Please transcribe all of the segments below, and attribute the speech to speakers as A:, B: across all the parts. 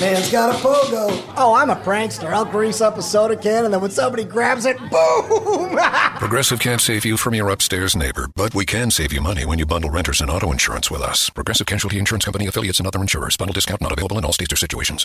A: Man's got a pogo. Oh, I'm a prankster. I'll grease up a soda can and then when somebody grabs it, boom!
B: Progressive can't save you from your upstairs neighbor, but we can save you money when you bundle renters and auto insurance with us. Progressive Casualty Insurance Company affiliates and other insurers. Bundle discount not available in all states or situations.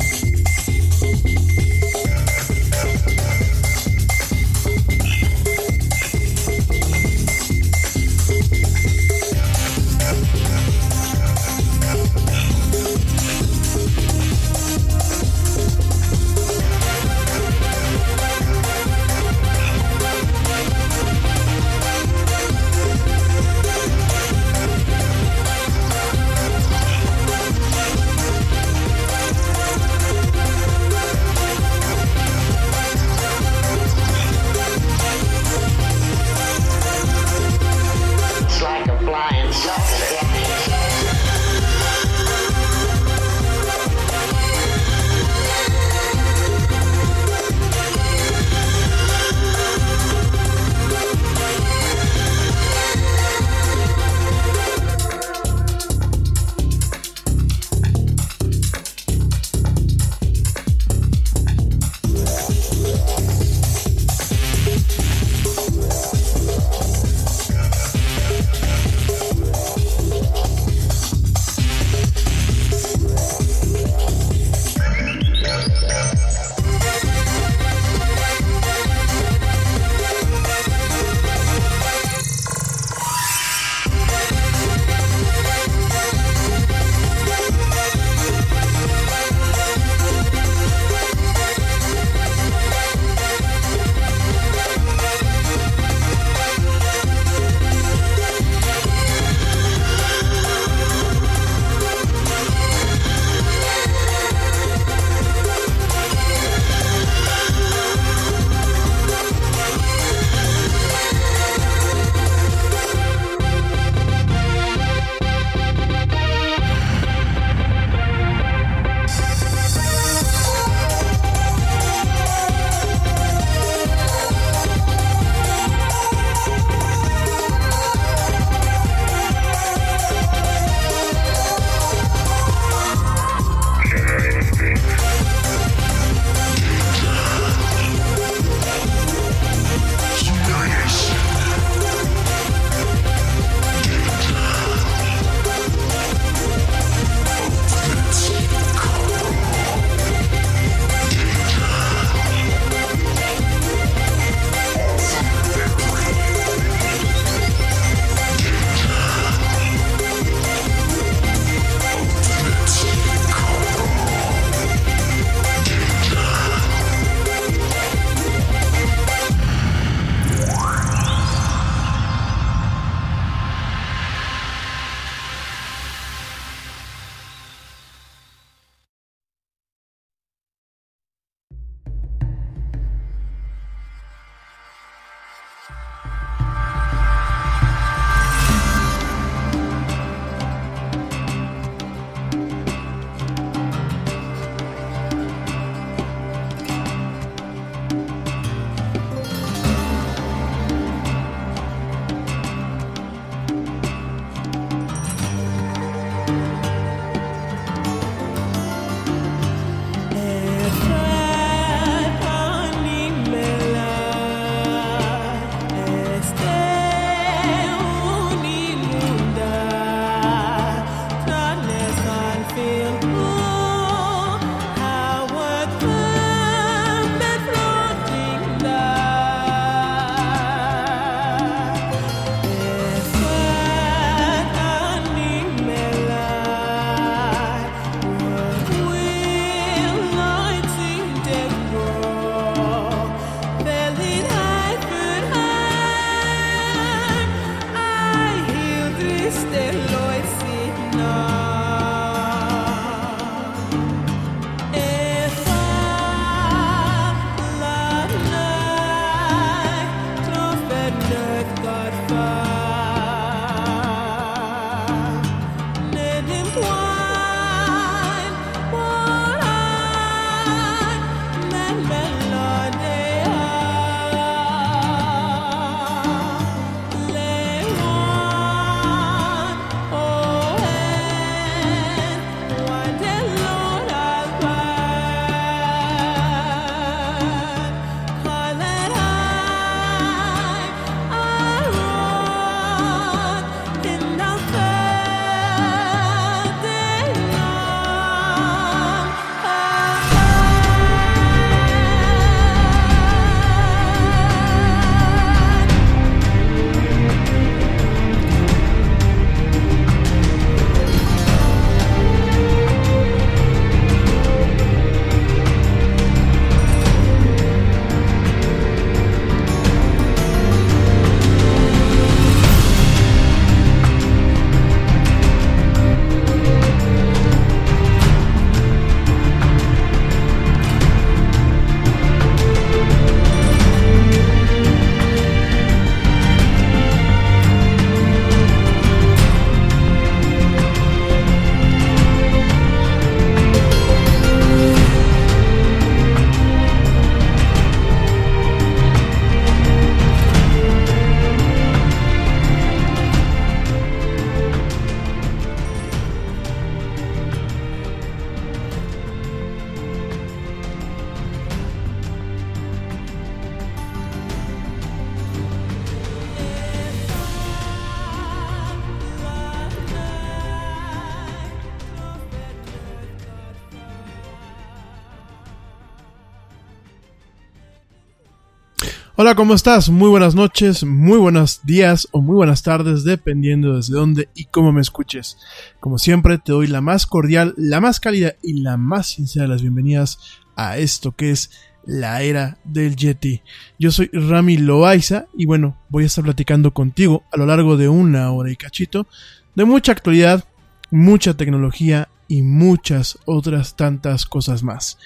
C: Hola, ¿cómo estás? Muy buenas noches, muy buenos días o muy buenas tardes, dependiendo desde dónde y cómo me escuches. Como siempre, te doy la más cordial, la más cálida y la más sincera de las bienvenidas a esto que es la era del Yeti. Yo soy Rami Loaiza y bueno, voy a estar platicando contigo a lo largo de una hora y cachito de mucha actualidad, mucha tecnología y muchas otras tantas cosas más.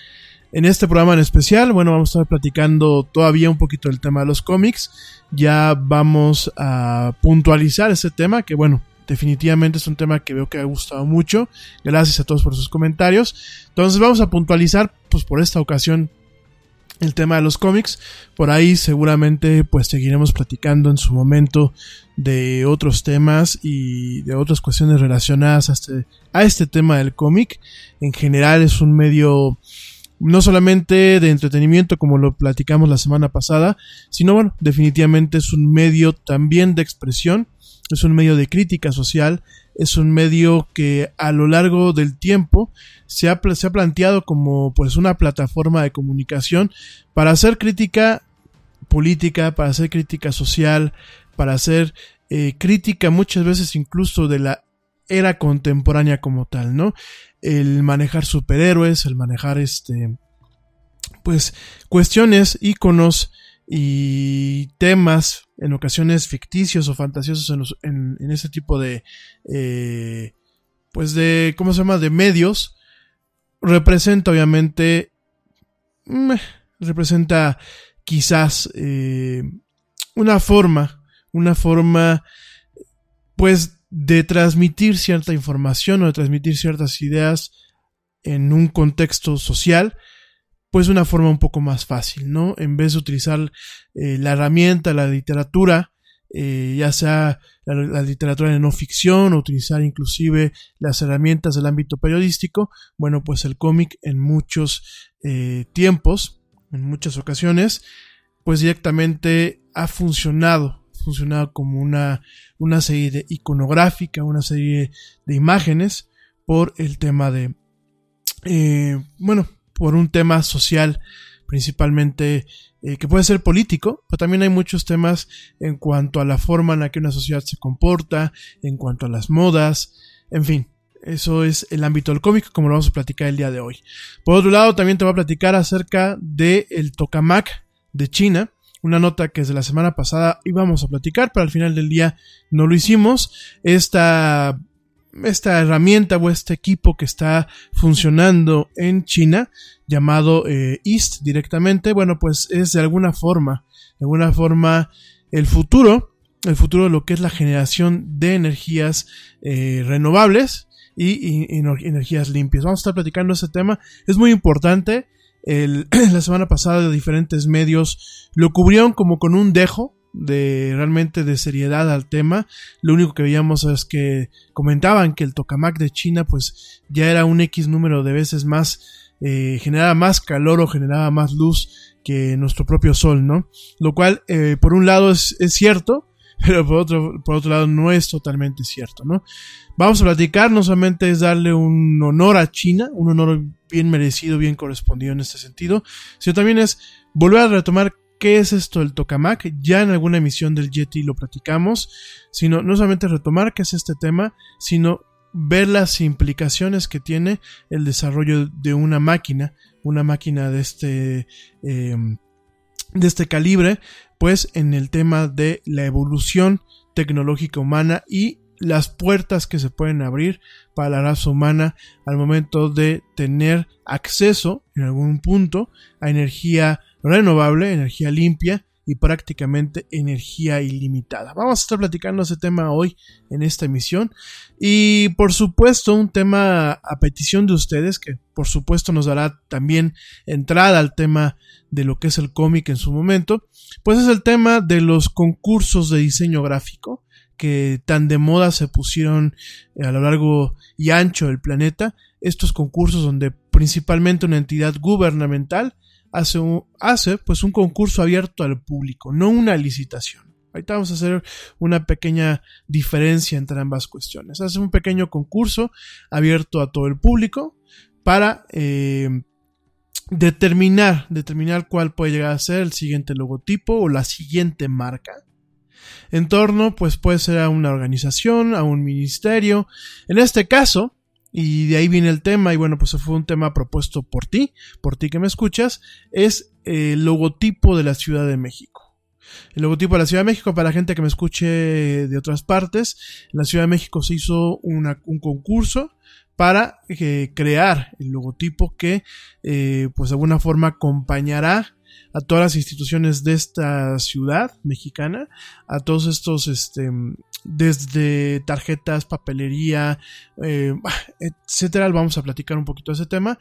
C: En este programa en especial, bueno, vamos a estar platicando todavía un poquito del tema de los cómics. Ya vamos a puntualizar ese tema, que bueno, definitivamente es un tema que veo que ha gustado mucho. Gracias a todos por sus comentarios. Entonces vamos a puntualizar, pues por esta ocasión, el tema de los cómics. Por ahí seguramente pues seguiremos platicando en su momento de otros temas y de otras cuestiones relacionadas a este, a este tema del cómic. En general es un medio no solamente de entretenimiento como lo platicamos la semana pasada, sino bueno, definitivamente es un medio también de expresión, es un medio de crítica social, es un medio que a lo largo del tiempo se ha, se ha planteado como pues una plataforma de comunicación para hacer crítica política, para hacer crítica social, para hacer eh, crítica muchas veces incluso de la era contemporánea como tal, ¿no? El manejar superhéroes, el manejar este, pues, cuestiones, íconos y temas en ocasiones ficticios o fantasiosos en, en, ese tipo de, eh, pues de, ¿cómo se llama? De medios, representa obviamente, mm, representa quizás eh, una forma, una forma, pues de transmitir cierta información o de transmitir ciertas ideas en un contexto social, pues una forma un poco más fácil, ¿no? En vez de utilizar eh, la herramienta, la literatura, eh, ya sea la, literatura de no ficción o utilizar inclusive las herramientas del ámbito periodístico, bueno, pues el cómic en muchos eh, tiempos, en muchas ocasiones, pues directamente ha funcionado funcionado como una, una serie de iconográfica, una serie de imágenes por el tema de, eh, bueno, por un tema social principalmente eh, que puede ser político, pero también hay muchos temas en cuanto a la forma en la que una sociedad se comporta, en cuanto a las modas, en fin, eso es el ámbito del cómic, como lo vamos a platicar el día de hoy. Por otro lado, también te voy a platicar acerca del el tokamak de China, una nota que desde la semana pasada íbamos a platicar, pero al final del día no lo hicimos. Esta, esta herramienta o este equipo que está funcionando en China, llamado eh, East directamente, bueno, pues es de alguna forma, de alguna forma el futuro, el futuro de lo que es la generación de energías eh, renovables y, y, energías limpias. Vamos a estar platicando ese tema. Es muy importante. El, la semana pasada diferentes medios lo cubrieron como con un dejo de realmente de seriedad al tema. Lo único que veíamos es que comentaban que el tokamak de China pues ya era un X número de veces más, eh, generaba más calor o generaba más luz que nuestro propio sol, ¿no? Lo cual, eh, por un lado es, es cierto, pero por otro, por otro lado no es totalmente cierto, ¿no? Vamos a platicar, no solamente es darle un honor a China, un honor bien merecido, bien correspondido en este sentido, sino también es volver a retomar qué es esto del tokamak, ya en alguna emisión del Yeti lo platicamos, sino no solamente retomar qué es este tema, sino ver las implicaciones que tiene el desarrollo de una máquina, una máquina de este, eh, de este calibre, pues en el tema de la evolución tecnológica humana y las puertas que se pueden abrir para la raza humana al momento de tener acceso en algún punto a energía renovable, energía limpia y prácticamente energía ilimitada. Vamos a estar platicando ese tema hoy en esta emisión. Y por supuesto un tema a petición de ustedes que por supuesto nos dará también entrada al tema de lo que es el cómic en su momento, pues es el tema de los concursos de diseño gráfico que tan de moda se pusieron a lo largo y ancho del planeta, estos concursos donde principalmente una entidad gubernamental hace, hace pues un concurso abierto al público, no una licitación. Ahorita vamos a hacer una pequeña diferencia entre ambas cuestiones. Hace un pequeño concurso abierto a todo el público para eh, determinar, determinar cuál puede llegar a ser el siguiente logotipo o la siguiente marca. En torno, pues puede ser a una organización, a un ministerio. En este caso, y de ahí viene el tema, y bueno, pues fue un tema propuesto por ti, por ti que me escuchas, es el logotipo de la Ciudad de México. El logotipo de la Ciudad de México, para la gente que me escuche de otras partes, la Ciudad de México se hizo un concurso para eh, crear el logotipo que, eh, pues de alguna forma acompañará a todas las instituciones de esta ciudad mexicana, a todos estos, este, desde tarjetas, papelería, eh, etcétera. Vamos a platicar un poquito de ese tema.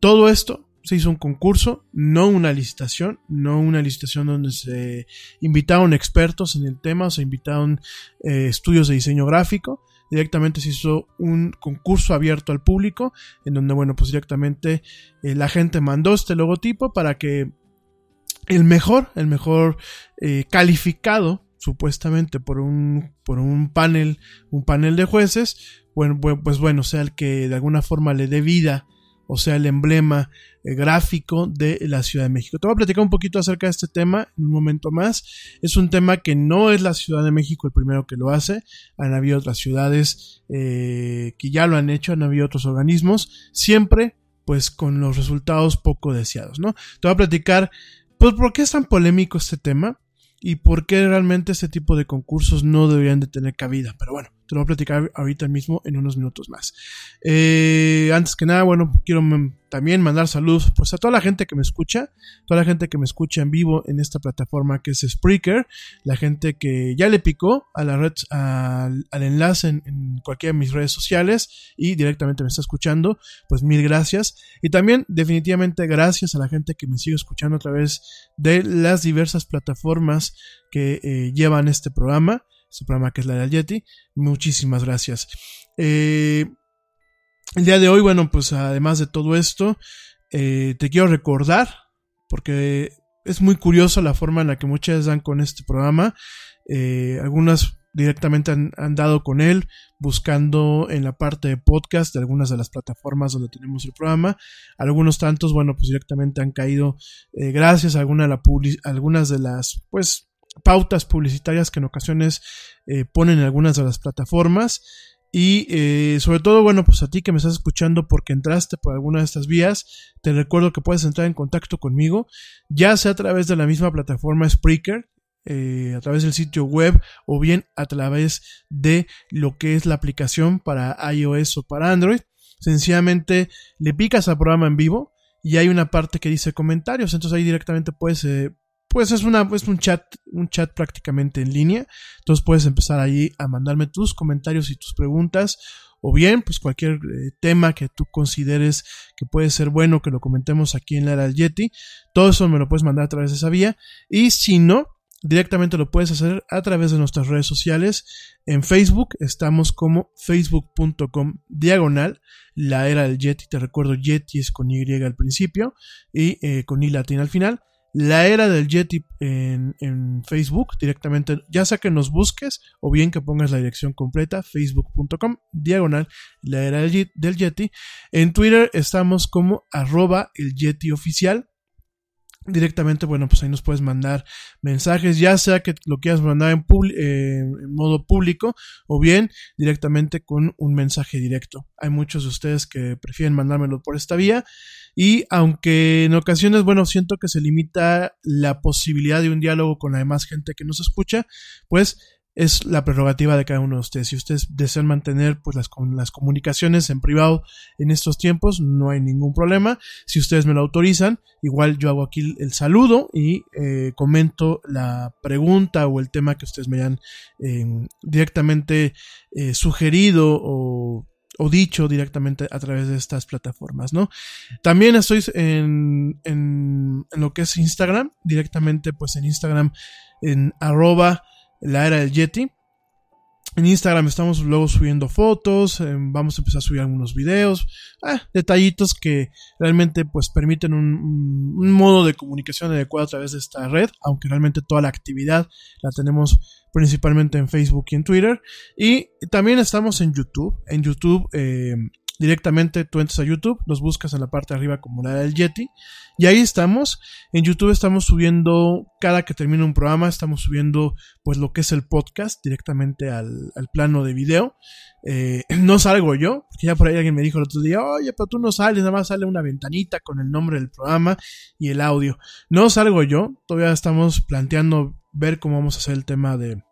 C: Todo esto se hizo un concurso, no una licitación, no una licitación donde se invitaron expertos en el tema, o se invitaron eh, estudios de diseño gráfico. Directamente se hizo un concurso abierto al público, en donde, bueno, pues directamente eh, la gente mandó este logotipo para que el mejor, el mejor eh, calificado, supuestamente por un, por un panel, un panel de jueces, bueno, pues bueno, sea el que de alguna forma le dé vida o sea, el emblema eh, gráfico de la Ciudad de México. Te voy a platicar un poquito acerca de este tema en un momento más. Es un tema que no es la Ciudad de México el primero que lo hace. Han habido otras ciudades eh, que ya lo han hecho, han habido otros organismos, siempre pues con los resultados poco deseados, ¿no? Te voy a platicar, pues, ¿por qué es tan polémico este tema? y por qué realmente este tipo de concursos no deberían de tener cabida. Pero bueno, te lo voy a platicar ahorita mismo en unos minutos más. Eh, antes que nada, bueno, quiero también mandar saludos pues, a toda la gente que me escucha, toda la gente que me escucha en vivo en esta plataforma que es Spreaker, la gente que ya le picó a la red, al, enlace en, cualquiera de mis redes sociales y directamente me está escuchando, pues mil gracias. Y también definitivamente gracias a la gente que me sigue escuchando a través de las diversas plataformas que eh, llevan este programa su programa que es la del Yeti. Muchísimas gracias. Eh, el día de hoy, bueno, pues además de todo esto, eh, te quiero recordar, porque es muy curioso la forma en la que muchas dan con este programa. Eh, algunas directamente han, dado con él, buscando en la parte de podcast de algunas de las plataformas donde tenemos el programa. Algunos tantos, bueno, pues directamente han caído gracias a alguna de algunas de las, pues, pautas publicitarias que en ocasiones eh, ponen en algunas de las plataformas. Y eh, sobre todo, bueno, pues a ti que me estás escuchando porque entraste por alguna de estas vías, te recuerdo que puedes entrar en contacto conmigo, ya sea a través de la misma plataforma Spreaker, eh, a través del sitio web o bien a través de lo que es la aplicación para iOS o para Android. Sencillamente le picas al programa en vivo y hay una parte que dice comentarios, entonces ahí directamente puedes pues es, una, es un chat, un chat prácticamente en línea. Entonces puedes empezar ahí a mandarme tus comentarios y tus preguntas. O bien, pues cualquier eh, tema que tú consideres que puede ser bueno que lo comentemos aquí en la era del Yeti. Todo eso me lo puedes mandar a través de esa vía. Y si no, directamente lo puedes hacer a través de nuestras redes sociales. En Facebook estamos como facebook.com diagonal la era del Yeti. Te recuerdo, Yeti es con Y al principio y eh, con I latina al final la era del Yeti en, Facebook directamente, ya sea que nos busques o bien que pongas la dirección completa, facebook.com, diagonal, la era del Yeti. En Twitter estamos como arroba el Yeti oficial directamente, bueno, pues ahí nos puedes mandar mensajes, ya sea que lo quieras mandar en, eh, en, modo público o bien directamente con un mensaje directo. Hay muchos de ustedes que prefieren mandármelo por esta vía y aunque en ocasiones, bueno, siento que se limita la posibilidad de un diálogo con la demás gente que nos escucha, pues es la prerrogativa de cada uno de ustedes. Si ustedes desean mantener pues las, las comunicaciones en privado en estos tiempos, no hay ningún problema. Si ustedes me lo autorizan, igual yo hago aquí el saludo y eh, comento la pregunta o el tema que ustedes me hayan em, directamente eh, sugerido o o dicho directamente a través de estas plataformas, ¿no? También estoy en, en, en, lo que es Instagram, directamente pues en Instagram en arroba la era del Yeti. En Instagram estamos luego subiendo fotos, eh, vamos a empezar a subir algunos videos, ah, detallitos que realmente pues permiten un, modo de comunicación adecuado a través de esta red, aunque realmente toda la actividad la tenemos principalmente en Facebook y en Twitter. Y también estamos en YouTube. En YouTube eh, directamente tú entras a YouTube, nos buscas en la parte de arriba como la del Yeti y ahí estamos. En YouTube estamos subiendo, cada que termina un programa, estamos subiendo pues lo que es el podcast directamente al, plano de video. Eh, no salgo yo, porque ya por ahí alguien me dijo el otro día, oye, pero tú no sales, nada más sale una ventanita con el nombre del programa y el audio. No salgo yo, todavía estamos planteando ver cómo vamos a hacer el tema de,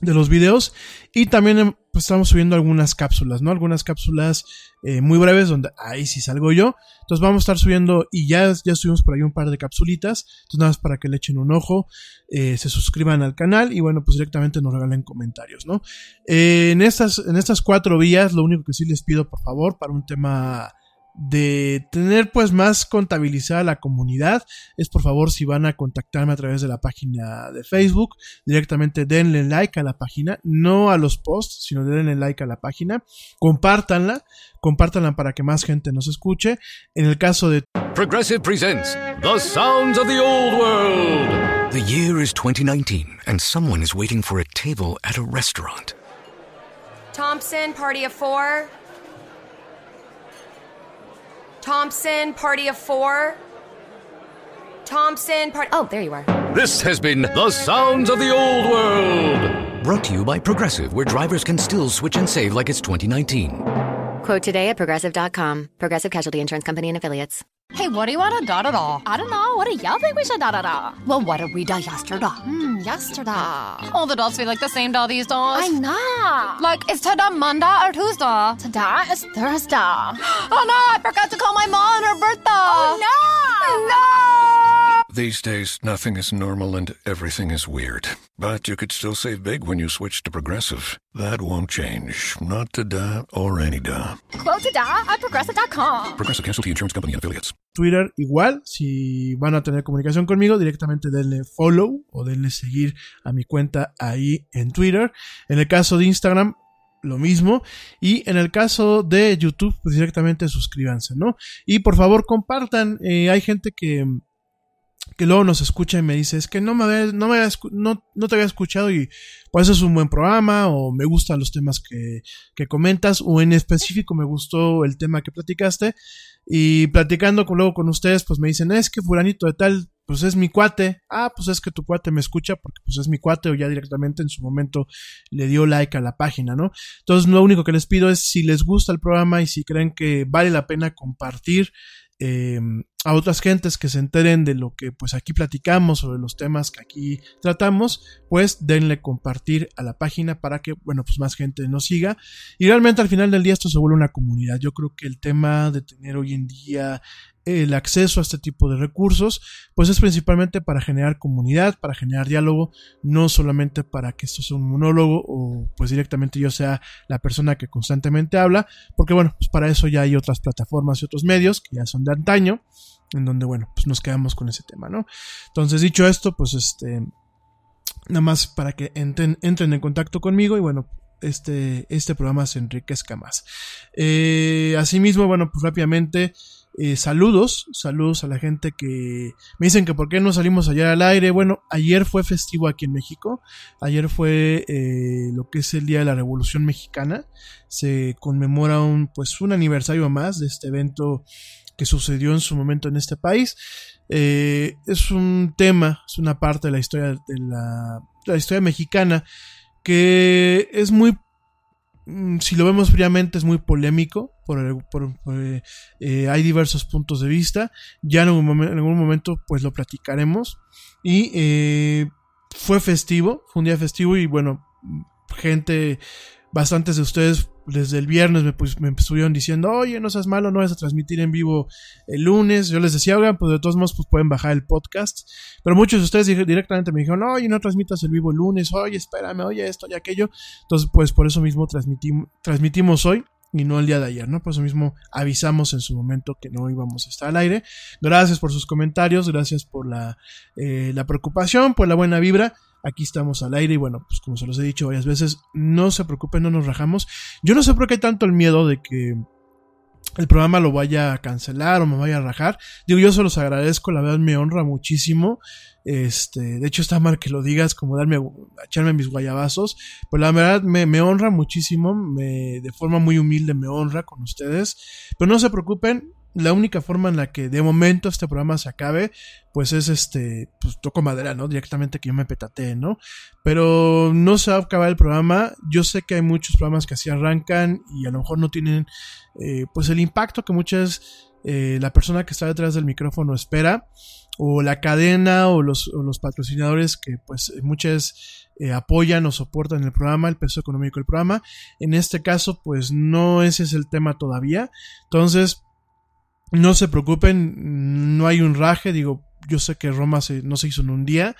C: de los videos y también em, pues, estamos subiendo algunas cápsulas, ¿no? Algunas cápsulas eh, muy breves donde ahí sí salgo yo. Entonces vamos a estar subiendo y ya, ya subimos por ahí un par de capsulitas. Entonces nada más para que le echen un ojo, eh, se suscriban al canal y bueno, pues directamente nos regalen comentarios, ¿no? Eh, en, estas, en estas cuatro vías, lo único que sí les pido por favor para un tema de tener pues más contabilizada la comunidad es por favor si van a contactarme a través de la página de Facebook directamente denle like a la página no a los posts sino denle like a la página compártanla compártanla para que más gente nos escuche. En el caso de
B: Progressive presents The Sounds of the Old World. The year is 2019 and someone is waiting for a table at a restaurant.
D: Thompson party of 4 Thompson, party of four. Thompson, party. Oh, there you are.
B: This has been The Sounds of the Old World. Brought to you by Progressive, where drivers can still switch and save like it's 2019.
E: Quote today at progressive.com. Progressive Casualty Insurance Company and Affiliates.
F: Hey, what do you want to da da da?
G: I don't know. What do y'all think we should da da da?
F: Well, what did we da yesterday?
G: Hmm, yesterday.
F: All the dolls feel like the same doll these days.
G: I know.
F: Like, is today Monday or Tuesday?
G: Today is Thursday.
F: oh no, I forgot to call my mom on her birthday.
G: Oh no!
F: No!
B: These days, nothing is normal and everything is weird. But you could still save big when you switch to Progressive. That won't change. Not today or any day.
G: Quote today at progressive.com.
B: Progressive Casualty Insurance Company and Affiliates.
C: Twitter igual, si van a tener comunicación conmigo, directamente denle follow o denle seguir a mi cuenta ahí en Twitter. En el caso de Instagram, lo mismo. Y en el caso de YouTube, pues directamente suscríbanse, ¿no? Y por favor compartan. Eh, hay gente que que luego nos escucha y me dice, es que no me, había, no, me no, no, te había escuchado y pues es un buen programa o me gustan los temas que, que, comentas o en específico me gustó el tema que platicaste y platicando con, luego con ustedes pues me dicen, es que fulanito de tal, pues es mi cuate, ah, pues es que tu cuate me escucha porque pues es mi cuate o ya directamente en su momento le dio like a la página, ¿no? Entonces lo único que les pido es si les gusta el programa y si creen que vale la pena compartir eh, a otras gentes que se enteren de lo que pues aquí platicamos sobre los temas que aquí tratamos, pues denle compartir a la página para que bueno pues más gente nos siga y realmente al final del día esto se vuelve una comunidad. Yo creo que el tema de tener hoy en día el acceso a este tipo de recursos, pues es principalmente para generar comunidad, para generar diálogo, no solamente para que esto sea un monólogo o pues directamente yo sea la persona que constantemente habla, porque bueno, pues para eso ya hay otras plataformas y otros medios que ya son de antaño, en donde bueno, pues nos quedamos con ese tema, ¿no? Entonces dicho esto, pues este, nada más para que entren, entren en contacto conmigo y bueno, este, este programa se enriquezca más. Eh, asimismo, bueno, pues rápidamente eh, saludos, saludos a la gente que me dicen que por qué no salimos ayer al aire. Bueno, ayer fue festivo aquí en México. Ayer fue eh, lo que es el Día de la Revolución Mexicana. Se conmemora un, pues, un aniversario más de este evento que sucedió en su momento en este país. Eh, es un tema, es una parte de la historia de la, de la historia mexicana que es muy Mm, si lo vemos fríamente es muy polémico, por, eh, eh, hay diversos puntos de vista, ya en algún, en algún momento pues lo platicaremos y eh, fue festivo, fue un día festivo y bueno, gente bastantes de ustedes desde el viernes me, pues, me estuvieron diciendo, oye, no seas malo, no vas a transmitir en vivo el lunes. Yo les decía, oigan, pues de todos modos pues pueden bajar el podcast. Pero muchos de ustedes directamente me dijeron, oye, no transmitas el vivo el lunes, oye, espérame, oye, esto y aquello. Entonces, pues por eso mismo transmitimos, hoy y no el día de ayer, ¿no? Por eso mismo avisamos en su momento que no íbamos a estar al aire. Gracias por sus comentarios, gracias por la, eh, la preocupación, por la buena vibra aquí estamos al aire y bueno, pues como se los he dicho varias veces, no se preocupen, no nos rajamos. Yo no sé por qué hay tanto el miedo de que el programa lo vaya a cancelar o me vaya a rajar. Digo, yo se los agradezco, la verdad me honra muchísimo. Este, de hecho está mal que lo digas, como darme, echarme mis guayabazos, pero la verdad me, me honra muchísimo, me, de forma muy humilde me honra con ustedes. Pero no se preocupen, la única forma en la que de momento este programa se acabe, pues es este, pues toco madera, ¿no? Directamente que yo me petatee, ¿no? Pero no se va a acabar el programa. Yo sé que hay muchos programas que así arrancan y a lo mejor no tienen, eh, pues el impacto que muchas, eh, la persona que está detrás del micrófono espera, o la cadena, o los, los patrocinadores que pues muchas eh, apoyan o soportan el programa, el peso económico del programa. En este caso, pues no ese es el tema todavía. Entonces, no se preocupen, no hay un raje, digo, yo sé que Roma se, no se hizo en un día,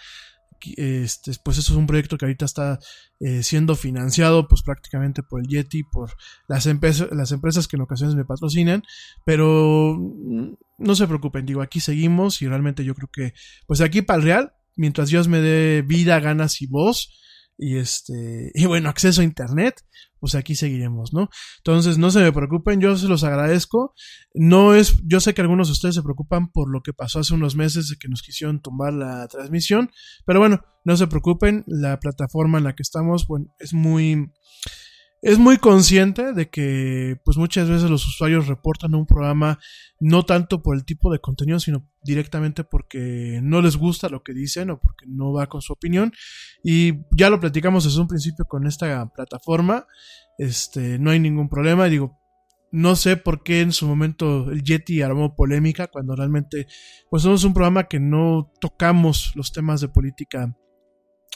C: este, pues eso es un proyecto que ahorita está eh, siendo financiado pues prácticamente por el Yeti, por las, empresas las empresas que en ocasiones me patrocinan, pero mm, no se preocupen, digo, aquí seguimos y realmente yo creo que pues aquí para el Real, mientras Dios me dé vida, ganas y voz, y este, y bueno, acceso a internet, pues aquí seguiremos, ¿no? Entonces, no se me preocupen, yo se los agradezco. No es, yo sé que algunos de ustedes se preocupan por lo que pasó hace unos meses de que nos quisieron tumbar la transmisión, pero bueno, no se preocupen, la plataforma en la que estamos, bueno, es muy, es muy consciente de que pues muchas veces los usuarios reportan un programa no tanto por el tipo de contenido, sino directamente porque no les gusta lo que dicen o porque no va con su opinión. Y ya lo platicamos desde un principio con esta plataforma. Este, no hay ningún problema. Digo, no sé por qué en su momento el Yeti armó polémica cuando realmente pues somos un programa que no tocamos los temas de política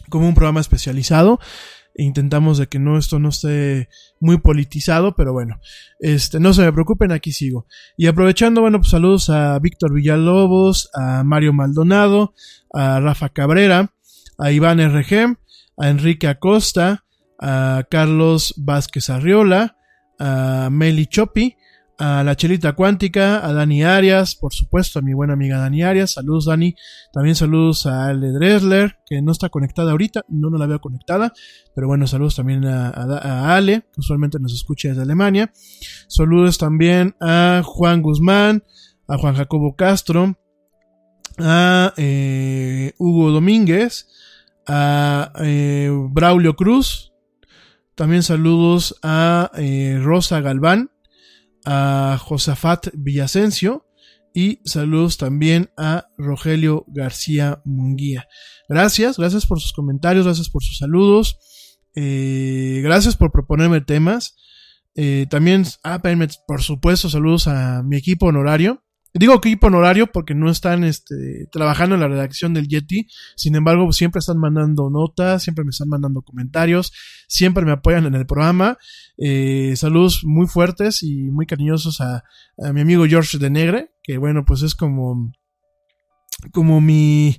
C: como un programa especializado intentamos de que no esto no esté muy politizado, pero bueno, este no se me preocupen, aquí sigo. Y aprovechando, bueno, pues saludos a Víctor Villalobos, a Mario Maldonado, a Rafa Cabrera, a Iván RG, a Enrique Acosta, a Carlos Vázquez Arriola, a Meli Chopi, a la Chelita Cuántica, a Dani Arias, por supuesto, a mi buena amiga Dani Arias. Saludos, Dani. También saludos a Ale Dresler, que no está conectada ahorita, no, no la veo conectada. Pero bueno, saludos también a, Ale, que usualmente nos escucha desde Alemania. Saludos también a Juan Guzmán, a Juan Jacobo Castro, a eh, Hugo Domínguez, a eh, Braulio Cruz. También saludos a eh, Rosa Galván a Josafat Villasencio y saludos también a Rogelio García Munguía. Gracias, gracias por sus comentarios, gracias por sus saludos, eh, gracias por proponerme temas. Eh, también, ah, por supuesto, saludos a mi equipo honorario. Digo equipo honorario porque no están este, trabajando en la redacción del Yeti, sin embargo siempre están mandando notas, siempre me están mandando comentarios, siempre me apoyan en el programa. Eh, saludos muy fuertes y muy cariñosos a, mi amigo George de Negre, que bueno, pues es como, como mi,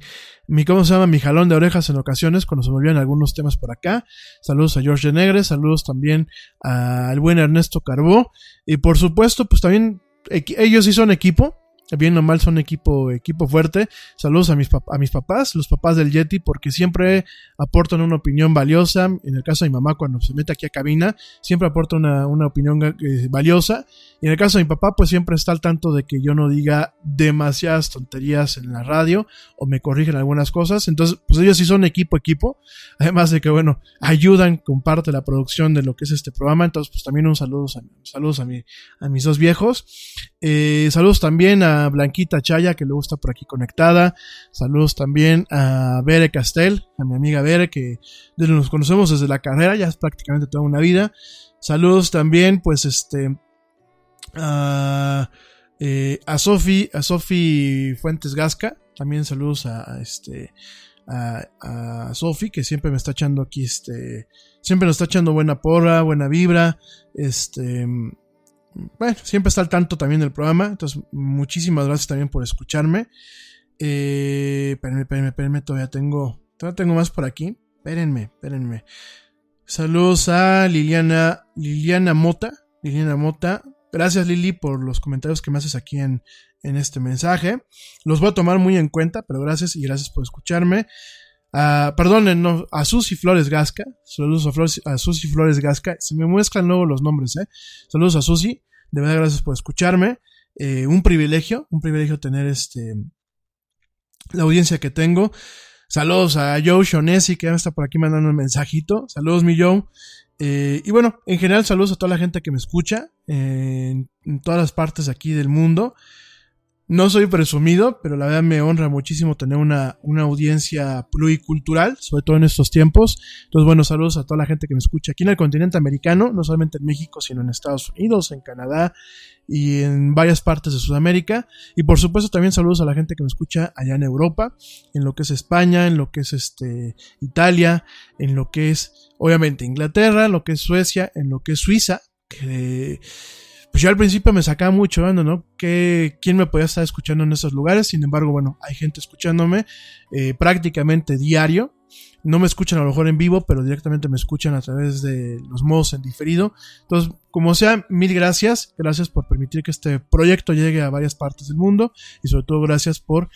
C: mi, ¿cómo se llama? Mi jalón de orejas en ocasiones cuando se volvían algunos temas por acá. Saludos a George de Negre, saludos también al buen Ernesto Carbó y por supuesto, pues también ellos sí son equipo bien o mal son equipo, equipo fuerte. Saludos a mis, a mis papás, los papás del Yeti, porque siempre aportan una opinión valiosa. En el caso de mi mamá, cuando se mete aquí a cabina, siempre aporta una, una opinión eh, valiosa. Y en el caso de mi papá, pues siempre está al tanto de que yo no diga demasiadas tonterías en la radio o me corrigen algunas cosas. Entonces, pues ellos sí son equipo, equipo. Además de que, bueno, ayudan con parte de la producción de lo que es este programa. Entonces, pues también un saludo a, saludos a, mi, a mis dos viejos. Eh, saludos también a Blanquita Chaya, que luego está por aquí conectada. Saludos también a Bere Castel, a mi amiga Bere, que nos conocemos desde la carrera, ya es prácticamente toda una vida. Saludos también, pues, este, a, eh, Sofi, a Sofi Fuentes Gasca. También saludos a, este, a, a Sofi, que siempre me está echando aquí, este, siempre nos está echando buena porra, buena vibra, este, bueno, siempre está al tanto también del programa. Entonces, muchísimas gracias también por escucharme. Eh, espérenme, espérenme, espérenme, todavía tengo, todavía tengo más por aquí. Espérenme, espérenme. Saludos a Liliana, Liliana Mota. Liliana Mota. Gracias Lili por los comentarios que me haces aquí en, en este mensaje. Los voy a tomar muy en cuenta, pero gracias y gracias por escucharme. Uh, perdonen, no, a Susi Flores Gasca. Saludos a, Flores, a Susi Flores Gasca. Se me muestran luego los nombres, ¿eh? Saludos a Susi. De verdad, gracias por escucharme. Eh, un privilegio, un privilegio tener este la audiencia que tengo. Saludos a Joe Shonesi, que ya está por aquí mandando un mensajito. Saludos, mi Joe. Eh, y bueno, en general, saludos a toda la gente que me escucha eh, en, en, todas las partes aquí del mundo. No soy presumido, pero la verdad me honra muchísimo tener una, una audiencia pluricultural, sobre todo en estos tiempos. Entonces, bueno, saludos a toda la gente que me escucha aquí en el continente americano, no solamente en México, sino en Estados Unidos, en Canadá y en varias partes de Sudamérica. Y por supuesto también saludos a la gente que me escucha allá en Europa, en lo que es España, en lo que es este Italia, en lo que es obviamente Inglaterra, en lo que es Suecia, en lo que es Suiza, que pues yo al principio me sacaba mucho, ¿no? Que, ¿Quién me podía estar escuchando en esos lugares? Sin embargo, bueno, hay gente escuchándome eh, prácticamente diario. No me escuchan a lo mejor en vivo, pero directamente me escuchan a través de los modos en diferido. Entonces, como sea, mil gracias. Gracias por permitir que este proyecto llegue a varias partes del mundo. Y sobre todo, gracias por,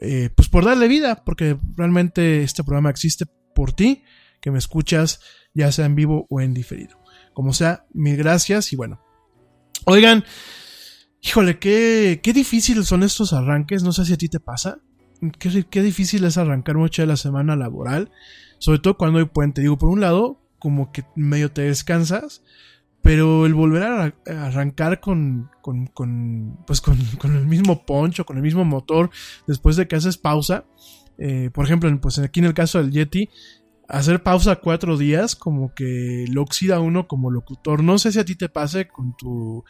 C: eh, pues por darle vida, porque realmente este programa existe por ti, que me escuchas, ya sea en vivo o en diferido. Como sea, mil gracias y bueno, Oigan, híjole, qué, qué difíciles son estos arranques. No sé si a ti te pasa. Qué, difícil es arrancar mucho de la semana laboral. Sobre todo cuando hay puente. Digo, por un lado, como que medio te descansas. Pero el volver a arrancar con, con, con pues con, con, el mismo poncho, con el mismo motor, después de que haces pausa. Eh, por ejemplo, pues aquí en el caso del Yeti, hacer pausa cuatro días como que lo oxida uno como locutor. No sé si a ti te pase con tu,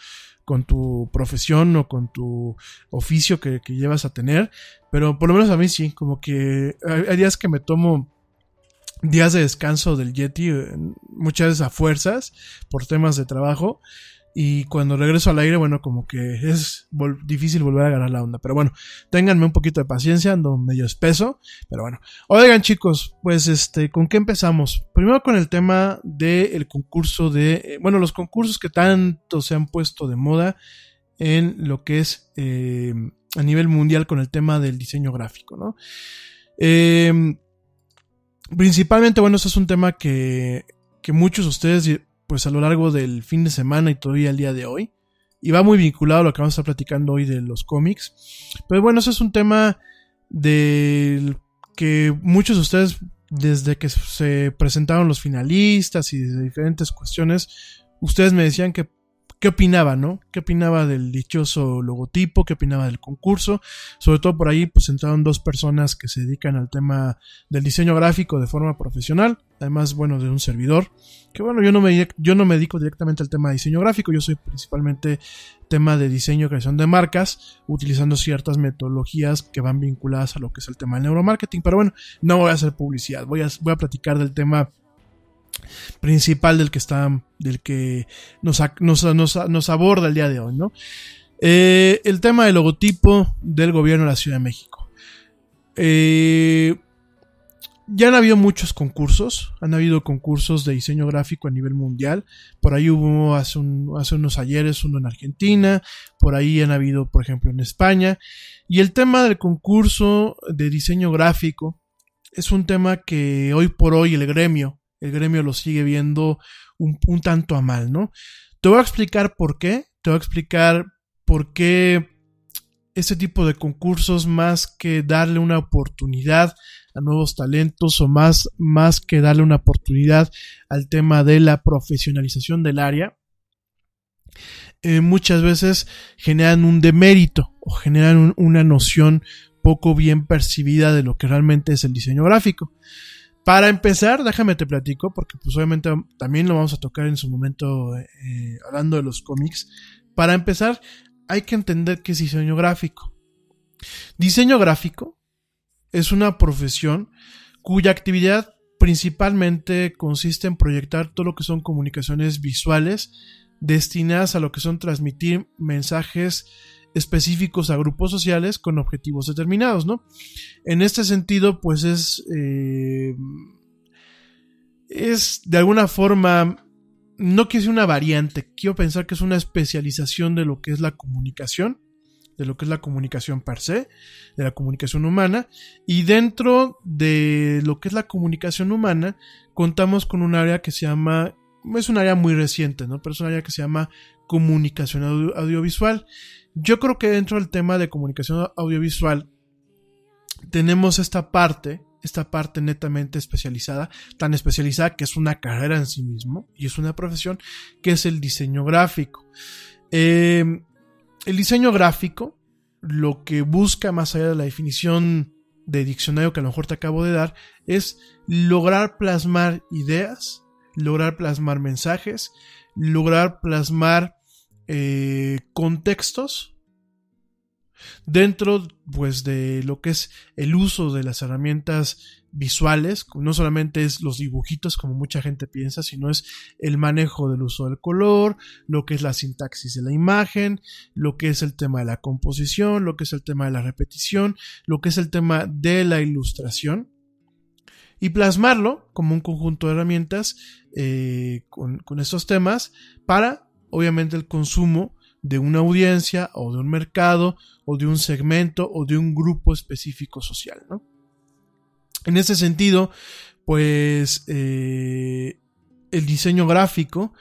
C: con tu profesión o con tu oficio que, que llevas a tener, pero por lo menos a mí sí, como que hay, días que me tomo días de descanso del Yeti, eh, muchas veces a fuerzas por temas de trabajo. Y cuando regreso al aire, bueno, como que es difícil volver a agarrar la onda. Pero bueno, ténganme un poquito de paciencia, ando medio espeso. Pero bueno, oigan chicos, pues este, ¿con qué empezamos? Primero con el tema del concurso de, eh, bueno, los concursos que tanto se han puesto de moda en lo que es eh, a nivel mundial con el tema del diseño gráfico, ¿no? Eh, principalmente, bueno, este es un tema que, que muchos de ustedes pues a lo largo del fin de semana y todavía el día de hoy. Y va muy vinculado a lo que vamos a estar platicando hoy de los cómics. Pero bueno, ese es un tema del que muchos de ustedes, desde que se presentaron los finalistas y de diferentes cuestiones, ustedes me decían que qué opinaba, ¿no? ¿Qué opinaba del dichoso logotipo? ¿Qué opinaba del concurso? Sobre todo por ahí pues entraron dos personas que se dedican al tema del diseño gráfico de forma profesional, además, bueno, de un servidor, que bueno, yo no me, yo no me dedico directamente al tema de diseño gráfico, yo soy principalmente tema de diseño y creación de marcas, utilizando ciertas metodologías que van vinculadas a lo que es el tema del neuromarketing, pero bueno, no voy a hacer publicidad, voy a, voy a platicar del tema principal del que está, del que nos, nos, nos, aborda el día de hoy, ¿no? Eh, el tema del logotipo del gobierno de la Ciudad de México. Eh, ya han habido muchos concursos, han habido concursos de diseño gráfico a nivel mundial. Por ahí hubo hace, hace unos ayeres uno en Argentina, por ahí han habido, por ejemplo, en España. Y el tema del concurso de diseño gráfico es un tema que hoy por hoy el gremio, el gremio lo sigue viendo un, tanto a mal, ¿no? Te voy a explicar por qué, te voy a explicar por qué este tipo de concursos, más que darle una oportunidad a nuevos talentos o más, más que darle una oportunidad al tema de la profesionalización del área, eh, muchas veces generan un demérito o generan un, una noción poco bien percibida de lo que realmente es el diseño gráfico. Para empezar, déjame te platico, porque pues obviamente también lo vamos a tocar en su momento eh, hablando de los cómics. Para empezar, hay que entender qué es diseño gráfico. Diseño gráfico es una profesión cuya actividad principalmente consiste en proyectar todo lo que son comunicaciones visuales destinadas a lo que son transmitir mensajes específicos a grupos sociales con objetivos determinados, ¿no? En este sentido, pues es, eh, es de alguna forma, no que sea una variante, quiero pensar que es una especialización de lo que es la comunicación, de lo que es la comunicación per se, de la comunicación humana, y dentro de lo que es la comunicación humana, contamos con un área que se llama es un área muy reciente, ¿no? Pero es un área que se llama comunicación audio- audiovisual. Yo creo que dentro del tema de comunicación audiovisual tenemos esta parte, esta parte netamente especializada, tan especializada que es una carrera en sí mismo y es una profesión, que es el diseño gráfico. Eh, el diseño gráfico, lo que busca más allá de la definición de diccionario que a lo mejor te acabo de dar, es lograr plasmar ideas, lograr plasmar mensajes, lograr plasmar eh, contextos dentro pues de lo que es el uso de las herramientas visuales, no solamente es los dibujitos como mucha gente piensa, sino es el manejo del uso del color, lo que es la sintaxis de la imagen, lo que es el tema de la composición, lo que es el tema de la repetición, lo que es el tema de la ilustración y plasmarlo como un conjunto de herramientas eh, con, con estos temas para obviamente el consumo de una audiencia o de un mercado o de un segmento o de un grupo específico social, ¿no? En ese sentido, pues eh, el diseño gráfico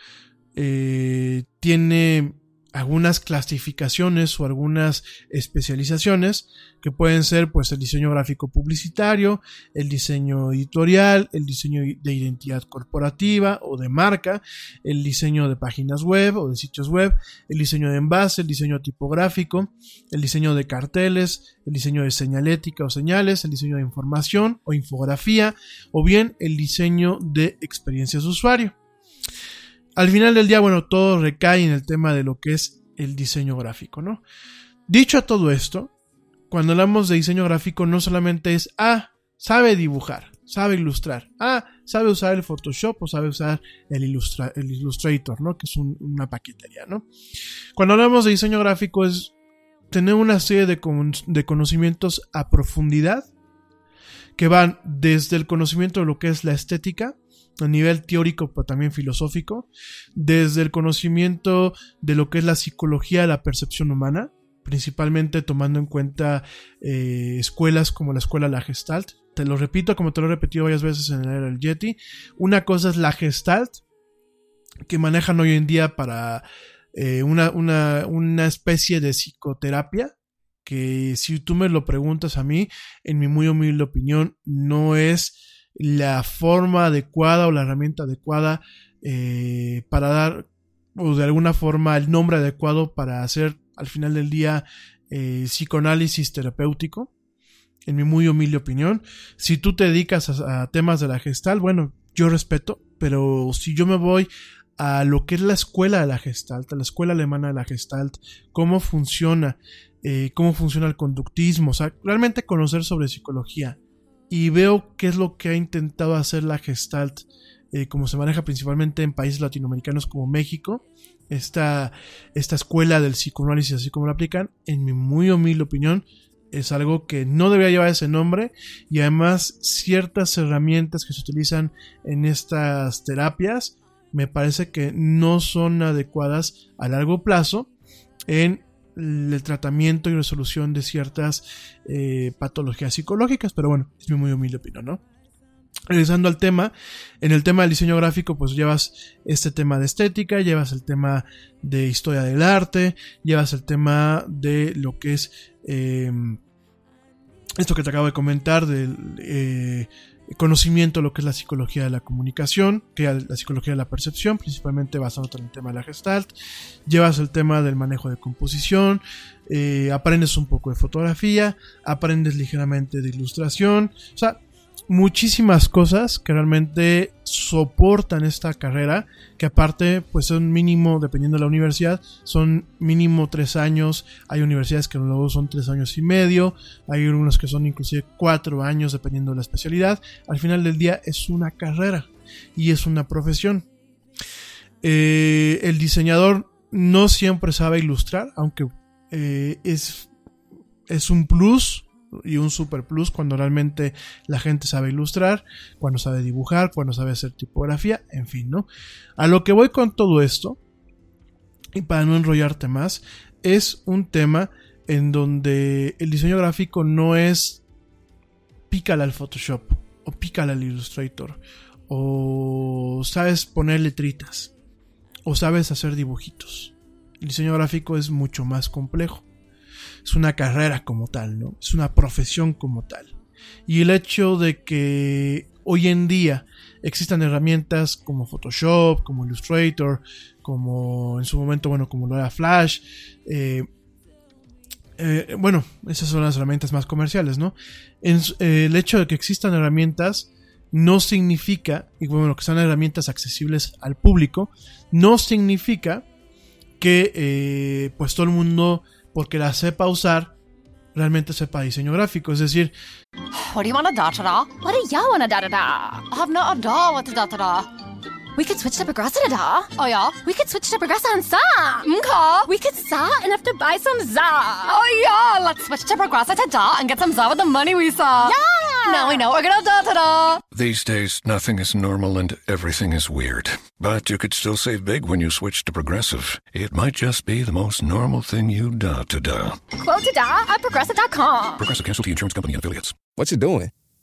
C: eh, tiene algunas clasificaciones o algunas especializaciones que pueden ser pues el diseño gráfico publicitario, el diseño editorial, el diseño de identidad corporativa o de marca, el diseño de páginas web o de sitios web, el diseño de envase, el diseño tipográfico, el diseño de carteles, el diseño de señalética o señales, el diseño de información o infografía o bien el diseño de experiencias de usuario. Al final del día, bueno, todo recae en el tema de lo que es el diseño gráfico, ¿no? Dicho todo esto, cuando hablamos de diseño gráfico no solamente es, ah, sabe dibujar, sabe ilustrar, ah, sabe usar el Photoshop o sabe usar el, Illustra el Illustrator, ¿no? Que es un, una paquetería, ¿no? Cuando hablamos de diseño gráfico es tener una serie de conocimientos a profundidad que van desde el conocimiento de lo que es la estética, a nivel teórico, pero también filosófico, desde el conocimiento de lo que es la psicología de la percepción humana, principalmente tomando en cuenta eh, escuelas como la escuela La Gestalt. Te lo repito, como te lo he repetido varias veces en el era del Yeti. Una cosa es la Gestalt, que manejan hoy en día para eh, una, una, una especie de psicoterapia, que si tú me lo preguntas a mí, en mi muy humilde opinión, no es la forma adecuada o la herramienta adecuada eh, para dar o de alguna forma el nombre adecuado para hacer al final del día eh, psicoanálisis terapéutico en mi muy humilde opinión. Si tú te dedicas a, temas de la gestal bueno yo respeto pero si yo me voy a lo que es la escuela de la gestalt a la escuela alemana de la gestalt cómo funciona eh, cómo funciona el conductismo o sea realmente conocer sobre psicología y veo qué es lo que ha intentado hacer la Gestalt, eh, como se maneja principalmente en países latinoamericanos como México, esta, esta escuela del psicoanálisis así como lo aplican, en mi muy humilde opinión, es algo que no debería llevar ese nombre y además ciertas herramientas que se utilizan en estas terapias me parece que no son adecuadas a largo plazo en el tratamiento y resolución de ciertas eh, patologías psicológicas, pero bueno, es mi muy humilde opinión, ¿no? Regresando al tema, en el tema del diseño gráfico, pues llevas este tema de estética, llevas el tema de historia del arte, llevas el tema de lo que es eh, esto que te acabo de comentar, del eh, conocimiento lo que es la psicología de la comunicación, que es la psicología de la percepción, principalmente basándote en el tema de la gestalt, llevas el tema del manejo de composición, eh, aprendes un poco de fotografía, aprendes ligeramente de ilustración, o sea, muchísimas cosas que realmente soportan esta carrera, que aparte pues son mínimo, dependiendo de la universidad, son mínimo tres años, hay universidades que luego son tres años y medio, hay algunos que son inclusive cuatro años dependiendo de la especialidad, al final del día es una carrera y es una profesión. Eh, el diseñador no siempre sabe ilustrar, aunque eh, es, es un plus y un super plus cuando realmente la gente sabe ilustrar, cuando sabe dibujar, cuando sabe hacer tipografía, en fin, ¿no? A lo que voy con todo esto, y para no enrollarte más, es un tema en donde el diseño gráfico no es pícala al Photoshop, o pícala al Illustrator, o sabes poner letritas o sabes hacer dibujitos. El diseño gráfico es mucho más complejo. Es una carrera como tal, ¿no? Es una profesión como tal. Y el hecho de que hoy en día existan herramientas como Photoshop, como Illustrator, como en su momento, bueno, como lo era Flash, eh, eh, bueno, esas son las herramientas más comerciales, ¿no? Eh, el hecho de que existan herramientas no significa, y bueno, que sean herramientas accesibles al público, no significa que pues todo el mundo, porque la sepa usar, realmente sepa diseño gráfico. Es decir,
G: We could switch to Progressa da da.
F: Oh yeah?
G: We could switch to Progressa and sa.
F: Mka.
G: Mm, we could sa and have to buy some za.
F: Oh yeah, let's switch to Progressa to da and get some za with the money we saw.
G: Yeah.
F: Now we know we're gonna da da da.
B: These days, nothing is normal and everything is weird. But you could still save big when you switch to Progressive. It might just be the most normal thing you da to da.
G: Quote to da at Progressa.com.
B: Progressive Casualty Insurance Company and affiliates.
H: What's it doing?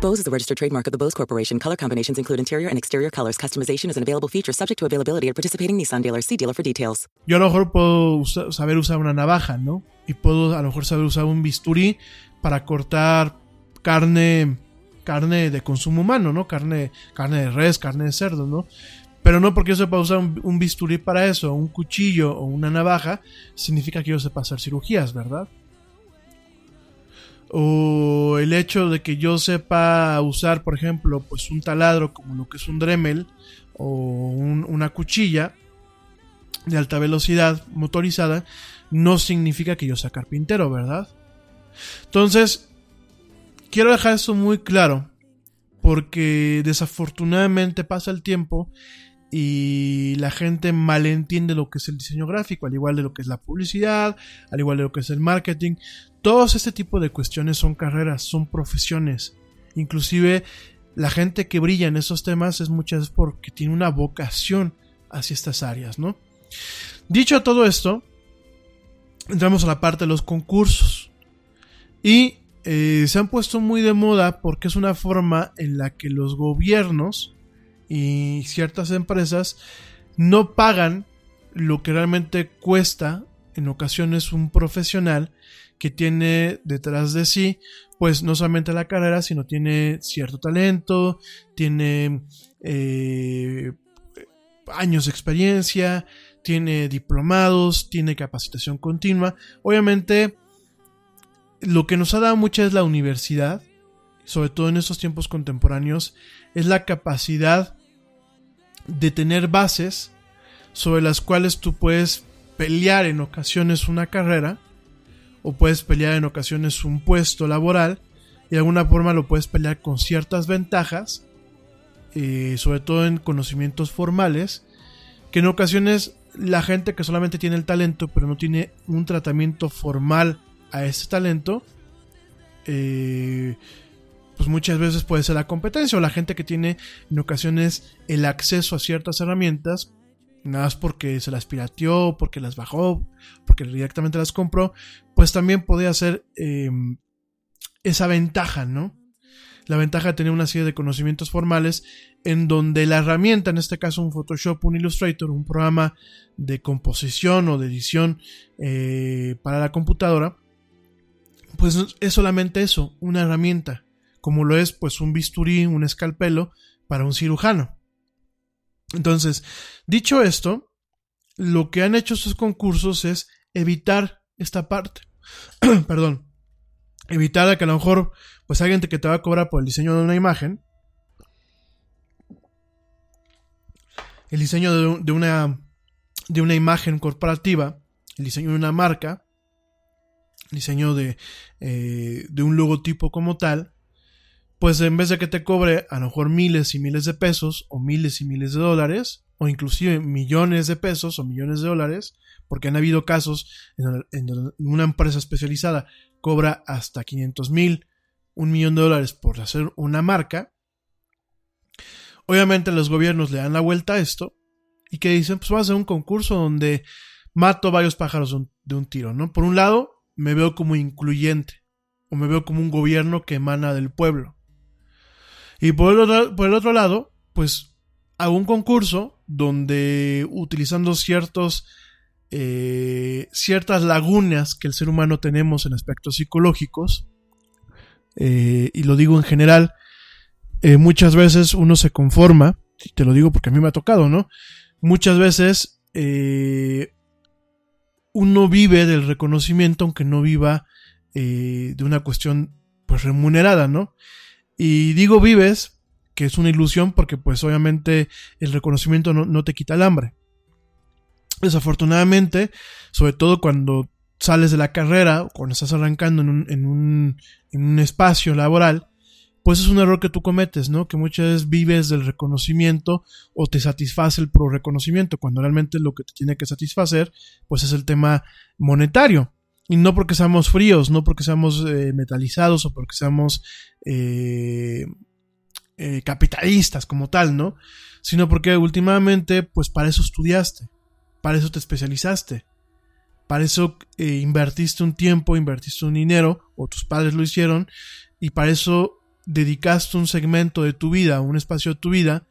I: Is a registered trademark of the Corporation. Color combinations include interior and exterior colors. Customization is an available feature subject to availability at participating Nissan dealers. For details.
C: yo a lo mejor puedo saber usar una navaja, ¿no? Y puedo a lo mejor saber usar un bisturí para cortar carne carne de consumo humano, ¿no? Carne, carne de res, carne de cerdo, ¿no? Pero no porque yo sepa usar un, un bisturí para eso, un cuchillo o una navaja, significa que yo sepa hacer cirugías, ¿verdad? O el hecho de que yo sepa usar, por ejemplo, pues un taladro como lo que es un Dremel o un- una cuchilla de alta velocidad motorizada, no significa que yo sea carpintero, ¿verdad? Entonces, quiero dejar esto muy claro, porque desafortunadamente pasa el tiempo y la gente malentiende lo que es el diseño gráfico, al igual de lo que es la publicidad, al igual de lo que es el marketing. Todos este tipo de cuestiones son carreras, son profesiones. Inclusive la gente que brilla en esos temas es muchas veces porque tiene una vocación hacia estas áreas, ¿no? Dicho todo esto, entramos a la parte de los concursos. Y eh, se han puesto muy de moda porque es una forma en la que los gobiernos y ciertas empresas no pagan lo que realmente cuesta en ocasiones un profesional que tiene detrás de sí pues no solamente la carrera sino tiene cierto talento tiene eh, años de experiencia tiene diplomados tiene capacitación continua. Obviamente lo que nos ha dado mucha es la universidad sobre todo en estos tiempos contemporáneos es la capacidad de tener bases sobre las cuales tú puedes pelear en ocasiones una carrera o puedes pelear en ocasiones un puesto laboral y de alguna forma lo puedes pelear con ciertas ventajas eh, sobre todo en conocimientos formales que en ocasiones la gente que solamente tiene el talento pero no tiene un tratamiento formal a ese talento eh, pues muchas veces puede ser la competencia o la gente que tiene en ocasiones el acceso a ciertas herramientas, nada más porque se las pirateó, porque las bajó, porque directamente las compró, pues también puede hacer eh, esa ventaja, ¿no? La ventaja de tener una serie de conocimientos formales en donde la herramienta, en este caso un Photoshop, un Illustrator, un programa de composición o de edición eh, para la computadora, pues es solamente eso, una herramienta como lo es pues un bisturí, un escalpelo para un cirujano. Entonces, dicho esto, lo que han hecho estos concursos es evitar esta parte. Perdón. Evitar que a lo mejor pues alguien que te va a cobrar por el diseño de una imagen, el diseño de, de una de una imagen corporativa, el diseño de una marca, el diseño de, eh, de un logotipo como tal, pues en vez de que te cobre a lo mejor miles y miles de pesos o miles y miles de dólares o inclusive millones de pesos o millones de dólares porque han habido casos en donde una empresa especializada cobra hasta 500 mil, un millón de dólares por hacer una marca. Obviamente los gobiernos le dan la vuelta a esto y que dicen, pues vamos a hacer un concurso donde mato varios pájaros de un, de un tiro, ¿no? Por un lado, me veo como incluyente o me veo como un gobierno que emana del pueblo. Y por el otro, por el otro lado, pues hago un concurso donde utilizando ciertos eh, ciertas lagunas que el ser humano tenemos en aspectos psicológicos, eh, y lo digo en general, eh, muchas veces uno se conforma, y te lo digo porque a mí me ha tocado, ¿no? Muchas veces uno vive del reconocimiento aunque no viva de una cuestión pues remunerada, ¿no? Y digo vives, que es una ilusión porque pues obviamente el reconocimiento no, te quita el hambre. Desafortunadamente, sobre todo cuando sales de la carrera cuando estás arrancando en un, en un, en un espacio laboral, pues es un error que tú cometes, ¿no? Que muchas veces vives del reconocimiento o te satisface el pro reconocimiento, cuando realmente lo que te tiene que satisfacer, pues es el tema monetario. Y no porque seamos fríos, no porque seamos eh, metalizados o porque seamos eh, eh, capitalistas como tal, ¿no? Sino porque últimamente, pues para eso estudiaste, para eso te especializaste, para eso invertiste un tiempo, invertiste un dinero, o tus padres lo hicieron, y para eso dedicaste un segmento de tu vida, un espacio de tu vida,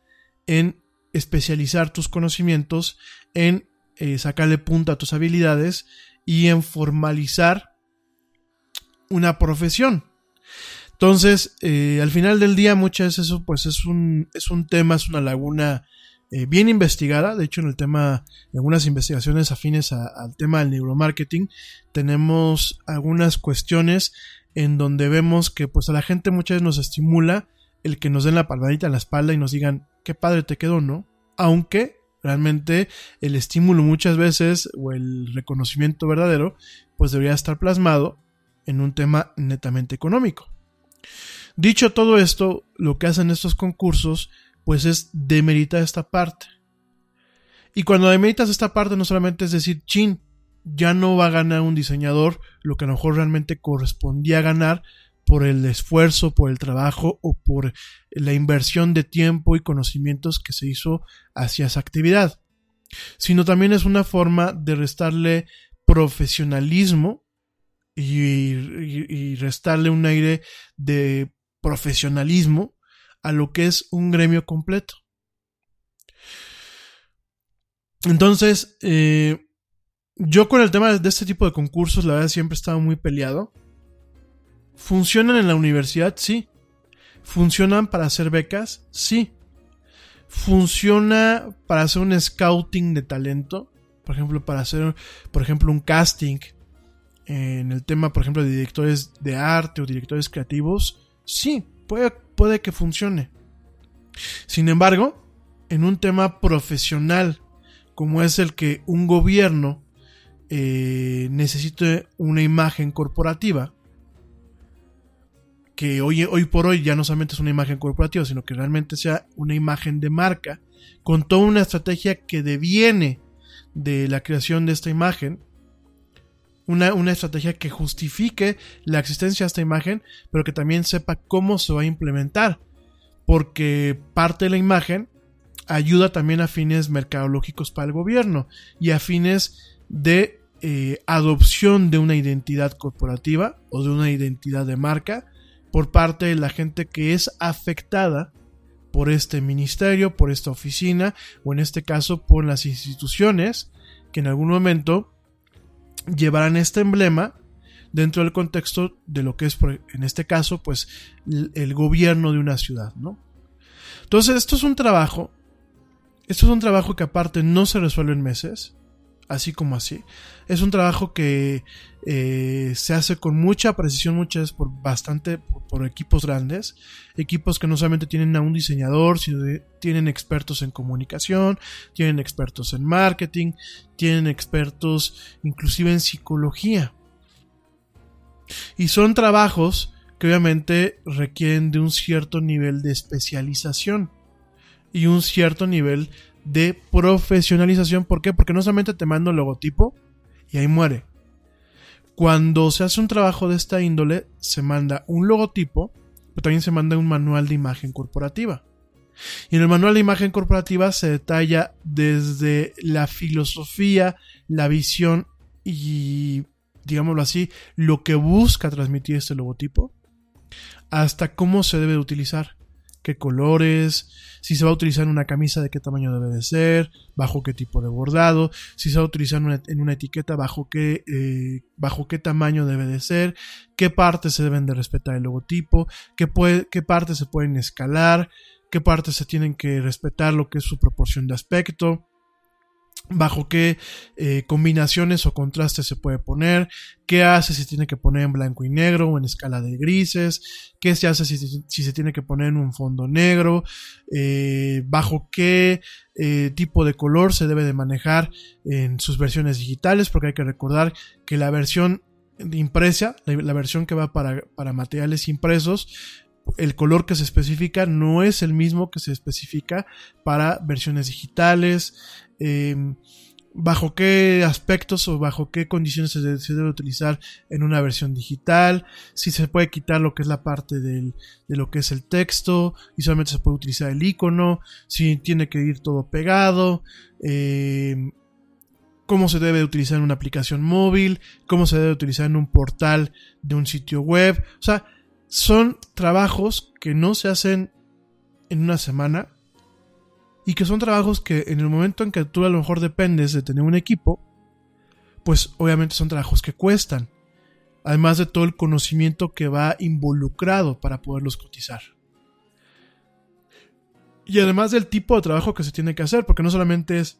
C: en especializar tus conocimientos, en sacarle punta a tus habilidades y en formalizar una profesión. Entonces, eh, al final del día, muchas veces eso pues es un, es un tema, es una laguna eh, bien investigada. De hecho, en el tema, en algunas investigaciones afines al tema del neuromarketing, tenemos algunas cuestiones en donde vemos que pues a la gente muchas veces nos estimula el que nos den la palmadita en la espalda y nos digan, qué padre te quedó, ¿no? Aunque Realmente el estímulo muchas veces o el reconocimiento verdadero pues debería estar plasmado en un tema netamente económico. Dicho todo esto, lo que hacen estos concursos pues es demeritar esta parte. Y cuando demeritas esta parte no solamente es decir, chin, ya no va a ganar un diseñador lo que a lo mejor realmente correspondía ganar por el esfuerzo, por el trabajo o por la inversión de tiempo y conocimientos que se hizo hacia esa actividad, sino también es una forma de restarle profesionalismo y, restarle un aire de profesionalismo a lo que es un gremio completo. Entonces, eh, yo con el tema de este tipo de concursos, la verdad, siempre he estado muy peleado. ¿Funcionan en la universidad? Sí. ¿Funcionan para hacer becas? Sí. ¿Funciona para hacer un scouting de talento? Por ejemplo, para hacer, por ejemplo, un casting en el tema, por ejemplo, de directores de arte o directores creativos. Sí, puede, que funcione. Sin embargo, en un tema profesional como es el que un gobierno eh, necesite una imagen corporativa, que hoy, hoy por hoy ya no solamente es una imagen corporativa, sino que realmente sea una imagen de marca, con toda una estrategia que deviene de la creación de esta imagen, una, una, estrategia que justifique la existencia de esta imagen, pero que también sepa cómo se va a implementar, porque parte de la imagen ayuda también a fines mercadológicos para el gobierno y a fines de eh, adopción de una identidad corporativa o de una identidad de marca por parte de la gente que es afectada por este ministerio, por esta oficina o en este caso por las instituciones que en algún momento llevarán este emblema dentro del contexto de lo que es en este caso pues el, gobierno de una ciudad, ¿no? Entonces esto es un trabajo, esto es un trabajo que aparte no se resuelve en meses, así como así. Es un trabajo que eh, se hace con mucha precisión muchas veces por bastante por, equipos grandes, equipos que no solamente tienen a un diseñador, sino que tienen expertos en comunicación, tienen expertos en marketing, tienen expertos inclusive en psicología. Y son trabajos que obviamente requieren de un cierto nivel de especialización y un cierto nivel de profesionalización. ¿Por qué? Porque no solamente te mando el logotipo y ahí muere. Cuando se hace un trabajo de esta índole, se manda un logotipo, pero también se manda un manual de imagen corporativa. Y en el manual de imagen corporativa se detalla desde la filosofía, la visión y, digámoslo así, lo que busca transmitir este logotipo, hasta cómo se debe utilizar qué colores, si se va a utilizar una camisa de qué tamaño debe de ser, bajo qué tipo de bordado, si se va a utilizar en una etiqueta bajo qué, eh, bajo qué tamaño debe de ser, qué partes se deben de respetar el logotipo, qué, qué partes se pueden escalar, qué partes se tienen que respetar lo que es su proporción de aspecto, bajo qué eh, combinaciones o contrastes se puede poner, qué hace si tiene que poner en blanco y negro o en escala de grises, qué se hace si, se tiene que poner en un fondo negro, eh, bajo qué eh, tipo de color se debe de manejar en sus versiones digitales, porque hay que recordar que la versión impresa, la, versión que va para, para materiales impresos, el color que se especifica no es el mismo que se especifica para versiones digitales, Em, bajo qué aspectos o bajo qué condiciones se debe, utilizar en una versión digital, si se puede quitar lo que es la parte de lo que es el texto y solamente se puede utilizar el icono, si tiene que ir todo pegado, em, cómo se debe utilizar en una aplicación móvil, cómo se debe utilizar en un portal de un sitio web, o sea, son trabajos que no se hacen en una semana, y que son trabajos que en el momento en que tú a lo mejor dependes de tener un equipo, pues obviamente son trabajos que cuestan, además de todo el conocimiento que va involucrado para poderlos cotizar. Y además del tipo de trabajo que se tiene que hacer, porque no solamente es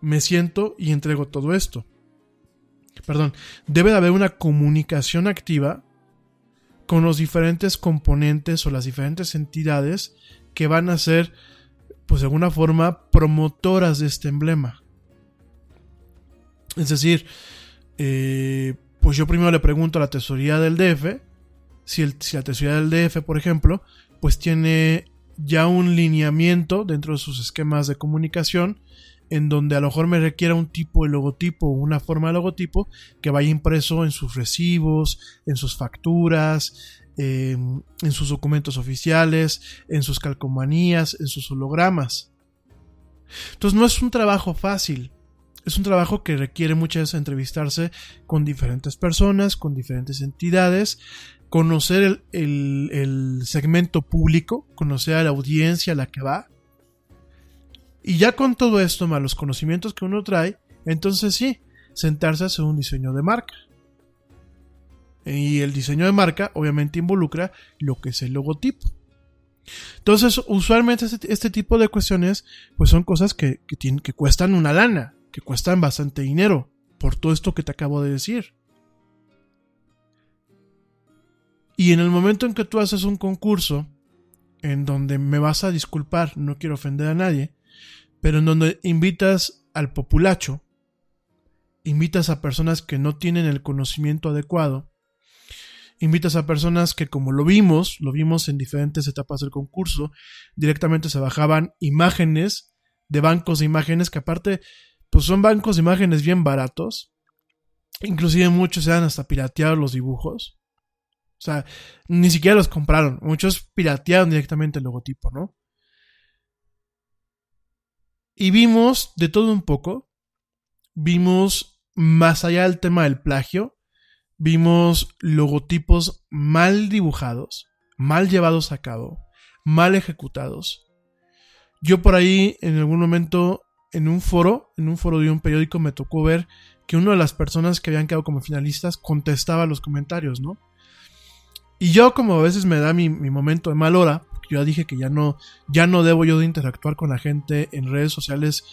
C: me siento y entrego todo esto. Perdón, debe de haber una comunicación activa con los diferentes componentes o las diferentes entidades que van a ser pues de alguna forma, promotoras de este emblema. Es decir, eh, pues yo primero le pregunto a la tesorería del DF, si, el, si la tesorería del DF, por ejemplo, pues tiene ya un lineamiento dentro de sus esquemas de comunicación en donde a lo mejor me requiera un tipo de logotipo una forma de logotipo que vaya impreso en sus recibos, en sus facturas, eh, en sus documentos oficiales, en sus calcomanías, en sus hologramas. Entonces no es un trabajo fácil, es un trabajo que requiere muchas veces entrevistarse con diferentes personas, con diferentes entidades, conocer el, el, segmento público, conocer a la audiencia a la que va. Y ya con todo esto, más los conocimientos que uno trae, entonces sí, sentarse a hacer un diseño de marca. Y el diseño de marca obviamente involucra lo que es el logotipo. Entonces, usualmente este, este tipo de cuestiones pues son cosas que, tienen, que cuestan una lana, que cuestan bastante dinero, por todo esto que te acabo de decir. Y en el momento en que tú haces un concurso, en donde me vas a disculpar, no quiero ofender a nadie, pero en donde invitas al populacho, invitas a personas que no tienen el conocimiento adecuado, invitas a personas que como lo vimos, lo vimos en diferentes etapas del concurso, directamente se bajaban imágenes de bancos de imágenes que aparte pues son bancos de imágenes bien baratos. Inclusive muchos se han hasta pirateado los dibujos. O sea, ni siquiera los compraron. Muchos piratearon directamente el logotipo, ¿no? Y vimos de todo un poco. Vimos más allá del tema del plagio vimos logotipos mal dibujados, mal llevados a cabo, mal ejecutados. Yo por ahí en algún momento en un foro, en un foro de un periódico me tocó ver que una de las personas que habían quedado como finalistas contestaba los comentarios, ¿no? Y yo como a veces me da mi, momento de mal hora, yo ya dije que ya no, ya no debo yo de interactuar con la gente en redes sociales,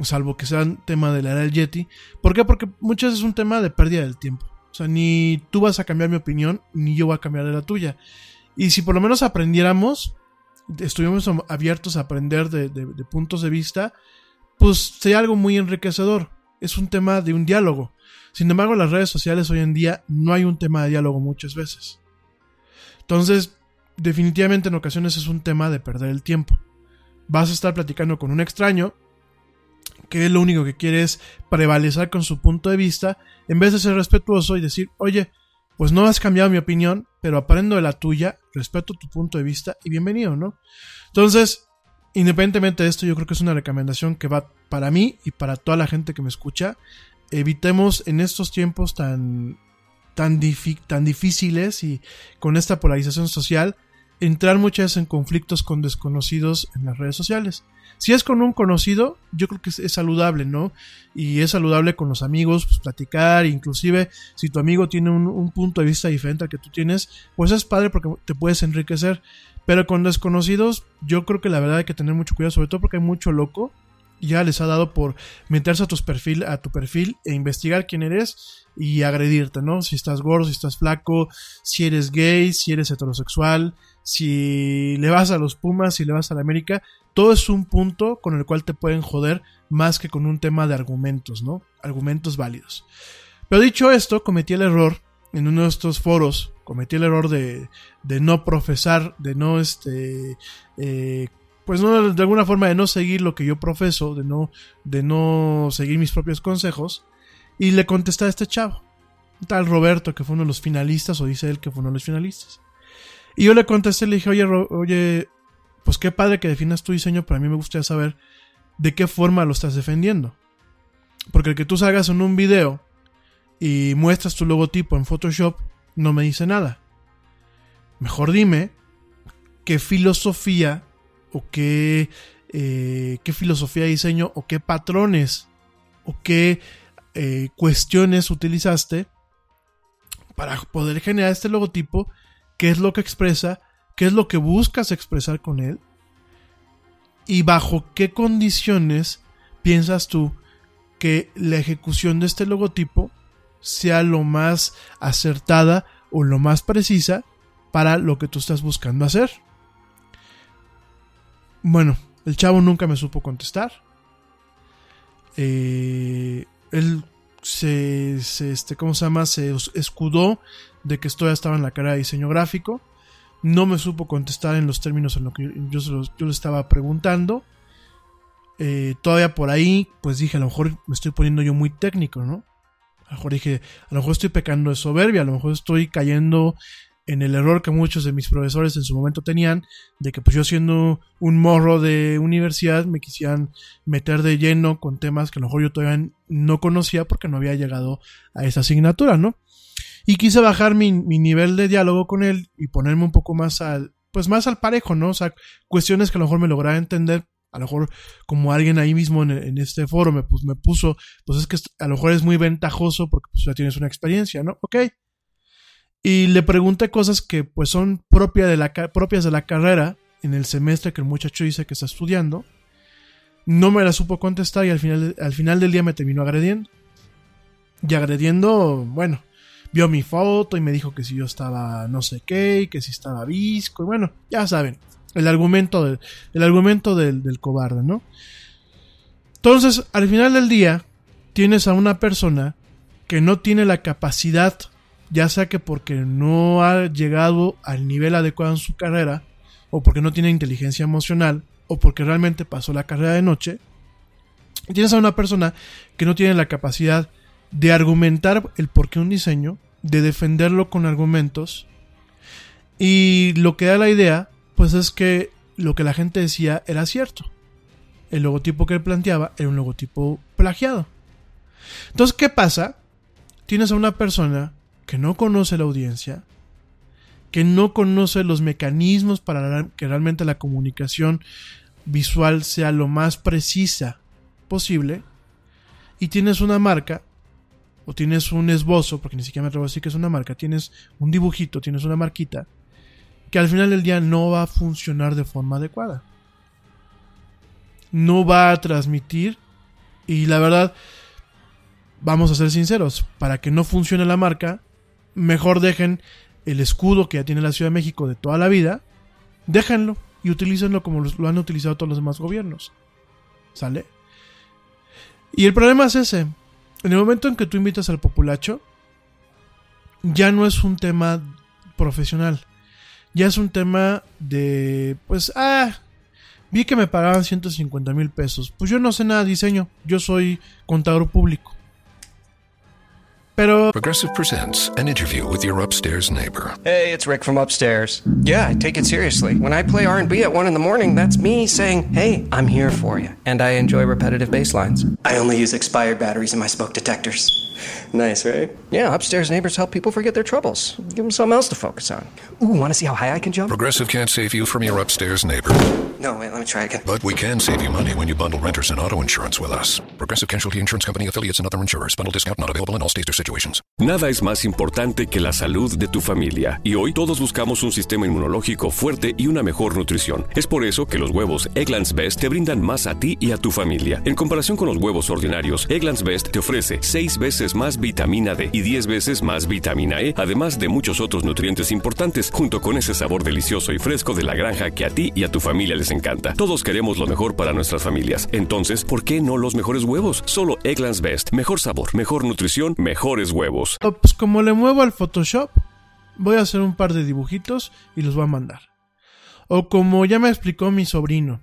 C: salvo que sean tema de la era del Yeti. ¿Por qué? Porque muchas veces es un tema de pérdida del tiempo. O sea, ni tú vas a cambiar mi opinión, ni yo voy a cambiar de la tuya. Y si por lo menos aprendiéramos, estuvimos abiertos a aprender de, puntos de vista, pues sería algo muy enriquecedor. Es un tema de un diálogo. Sin embargo, en las redes sociales hoy en día no hay un tema de diálogo muchas veces. Entonces, definitivamente en ocasiones es un tema de perder el tiempo. Vas a estar platicando con un extraño que lo único que quiere es prevalecer con su punto de vista, en vez de ser respetuoso y decir, oye, pues no has cambiado mi opinión, pero aprendo de la tuya, respeto tu punto de vista y bienvenido, ¿no? Entonces, independientemente de esto, yo creo que es una recomendación que va para mí y para toda la gente que me escucha. Evitemos en estos tiempos tan, tan, tan difíciles y con esta polarización social, entrar muchas veces en conflictos con desconocidos en las redes sociales. Si es con un conocido, yo creo que es, saludable, ¿no? Y es saludable con los amigos, pues, platicar, inclusive si tu amigo tiene un, un, punto de vista diferente al que tú tienes, pues es padre porque te puedes enriquecer. Pero con desconocidos, yo creo que la verdad hay que tener mucho cuidado, sobre todo porque hay mucho loco. Ya les ha dado por meterse a, tus perfil, a tu perfil e investigar quién eres y agredirte, ¿no? Si estás gordo, si estás flaco, si eres gay, si eres heterosexual, si le vas a los Pumas, si le vas a la América, todo es un punto con el cual te pueden joder más que con un tema de argumentos, ¿no? Argumentos válidos. Pero dicho esto, cometí el error en uno de estos foros, cometí el error de, de no profesar, de no, este, eh, pues no, de alguna forma de no seguir lo que yo profeso, de no, de no seguir mis propios consejos, y le contesté a este chavo, tal Roberto, que fue uno de los finalistas, o dice él que fue uno de los finalistas. Y yo le contesté, le dije, oye, oye, pues qué padre que definas tu diseño, pero a mí me gustaría saber de qué forma lo estás defendiendo. Porque el que tú salgas en un video y muestras tu logotipo en Photoshop no me dice nada. Mejor dime qué filosofía o qué, eh, qué filosofía de diseño o qué patrones o qué eh, cuestiones utilizaste para poder generar este logotipo, qué es lo que expresa, qué es lo que buscas expresar con él y bajo qué condiciones piensas tú que la ejecución de este logotipo sea lo más acertada o lo más precisa para lo que tú estás buscando hacer. Bueno, el chavo nunca me supo contestar. Eh, se, este, ¿cómo se llama? Se escudó de que esto ya estaba en la cara de diseño gráfico. No me supo contestar en los términos en los que yo, yo le estaba preguntando. Eh, todavía por ahí, pues dije, a lo mejor me estoy poniendo yo muy técnico, ¿no? A lo mejor dije, a lo mejor estoy pecando de soberbia, a lo mejor estoy cayendo en el error que muchos de mis profesores en su momento tenían, de que pues yo siendo un morro de universidad me quisieran meter de lleno con temas que a lo mejor yo todavía no conocía porque no había llegado a esa asignatura, ¿no? Y quise bajar mi, mi nivel de diálogo con él y ponerme un poco más al, pues más al parejo, ¿no? O sea, cuestiones que a lo mejor me lograra entender a lo mejor como alguien ahí mismo en, este foro me, pues, me puso, pues es que a lo mejor es muy ventajoso porque pues, ya tienes una experiencia, ¿no? Ok. Y le pregunté cosas que pues son de la, propias de la carrera en el semestre que el muchacho dice que está estudiando. No me la supo contestar y al final, al final del día me terminó agrediendo. Y agrediendo, bueno, vio mi foto y me dijo que si yo estaba no sé qué, que si estaba visco, y bueno, ya saben, el argumento, del, el argumento del, del cobarde, ¿no? Entonces, al final del día, tienes a una persona que no tiene la capacidad, ya sea que porque no ha llegado al nivel adecuado en su carrera, o porque no tiene inteligencia emocional, o porque realmente pasó la carrera de noche, tienes a una persona que no tiene la capacidad de argumentar el por qué un diseño, de defenderlo con argumentos, y lo que da la idea pues es que lo que la gente decía era cierto. El logotipo que él planteaba era un logotipo plagiado. Entonces, ¿qué pasa? Tienes a una persona que no conoce la audiencia, que no conoce los mecanismos para que realmente la comunicación visual sea lo más precisa posible, y tienes una marca, o tienes un esbozo, porque ni siquiera me atrevo a decir que es una marca, tienes un dibujito, tienes una marquita, que al final del día no va a funcionar de forma adecuada. No va a transmitir y la verdad, vamos a ser sinceros, para que no funcione la marca, mejor dejen el escudo que ya tiene la Ciudad de México de toda la vida, déjenlo y utilícenlo como lo han utilizado todos los demás gobiernos. ¿Sale? Y el problema es ese. En el momento en que tú invitas al populacho, ya no es un tema profesional ya es un tema de, pues, ah, Vi que me pagaban 150 mil pesos. Pues yo no sé nada de diseño. Yo soy contador público. Pero
B: Progressive presents an interview with your upstairs neighbor.
J: Hey, it's Rick from upstairs. Yeah, I take it seriously. When I play R&B at 1 in the morning, that's me saying, "Hey, I'm here for you." And I enjoy repetitive bass lines. I only use expired batteries in my smoke detectors. Nice, right? Yeah, upstairs neighbors help people forget their troubles. Give them something else to focus on. Ooh, want to see how high I can jump?
B: Progressive can't save you from your upstairs neighbor,
J: No, wait, let me try again.
B: but we can save you money when you bundle renters and auto insurance with us. Progressive Casualty Insurance Company affiliates and other insurers. Bundle discount not available in all states or situations.
K: Nada es más importante que la salud de tu familia y hoy todos buscamos un sistema inmunológico fuerte y una mejor nutrición. Es por eso que los huevos Egglands Best te brindan más a ti y a tu familia. En comparación con los huevos ordinarios, Egglands Best te ofrece 6 veces más vitamina D y 10 veces más vitamina E, además de muchos otros nutrientes importantes, junto con ese sabor delicioso y fresco de la granja que a ti y a tu familia les encanta. Todos queremos lo mejor para nuestras familias. Entonces, ¿por qué no los mejores huevos? Solo Egglands Best. Mejor sabor, mejor nutrición, mejores huevos.
C: pues como le muevo al Photoshop, voy a hacer un par de dibujitos y los voy a mandar. O como ya me explicó mi sobrino,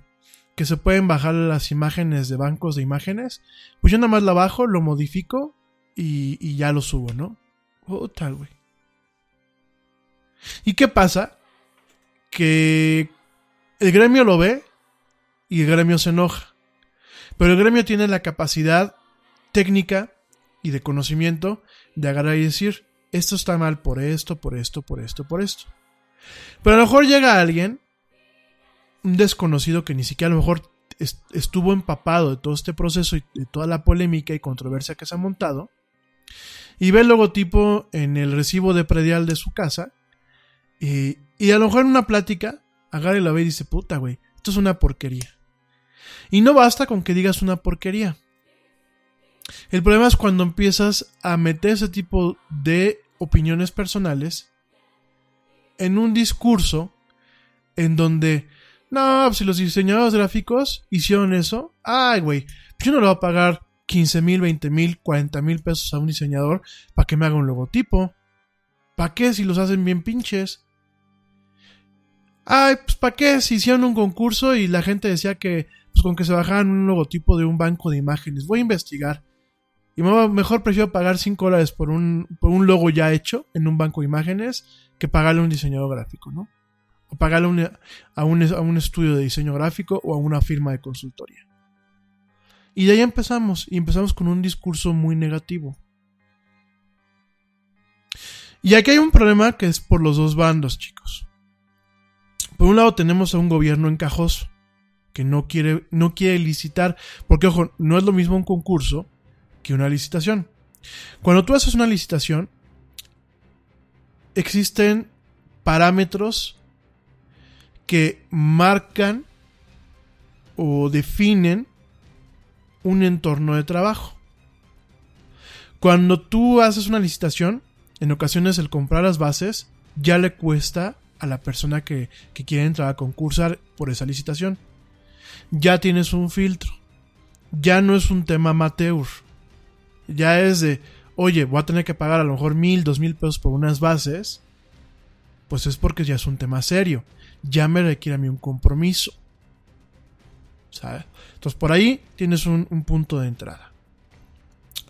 C: que se pueden bajar las imágenes de bancos de imágenes, pues yo nada más la bajo, lo modifico y, ya lo subo, ¿no? Tal, güey. ¿Y qué pasa? Que el gremio lo ve y el gremio se enoja. Pero el gremio tiene la capacidad técnica y de conocimiento de agarrar y decir, esto está mal por esto, por esto, por esto, por esto. Pero a lo mejor llega alguien, un desconocido que ni siquiera a lo mejor est- estuvo empapado de todo este proceso y de toda la polémica y controversia que se ha montado, y ve el logotipo en el recibo de predial de su casa, y, y a lo mejor en una plática, agarra y la ve y dice, puta, güey, esto es una porquería. Y no basta con que digas una porquería. El problema es cuando empiezas a meter ese tipo de opiniones personales en un discurso en donde, no, pues, si los diseñadores gráficos hicieron eso, ay, güey, pues yo no le voy a pagar 15 mil, 20 mil, 40 mil pesos a un diseñador para que me haga un logotipo. ¿Para qué si los hacen bien pinches? Ay, pues ¿para qué si hicieron un concurso y la gente decía que pues con que se bajaran un logotipo de un banco de imágenes? Voy a investigar. Y me- mejor prefiero pagar 5 dólares por un, por un logo ya hecho en un banco de imágenes que pagarle a un diseñador gráfico, ¿no? O pagarle a un, a un, a un estudio de diseño gráfico o a una firma de consultoría. Y de ahí empezamos, y empezamos con un discurso muy negativo. Y aquí hay un problema que es por los dos bandos, chicos. Por un lado tenemos a un gobierno encajoso que no quiere, no quiere licitar, porque ojo, no es lo mismo un concurso que una licitación. Cuando tú haces una licitación, existen parámetros que marcan o definen un entorno de trabajo. Cuando tú haces una licitación, en ocasiones el comprar las bases ya le cuesta a la persona que, que quiere entrar a concursar por esa licitación. Ya tienes un filtro. Ya no es un tema amateur. Ya es de, oye, voy a tener que pagar a lo mejor mil, dos mil pesos por unas bases. Pues es porque ya es un tema serio. Ya me requiere a mí un compromiso. Entonces por ahí tienes un, un punto de entrada.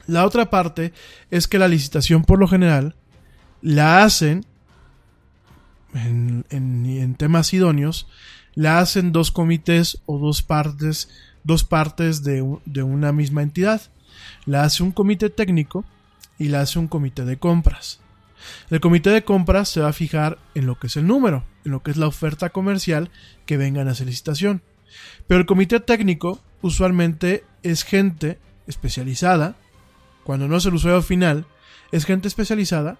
C: La otra parte es que la licitación por lo general la hacen en, en- en temas idóneos, la hacen dos comités o dos partes, dos partes de, un- de una misma entidad. La hace un comité técnico y la hace un comité de compras. El comité de compras se va a fijar en lo que es el número, en lo que es la oferta comercial que vengan a esa licitación. Pero el comité técnico usualmente es gente especializada, cuando no es el usuario final, es gente especializada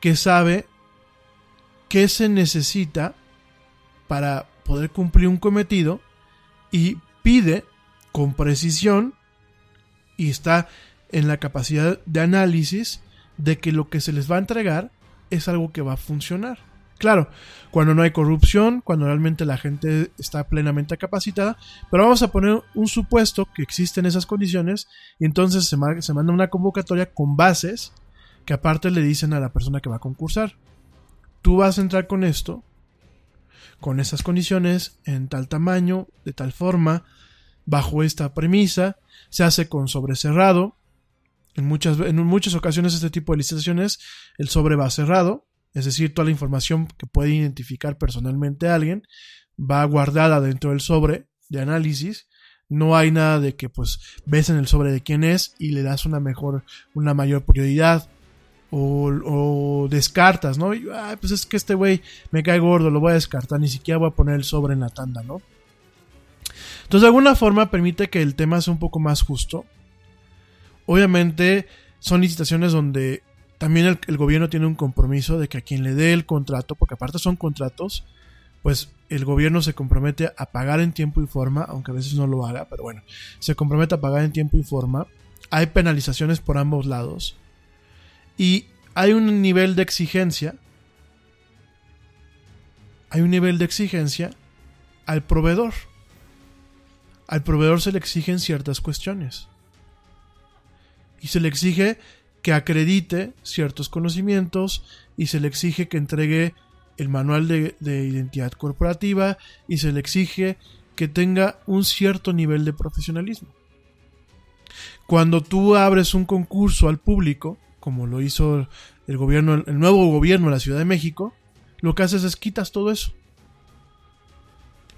C: que sabe qué se necesita para poder cumplir un cometido y pide con precisión y está en la capacidad de análisis de que lo que se les va a entregar es algo que va a funcionar. Claro, cuando no hay corrupción, cuando realmente la gente está plenamente capacitada, pero vamos a poner un supuesto que existen esas condiciones y entonces se, se manda una convocatoria con bases que aparte le dicen a la persona que va a concursar, tú vas a entrar con esto con esas condiciones, en tal tamaño, de tal forma, bajo esta premisa, se hace con sobre cerrado. En muchas, en muchas ocasiones este tipo de licitaciones el sobre va cerrado, es decir, toda la información que puede identificar personalmente a alguien va guardada dentro del sobre de análisis. No hay nada de que pues ves en el sobre de quién es y le das una mejor, una mayor prioridad o, descartas, ¿no? pues es que este güey me cae gordo, lo voy a descartar, ni siquiera voy a poner el sobre en la tanda, ¿no? Entonces, de alguna forma permite que el tema sea un poco más justo. Obviamente, son licitaciones donde también el, gobierno tiene un compromiso de que a quien le dé el contrato, porque aparte son contratos, pues el gobierno se compromete a pagar en tiempo y forma, aunque a veces no lo haga, pero bueno, se compromete a pagar en tiempo y forma. Hay penalizaciones por ambos lados. Y hay un nivel de exigencia. Hay un nivel de exigencia al proveedor. Al proveedor se le exigen ciertas cuestiones. Y se le exige que acredite ciertos conocimientos y se le exige que entregue el manual de, de, identidad corporativa y se le exige que tenga un cierto nivel de profesionalismo. Cuando tú abres un concurso al público, como lo hizo el gobierno, el nuevo gobierno de la Ciudad de México, lo que haces es quitas todo eso.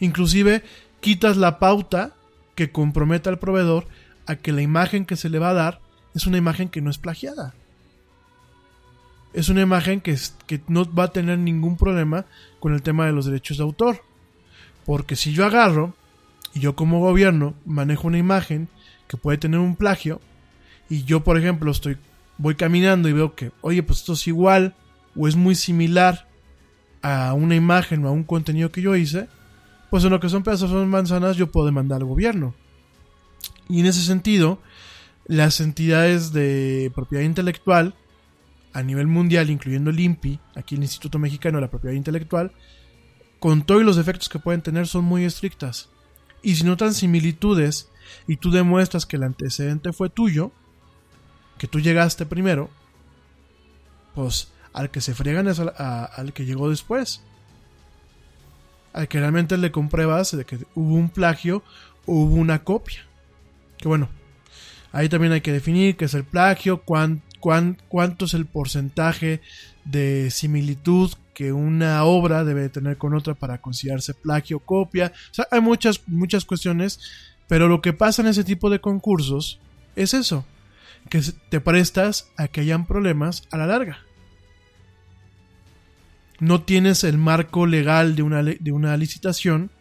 C: Inclusive quitas la pauta que comprometa al proveedor a que la imagen que se le va a dar es una imagen que no es plagiada. Es una imagen que, que no va a tener ningún problema con el tema de los derechos de autor. Porque si yo agarro y yo como gobierno manejo una imagen que puede tener un plagio y yo por ejemplo estoy voy caminando y veo que, oye, pues esto es igual o es muy similar a una imagen o a un contenido que yo hice, pues en lo que son pedazos son manzanas yo puedo demandar al gobierno. Y en ese sentido, las entidades de propiedad intelectual a nivel mundial, incluyendo el INPI, aquí el Instituto Mexicano de la Propiedad Intelectual, con todos los efectos que pueden tener, son muy estrictas. Y si notan similitudes y tú demuestras que el antecedente fue tuyo, que tú llegaste primero, pues al que se friegan es al, que llegó después. Al que realmente le compruebas de que hubo un plagio o hubo una copia. Que bueno, ahí también hay que definir qué es el plagio, cuánto es el porcentaje de similitud que una obra debe tener con otra para considerarse plagio copia. O sea, hay muchas, muchas cuestiones, pero lo que pasa en ese tipo de concursos es eso que te prestas a que hayan problemas a la larga. No tienes el marco legal de una, de una licitación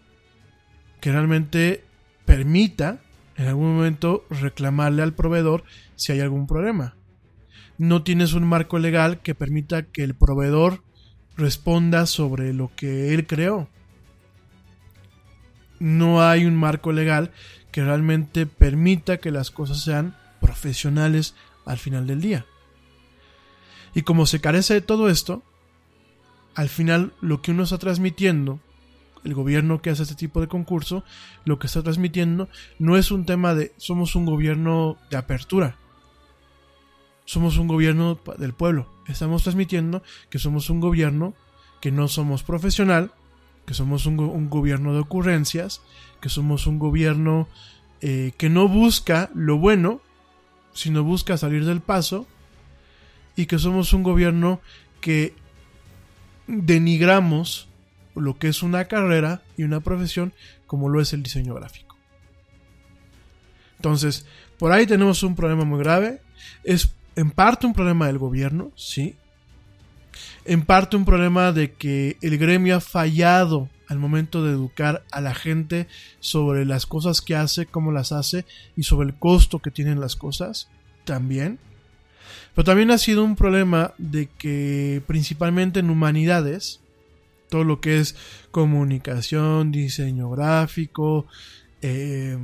C: que realmente permita en algún momento reclamarle al proveedor si hay algún problema. No tienes un marco legal que permita que el proveedor responda sobre lo que él creó. No hay un marco legal que realmente permita que las cosas sean profesionales al final del día. Y como se carece de todo esto, al final lo que uno está transmitiendo, el gobierno que hace este tipo de concurso, lo que está transmitiendo no es un tema de somos un gobierno de apertura, somos un gobierno del pueblo, estamos transmitiendo que somos un gobierno que no somos profesional, que somos un, gobierno de ocurrencias, que somos un gobierno eh, que no busca lo bueno, sino busca salir del paso y que somos un gobierno que denigramos lo que es una carrera y una profesión como lo es el diseño gráfico. Entonces, por ahí tenemos un problema muy grave. Es en parte un problema del gobierno, sí. En parte un problema de que el gremio ha fallado al momento de educar a la gente sobre las cosas que hace, cómo las hace y sobre el costo que tienen las cosas también. Pero también ha sido un problema de que principalmente en humanidades, todo lo que es comunicación, diseño gráfico, eh,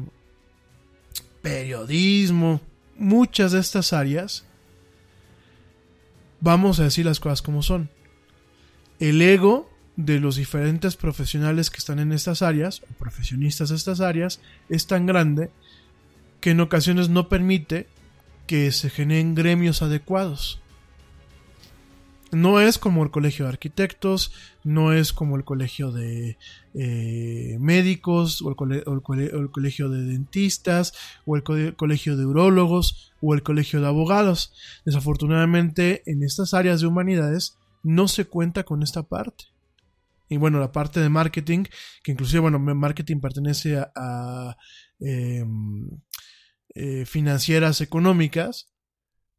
C: periodismo, muchas de estas áreas, vamos a decir las cosas como son. El ego de los diferentes profesionales que están en estas áreas, o profesionistas de estas áreas, es tan grande que en ocasiones no permite que se generen gremios adecuados. No es como el colegio de arquitectos, no es como el colegio de eh, médicos, o el, colegio de dentistas, o el co- colegio de urólogos, o el colegio de abogados. Desafortunadamente, en estas áreas de humanidades no se cuenta con esta parte. Y bueno, la parte de marketing, que inclusive, bueno, marketing pertenece a, a, em, eh, financieras económicas,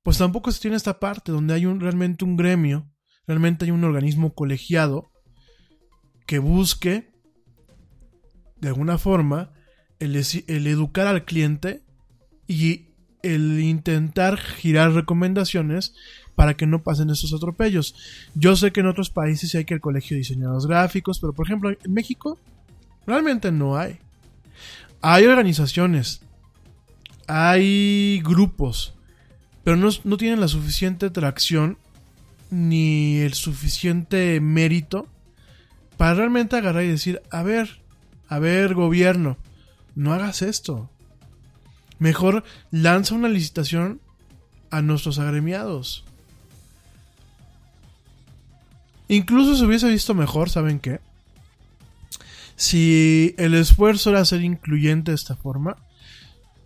C: pues tampoco se tiene esta parte donde hay un, realmente un gremio, realmente hay un organismo colegiado que busque, de alguna forma, el, educar al cliente y el intentar girar recomendaciones para que no pasen esos atropellos. Yo sé que en otros países hay que el colegio de diseñadores gráficos, pero por ejemplo en México realmente no hay. Hay organizaciones, hay grupos, pero no, tienen la suficiente tracción ni el suficiente mérito para realmente agarrar y decir, a ver, a ver gobierno, no hagas esto. Mejor lanza una licitación a nuestros agremiados. Incluso se hubiese visto mejor, ¿saben qué? Si el esfuerzo era ser incluyente de esta forma,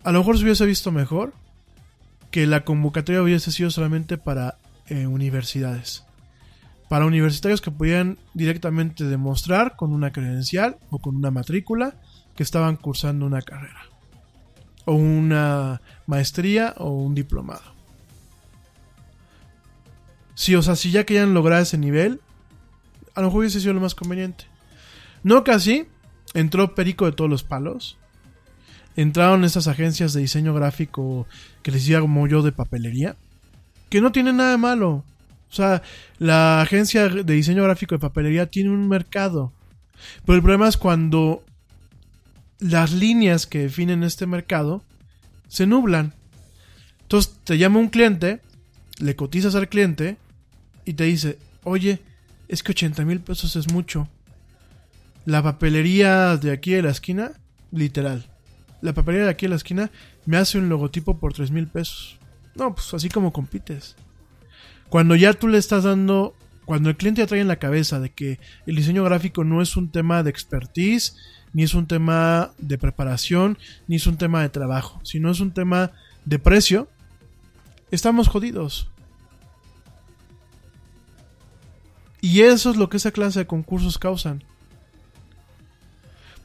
C: a lo mejor se hubiese visto mejor que la convocatoria hubiese sido solamente para eh, universidades. Para universitarios que pudieran directamente demostrar con una credencial o con una matrícula que estaban cursando una carrera. O una maestría o un diplomado. Sí, o sea, si ya querían lograr ese nivel, a lo mejor hubiese sido lo más conveniente. No así, entró Perico de todos los palos. Entraron esas agencias de diseño gráfico que les decía como yo de papelería. Que no tiene nada malo. O sea, la agencia de diseño gráfico de papelería tiene un mercado. Pero el problema es cuando las líneas que definen este mercado se nublan. Entonces te llama un cliente, le cotizas al cliente y te dice, oye, es que 80 mil pesos es mucho. La papelería de aquí de la esquina, literal. La papelería de aquí de la esquina me hace un logotipo por 3 mil pesos. No, pues así como compites. Cuando ya tú le estás dando, cuando el cliente ya trae en la cabeza de que el diseño gráfico no es un tema de expertise, ni es un tema de preparación, ni es un tema de trabajo, sino es un tema de precio, estamos jodidos. Y eso es lo que esa clase de concursos causan.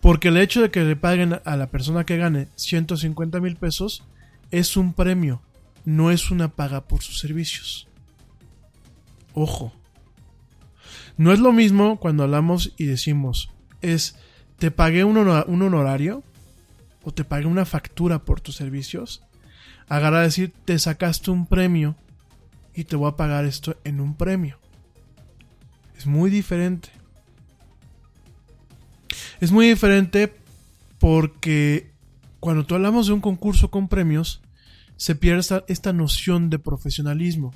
C: Porque el hecho de que le paguen a la persona que gane 150 mil pesos es un premio, no es una paga por sus servicios. Ojo. No es lo mismo cuando hablamos y decimos, es, te pagué un, honor- un honorario o te pagué una factura por tus servicios. Agarrar a decir, te sacaste un premio y te voy a pagar esto en un premio. Es muy diferente. Es muy diferente porque cuando tú hablamos de un concurso con premios, se pierde esta, noción de profesionalismo.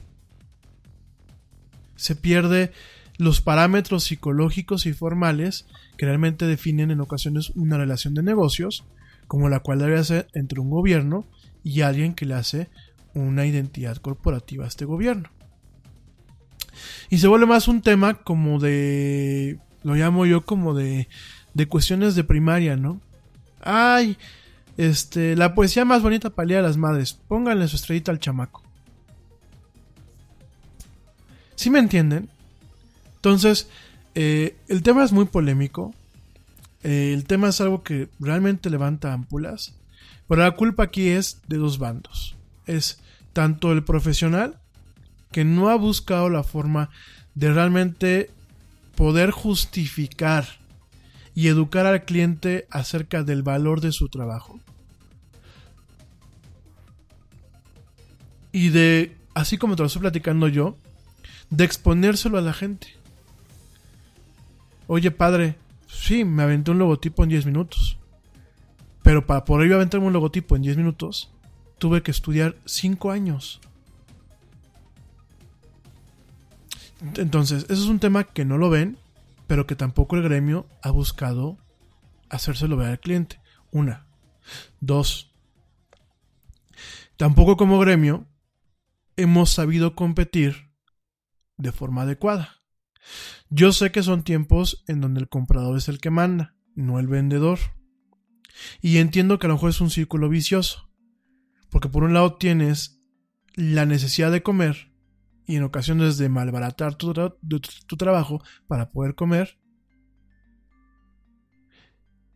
C: Se pierde los parámetros psicológicos y formales que realmente definen en ocasiones una relación de negocios, como la cual debe ser entre un gobierno y alguien que le hace una identidad corporativa a este gobierno. Y se vuelve más un tema como de, lo llamo yo como de, de cuestiones de primaria, ¿no? Ay, este, la poesía más bonita para las Madres, pónganle su estrellita al chamaco. ¿Sí me entienden? Entonces, eh, el tema es muy polémico. Eh, el tema es algo que realmente levanta ámpulas. Pero la culpa aquí es de dos bandos. Es tanto el profesional que no ha buscado la forma de realmente poder justificar y educar al cliente acerca del valor de su trabajo. Y de, así como te lo estoy platicando yo, de exponérselo a la gente. Oye, padre, sí, me aventé un logotipo en 10 minutos. Pero para poder yo aventarme un logotipo en 10 minutos, tuve que estudiar 5 años. Entonces, eso es un tema que no lo ven, pero que tampoco el gremio ha buscado hacérselo ver al cliente. Una. Dos. Tampoco como gremio hemos sabido competir de forma adecuada. Yo sé que son tiempos en donde el comprador es el que manda, no el vendedor. Y entiendo que a lo mejor es un círculo vicioso. Porque por un lado tienes la necesidad de comer y en ocasiones de malbaratar tu, trabajo para poder comer.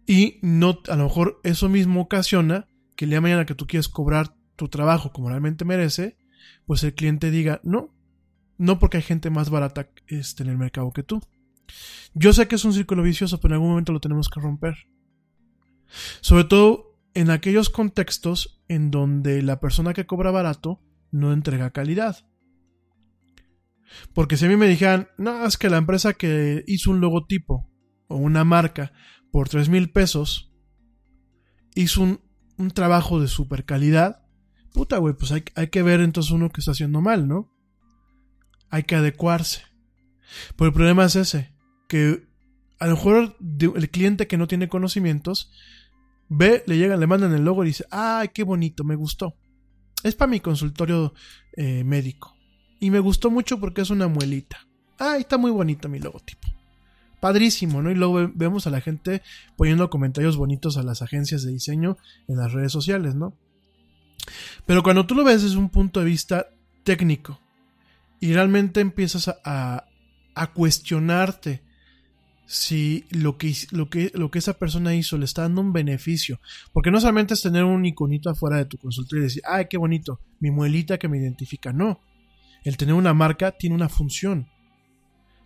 C: Y no, a lo mejor eso mismo ocasiona que el día de mañana que tú quieres cobrar tu trabajo como realmente merece, pues el cliente diga, no, no porque hay gente más barata este, en el mercado que tú. Yo sé que es un círculo vicioso, pero en algún momento lo tenemos que romper. Sobre todo en aquellos contextos en donde la persona que cobra barato no entrega calidad. Porque si a mí me dijeran, no, es que la empresa que hizo un logotipo o una marca por 3 mil pesos hizo un, un, trabajo de super calidad, puta, güey, pues hay, hay que ver entonces uno que está haciendo mal, ¿no? Hay que adecuarse. Pero el problema es ese, que a lo mejor el cliente que no tiene conocimientos ve, le llegan, le mandan el logo y dice, ay, qué bonito, me gustó. Es para mi consultorio eh, médico. Y me gustó mucho porque es una muelita. Ay, está muy bonito mi logotipo. Padrísimo, ¿no? Y luego vemos a la gente poniendo comentarios bonitos a las agencias de diseño en las redes sociales, ¿no? Pero cuando tú lo ves desde un punto de vista técnico y realmente empiezas a, a cuestionarte si lo que, lo, que, lo que esa persona hizo le está dando un beneficio. Porque no solamente es tener un iconito afuera de tu consultorio y decir, ay, qué bonito, mi muelita que me identifica. No. El tener una marca tiene una función.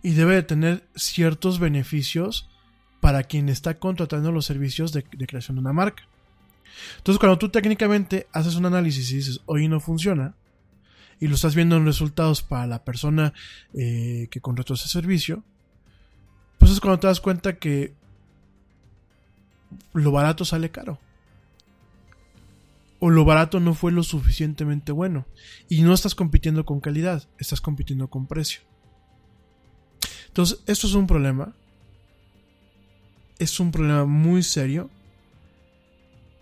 C: Y debe de tener ciertos beneficios para quien está contratando los servicios de, creación de una marca. Entonces, cuando tú técnicamente haces un análisis y dices, hoy no funciona, y lo estás viendo en resultados para la persona eh, que contrató ese servicio, pues es cuando te das cuenta que lo barato sale caro. O lo barato no fue lo suficientemente bueno. Y no estás compitiendo con calidad, estás compitiendo con precio. Entonces, esto es un problema. Es un problema muy serio.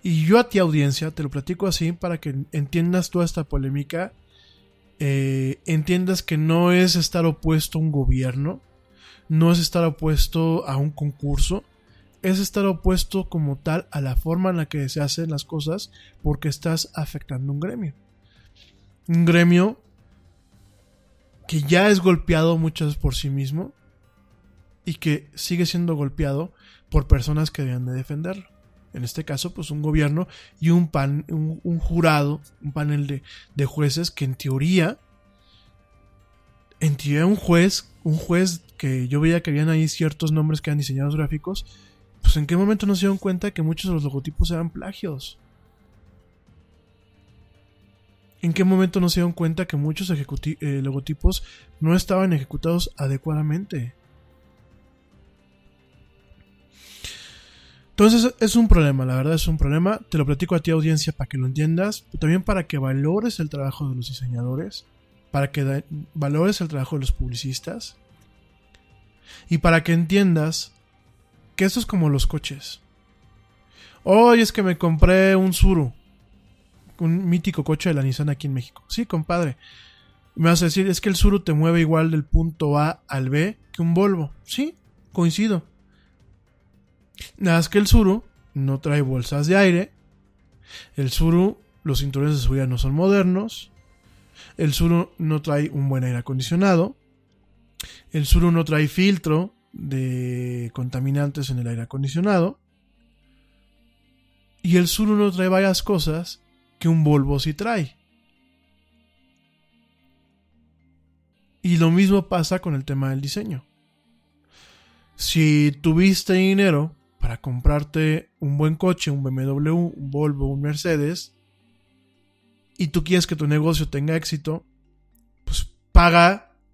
C: Y yo a ti audiencia te lo platico así para que entiendas toda esta polémica. Eh, entiendas que no es estar opuesto a un gobierno no es estar opuesto a un concurso, es estar opuesto como tal a la forma en la que se hacen las cosas porque estás afectando un gremio. Un gremio que ya es golpeado muchas veces por sí mismo y que sigue siendo golpeado por personas que deben de defenderlo. En este caso, pues un gobierno y un, pan, un, jurado, un panel de, de jueces que en teoría, en teoría un juez un juez que yo veía que habían ahí ciertos nombres que eran diseñadores gráficos, pues en qué momento no se dieron cuenta que muchos de los logotipos eran plagios. ¿En qué momento no se dieron cuenta que muchos eh, logotipos no estaban ejecutados adecuadamente? Entonces es un problema, la verdad es un problema. Te lo platico a ti audiencia para que lo entiendas, pero también para que valores el trabajo de los diseñadores para que valores el trabajo de los publicistas y para que entiendas que esto es como los coches. Hoy es que me compré un Suru, un mítico coche de la Nissan aquí en México. Sí, compadre. Me vas a decir, es que el Suru te mueve igual del punto A al B que un Volvo. Sí, coincido. Nada más que el Suru no trae bolsas de aire. El Suru, los cinturones de seguridad no son modernos. El Suru no trae un buen aire acondicionado. El Suru no trae filtro de contaminantes en el aire acondicionado. Y el Suru no trae varias cosas que un Volvo sí trae. Y lo mismo pasa con el tema del diseño. Si tuviste dinero para comprarte un buen coche, un BMW, un Volvo, un Mercedes, y tú quieres que tu negocio tenga éxito, pues paga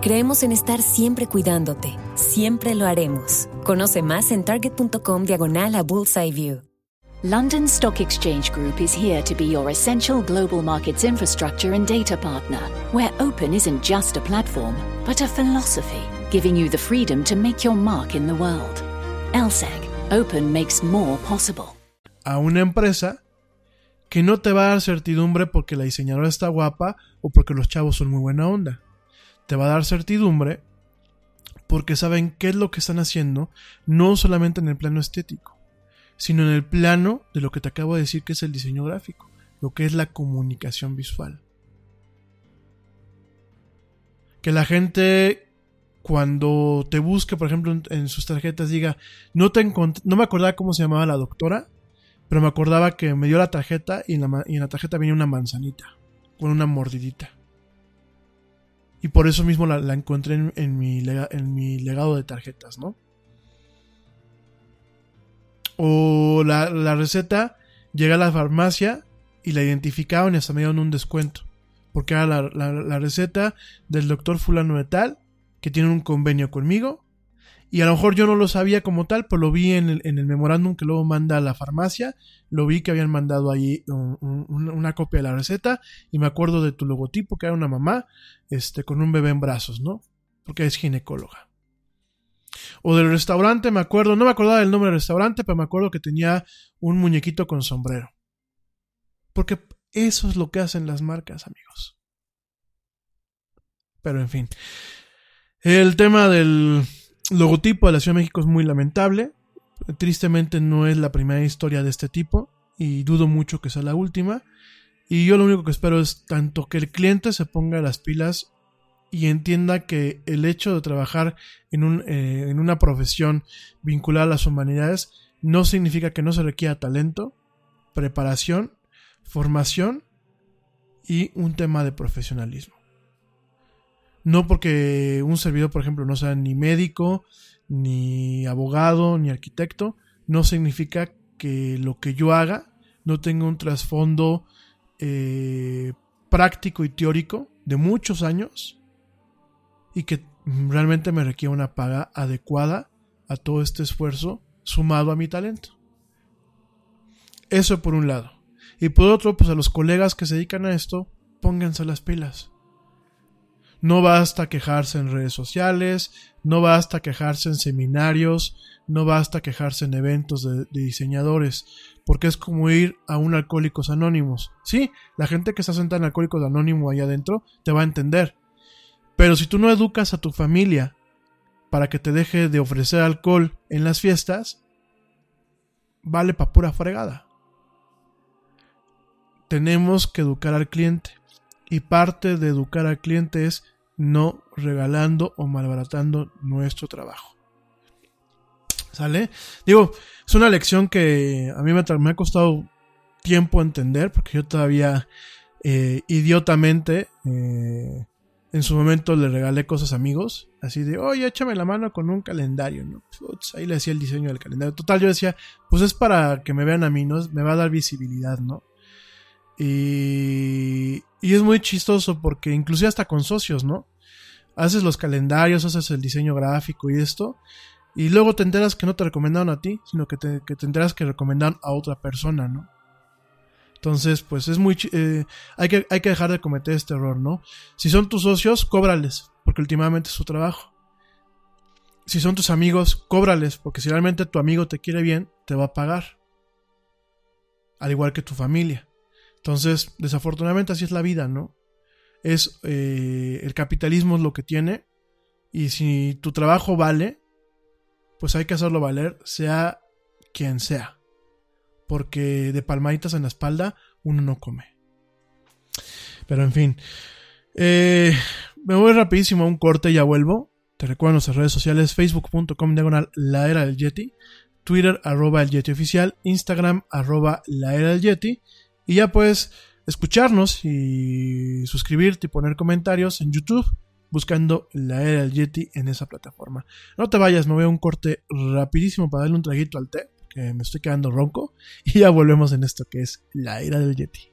E: Creemos en estar siempre cuidándote. Siempre lo haremos. Conoce más en target.com diagonal a Bullseye View.
L: London Stock Exchange Group is here to be your essential global markets infrastructure and data partner, where open isn't just a platform, but a philosophy, giving you the freedom to make your mark in the world. LSEG, open makes more possible.
C: A una empresa que no te va a dar certidumbre porque la diseñadora está guapa o porque los chavos son muy buena onda. Te va a dar certidumbre porque saben qué es lo que están haciendo, no solamente en el plano estético, sino en el plano de lo que te acabo de decir que es el diseño gráfico, lo que es la comunicación visual. Que la gente cuando te busque, por ejemplo, en, sus tarjetas diga, no, te no me acordaba cómo se llamaba la doctora, pero me acordaba que me dio la tarjeta y en la, y en la tarjeta venía una manzanita, con una mordidita. Y por eso mismo la, encontré en, mi en mi legado de tarjetas, ¿no? O la, receta llega a la farmacia y la identificaban y hasta me dieron un descuento. Porque era la, receta del doctor fulano de tal, que tiene un convenio conmigo. Y a lo mejor yo no lo sabía como tal, pero lo vi en el, memorándum que luego manda a la farmacia. Lo vi que habían mandado ahí una copia de la receta. Y me acuerdo de tu logotipo, que era una mamá este, con un bebé en brazos, ¿no? Porque es ginecóloga. O del restaurante, me acuerdo, no me acordaba del nombre del restaurante, pero me acuerdo que tenía un muñequito con sombrero. Porque eso es lo que hacen las marcas, amigos. Pero en fin. El tema del logotipo de la Ciudad de México es muy lamentable. Tristemente no es la primera historia de este tipo y dudo mucho que sea la última. Y yo lo único que espero es tanto que el cliente se ponga las pilas y entienda que el hecho de trabajar en, un, eh, en una profesión vinculada a las humanidades no significa que no se requiera talento, preparación, formación y un tema de profesionalismo. No porque un servidor, por ejemplo, no sea ni médico, ni abogado, ni arquitecto, no significa que lo que yo haga no tenga un trasfondo eh, práctico y teórico de muchos años y que realmente me requiere una paga adecuada a todo este esfuerzo sumado a mi talento. Eso por un lado. Y por otro, pues a los colegas que se dedican a esto, pónganse las pilas. No basta quejarse en redes sociales, no basta quejarse en seminarios, no basta quejarse en eventos de, diseñadores, porque es como ir a un Alcohólicos Anónimos. Sí, la gente que está sentada en Alcohólicos Anónimos allá adentro te va a entender, pero si tú no educas a tu familia para que te deje de ofrecer alcohol en las fiestas, vale para pura fregada. Tenemos que educar al cliente. Y parte de educar al cliente es no regalando o malbaratando nuestro trabajo. ¿Sale? Digo, es una lección que a mí me, ha costado tiempo entender, porque yo todavía eh, idiotamente eh, en su momento le regalé cosas a amigos, así de, oye, échame la mano con un calendario, ¿no? ahí le hacía el diseño del calendario. Total, yo decía, pues es para que me vean a mí, ¿no? Me va a dar visibilidad, ¿no? Y, y es muy chistoso porque inclusive hasta con socios, ¿no? Haces los calendarios, haces el diseño gráfico y esto, y luego te enteras que no te recomendaron a ti, sino que te, que te enteras que recomendaron a otra persona, ¿no? Entonces, pues es muy... Eh, hay, que, hay que dejar de cometer este error, ¿no? Si son tus socios, cóbrales, porque últimamente es su trabajo. Si son tus amigos, cóbrales, porque si realmente tu amigo te quiere bien, te va a pagar. Al igual que tu familia. Entonces, desafortunadamente así es la vida, ¿no? Es eh, el capitalismo es lo que tiene. Y si tu trabajo vale, pues hay que hacerlo valer, sea quien sea porque de palmaditas en la espalda uno no come. Pero en fin. Eh, me voy rapidísimo a un corte y ya vuelvo. Te recuerdo nuestras redes sociales, facebook.com diagonal la era del Yeti, Twitter arroba el Yeti oficial, Instagram arroba la era del Yeti. Y ya puedes escucharnos y suscribirte y poner comentarios en YouTube buscando la era del Yeti en esa plataforma. No te vayas, me voy a un corte rapidísimo para darle un traguito al té, que me estoy quedando ronco, y ya volvemos en esto que es la era del Yeti.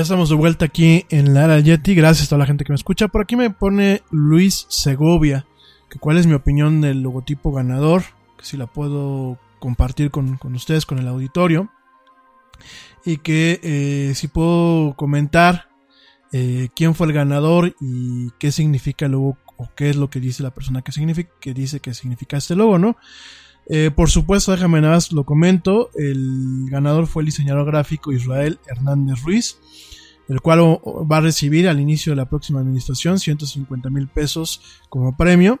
C: Ya estamos de vuelta aquí en la era Yeti. Gracias a toda la gente que me escucha. Por aquí me pone Luis Segovia. Que cuál es mi opinión del logotipo ganador. Que si la puedo compartir con, con ustedes, con el auditorio. Y que eh, si puedo comentar eh, quién fue el ganador y qué significa el logo. O qué es lo que dice la persona que, significa, que dice que significa este logo, ¿no? Eh, por supuesto, déjame nada más lo comento. El ganador fue el diseñador gráfico Israel Hernández Ruiz, el cual va a recibir al inicio de la próxima administración 150 mil pesos como premio.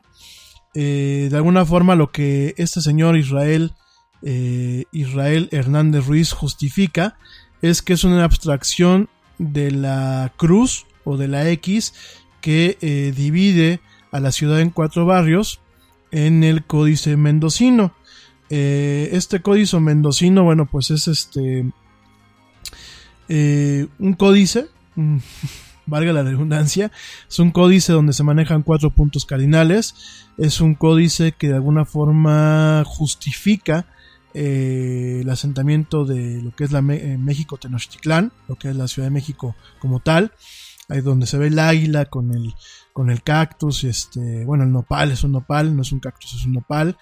C: Eh, de alguna forma, lo que este señor Israel, eh, Israel Hernández Ruiz justifica es que es una abstracción de la cruz o de la X que divide a la ciudad en cuatro barrios en el códice mendocino. Eh, este códice mendocino, bueno, pues es este eh, un códice, mm, valga la redundancia, es un códice donde se manejan cuatro puntos cardinales, es un códice que de alguna forma justifica eh, el asentamiento de lo que es la México Tenochtitlán, lo que es la Ciudad de México como tal, ahí donde se ve el águila con el, con el cactus, este, bueno, el nopal es un nopal, no es un cactus, es un nopal,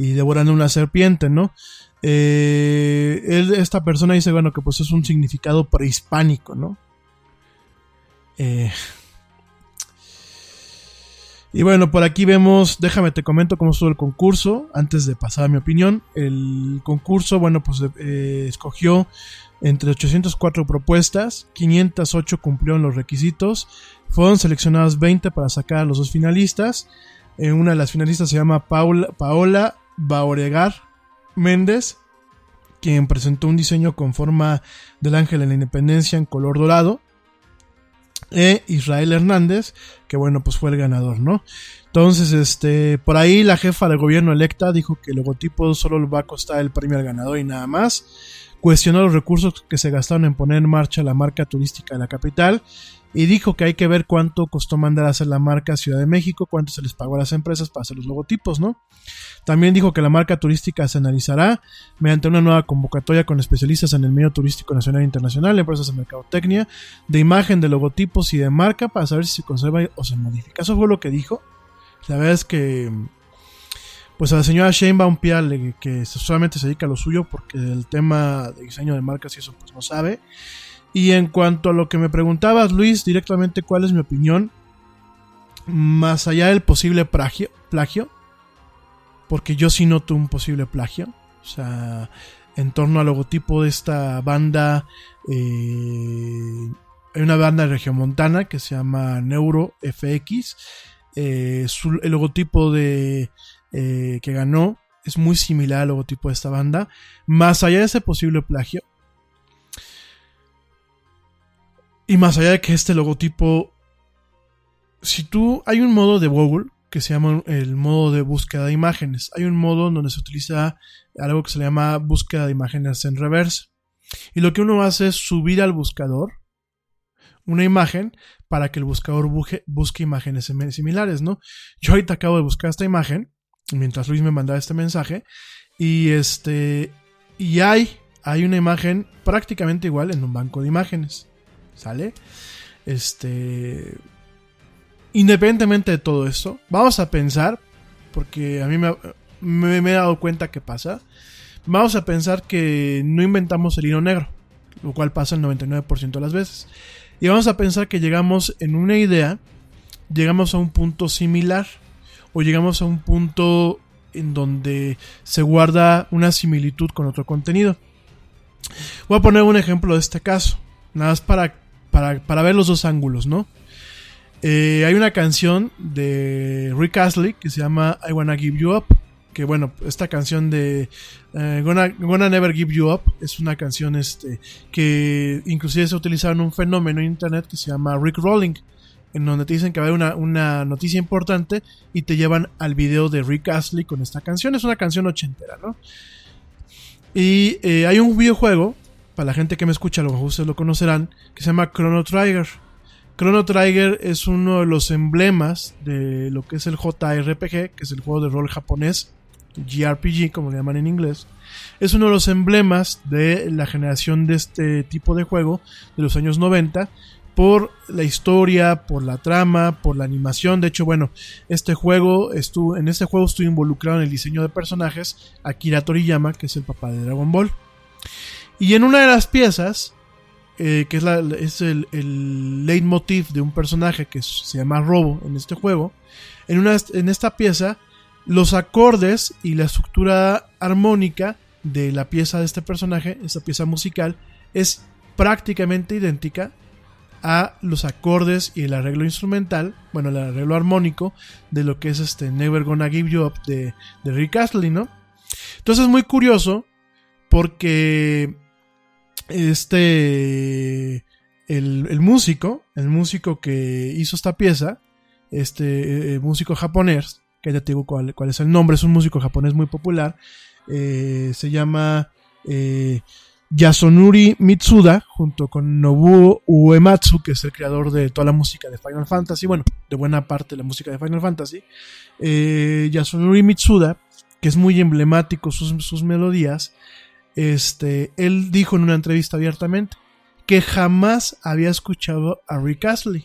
C: y devorando una serpiente, ¿no? Eh, esta persona dice, bueno, que pues es un significado prehispánico, ¿no? Eh, y bueno, por aquí vemos, déjame te comento cómo estuvo el concurso, antes de pasar a mi opinión. El concurso, bueno, pues eh, escogió entre 804 propuestas, 508 cumplieron los requisitos, fueron seleccionadas 20 para sacar a los dos finalistas. Una de las finalistas se llama Paula, Paola Bauregar Méndez, quien presentó un diseño con forma del ángel en la independencia en color dorado. e Israel Hernández, que bueno, pues fue el ganador, ¿no? Entonces, este, por ahí la jefa del gobierno electa dijo que el logotipo solo va a costar el premio al ganador y nada más. Cuestionó los recursos que se gastaron en poner en marcha la marca turística de la capital y dijo que hay que ver cuánto costó mandar a hacer la marca Ciudad de México, cuánto se les pagó a las empresas para hacer los logotipos, ¿no? También dijo que la marca turística se analizará mediante una nueva convocatoria con especialistas en el medio turístico nacional e internacional, empresas de mercadotecnia, de imagen, de logotipos y de marca para saber si se conserva o se modifica. Eso fue lo que dijo. La verdad es que pues a la señora Sheinbaum Pial, que solamente se dedica a lo suyo porque el tema de diseño de marcas y eso pues no sabe. Y en cuanto a lo que me preguntabas, Luis, directamente cuál es mi opinión, más allá del posible plagio, plagio porque yo sí noto un posible plagio, o sea, en torno al logotipo de esta banda, eh, hay una banda de regiomontana que se llama Neuro FX, eh, el logotipo de eh, que ganó es muy similar al logotipo de esta banda, más allá de ese posible plagio, y más allá de que este logotipo, si tú, hay un modo de Google que se llama el modo de búsqueda de imágenes. Hay un modo donde se utiliza algo que se llama búsqueda de imágenes en reversa. Y lo que uno hace es subir al buscador una imagen para que el buscador busque, imágenes similares, ¿no? Yo ahorita acabo de buscar esta imagen mientras Luis me mandaba este mensaje y este y hay hay una imagen prácticamente igual en un banco de imágenes. ¿Sale? Este. Independientemente de todo esto, vamos a pensar, porque a mí me, me, he dado cuenta que pasa. Vamos a pensar que no inventamos el hilo negro, lo cual pasa el 99% de las veces. Y vamos a pensar que llegamos en una idea, llegamos a un punto similar, o llegamos a un punto en donde se guarda una similitud con otro contenido. Voy a poner un ejemplo de este caso, nada más para para, ver los dos ángulos, ¿no? Eh, hay una canción de Rick Astley que se llama I Wanna Give You Up. Que bueno, esta canción de eh, Gonna, Never Give You Up es una canción este, que inclusive se utiliza en un fenómeno en internet que se llama Rick Rolling. En donde te dicen que va a haber una, noticia importante y te llevan al video de Rick Astley con esta canción. Es una canción ochentera, ¿no? Y eh, hay un videojuego para la gente que me escucha, a lo mejor ustedes lo conocerán, que se llama Chrono Trigger. Chrono Trigger es uno de los emblemas de lo que es el JRPG, que es el juego de rol japonés, JRPG como le llaman en inglés. Es uno de los emblemas de la generación de este tipo de juego de los años 90 por la historia, por la trama, por la animación. De hecho, bueno, este juego estuvo, en este juego estuve involucrado en el diseño de personajes Akira Toriyama, que es el papá de Dragon Ball. Y en una de las piezas, eh, que es, la, es el, el, leitmotiv de un personaje que se llama Robo en este juego, en, una, en esta pieza, los acordes y la estructura armónica de la pieza de este personaje, esta pieza musical, es prácticamente idéntica a los acordes y el arreglo instrumental, bueno, el arreglo armónico de lo que es este Never Gonna Give You Up de, de Rick Astley, ¿no? Entonces es muy curioso porque este, el, músico, el músico que hizo esta pieza, este eh, músico japonés, que ya te digo cuál, es el nombre, es un músico japonés muy popular, eh, se llama eh, Yasunori Mitsuda, junto con Nobuo Uematsu, que es el creador de toda la música de Final Fantasy, bueno, de buena parte de la música de Final Fantasy, Yasunori Mitsuda, que es muy emblemático sus, sus melodías, este, él dijo en una entrevista abiertamente que jamás había escuchado a Rick Astley.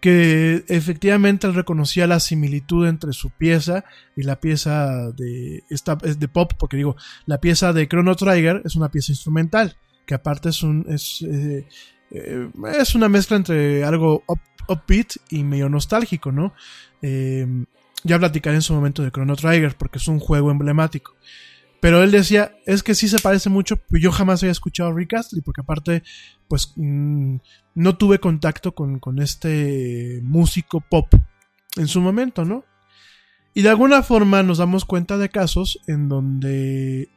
C: Que efectivamente él reconocía la similitud entre su pieza y la pieza de, esta, de pop, porque digo, la pieza de Chrono Trigger es una pieza instrumental, que aparte es un, es, eh, eh, es una mezcla entre algo upbeat y medio nostálgico, ¿no? Eh, ya platicaré en su momento de Chrono Trigger, porque es un juego emblemático. Pero él decía, es que sí se parece mucho, pero yo jamás había escuchado a Rick Astley, porque aparte, pues mm, no tuve contacto con, con, este músico pop en su momento, ¿no? Y de alguna forma nos damos cuenta de casos en donde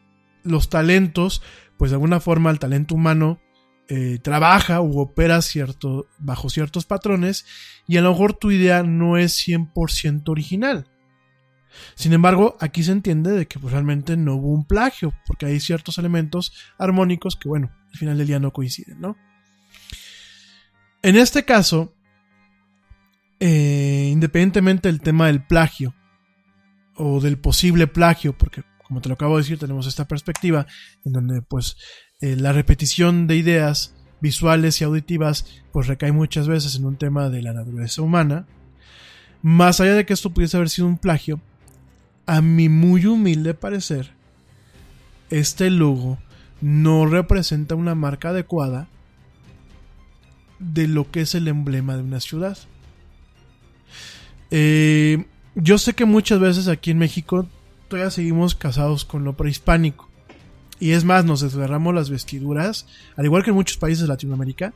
C: los talentos, pues de alguna forma el talento humano eh, trabaja u opera cierto, bajo ciertos patrones y a lo mejor tu idea no es 100% original. Sin embargo, aquí se entiende de que pues, realmente no hubo un plagio, porque hay ciertos elementos armónicos que, bueno, al final del día no coinciden, ¿no? En este caso, eh, independientemente del tema del plagio o del posible plagio, porque como te lo acabo de decir, tenemos esta perspectiva en donde pues eh, la repetición de ideas visuales y auditivas pues recae muchas veces en un tema de la naturaleza humana. Más allá de que esto pudiese haber sido un plagio, a mi muy humilde parecer, este logo no representa una marca adecuada de lo que es el emblema de una ciudad. Eh, yo sé que muchas veces aquí en México todavía seguimos casados con lo prehispánico. Y es más, nos desgarramos las vestiduras, al igual que en muchos países de Latinoamérica,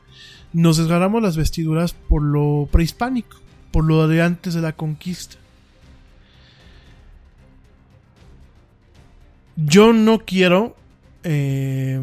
C: nos desgarramos las vestiduras por lo prehispánico, por lo de antes de la conquista. Yo no quiero eh,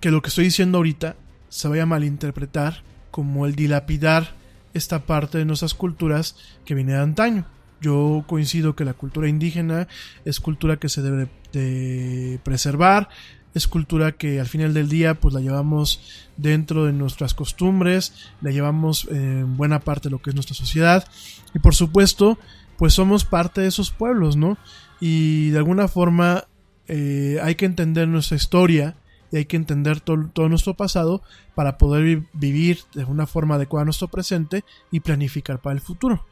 C: que lo que estoy diciendo ahorita se vaya a malinterpretar como el dilapidar esta parte de nuestras culturas que viene de antaño. Yo coincido que la cultura indígena es cultura que se debe de preservar, es cultura que al final del día pues la llevamos dentro de nuestras costumbres, la llevamos en buena parte de lo que es nuestra sociedad y por supuesto pues somos parte de esos pueblos, ¿no? Y de alguna forma eh, hay que entender nuestra historia y hay que entender todo, nuestro pasado para poder vivir de una forma adecuada nuestro presente y planificar para el futuro.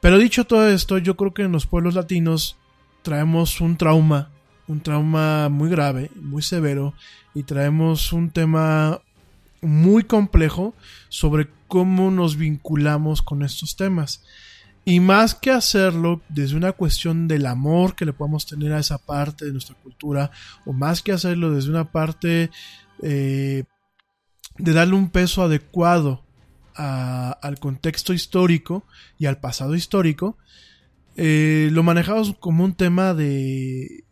C: Pero dicho todo esto, yo creo que en los pueblos latinos traemos un trauma, un trauma muy grave, muy severo, y traemos un tema muy complejo sobre cómo nos vinculamos con estos temas. Y más que hacerlo desde una cuestión del amor que le podemos tener a esa parte de nuestra cultura, o más que hacerlo desde una parte eh, de darle un peso adecuado al contexto histórico y al pasado histórico, eh, lo manejamos como un tema de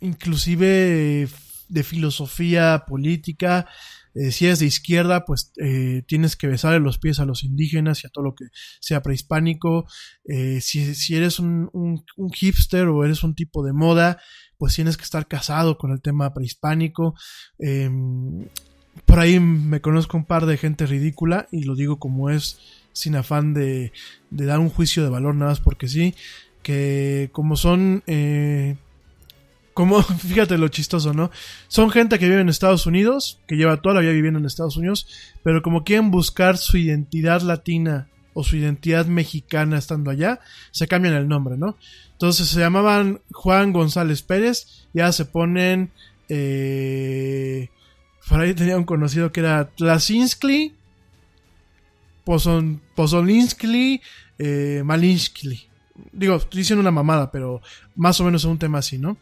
C: inclusive de filosofía política, eh, si eres de izquierda, pues eh, tienes que besarle los pies a los indígenas y a todo lo que sea prehispánico. Eh, si, eres un, hipster o eres un tipo de moda, pues tienes que estar casado con el tema prehispánico. Em, por ahí me conozco un par de gente ridícula y lo digo como es, sin afán de, de dar un juicio de valor nada más porque sí, que como son como, fíjate lo chistoso, ¿no? Son gente que vive en Estados Unidos, que lleva toda la vida viviendo en Estados Unidos, pero como quieren buscar su identidad latina o su identidad mexicana estando allá, se cambian el nombre, ¿no? Entonces se llamaban Juan González Pérez, ya se ponen... Eh, por ahí tenía un conocido que era Tlasinskli, Pozon, Pozolinskli, eh, Malinskli. Digo, estoy diciendo una mamada, pero más o menos es un tema así, ¿no?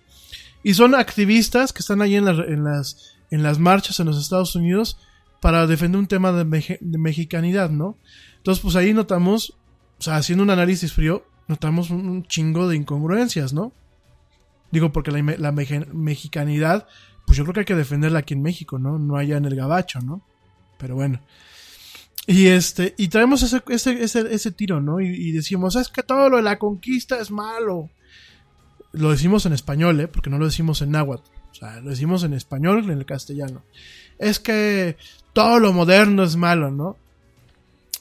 C: Y son activistas que están ahí en, en, las, en las marchas en los Estados Unidos para defender un tema de, mexicanidad, ¿no? Entonces, pues ahí notamos, o sea, haciendo un análisis frío, notamos un, chingo de incongruencias, ¿no? Digo, porque la, mexicanidad, pues yo creo que hay que defenderla aquí en México, ¿no? No allá en el gabacho, ¿no? Pero bueno. Y este, y traemos ese, ese, ese, tiro, ¿no? Y, decimos, es que todo lo de la conquista es malo lo decimos en español, ¿eh? porque no lo decimos en náhuatl. O sea, lo decimos en español, en el castellano. Es que todo lo moderno es malo, ¿no?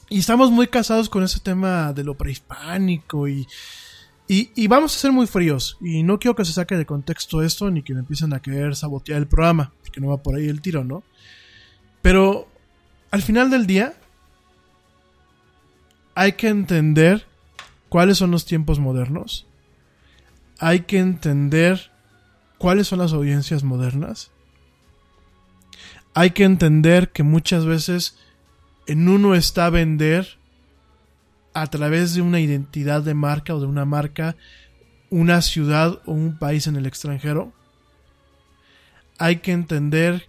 C: Y estamos muy casados con ese tema de lo prehispánico y, y, vamos a ser muy fríos. Y no quiero que se saque de contexto esto ni que me empiecen a querer sabotear el programa, porque no va por ahí el tiro, ¿no? Pero al final del día hay que entender cuáles son los tiempos modernos hay que entender cuáles son las audiencias modernas. Hay que entender que muchas veces en uno está vender a través de una identidad de marca o de una marca una ciudad o un país en el extranjero. Hay que entender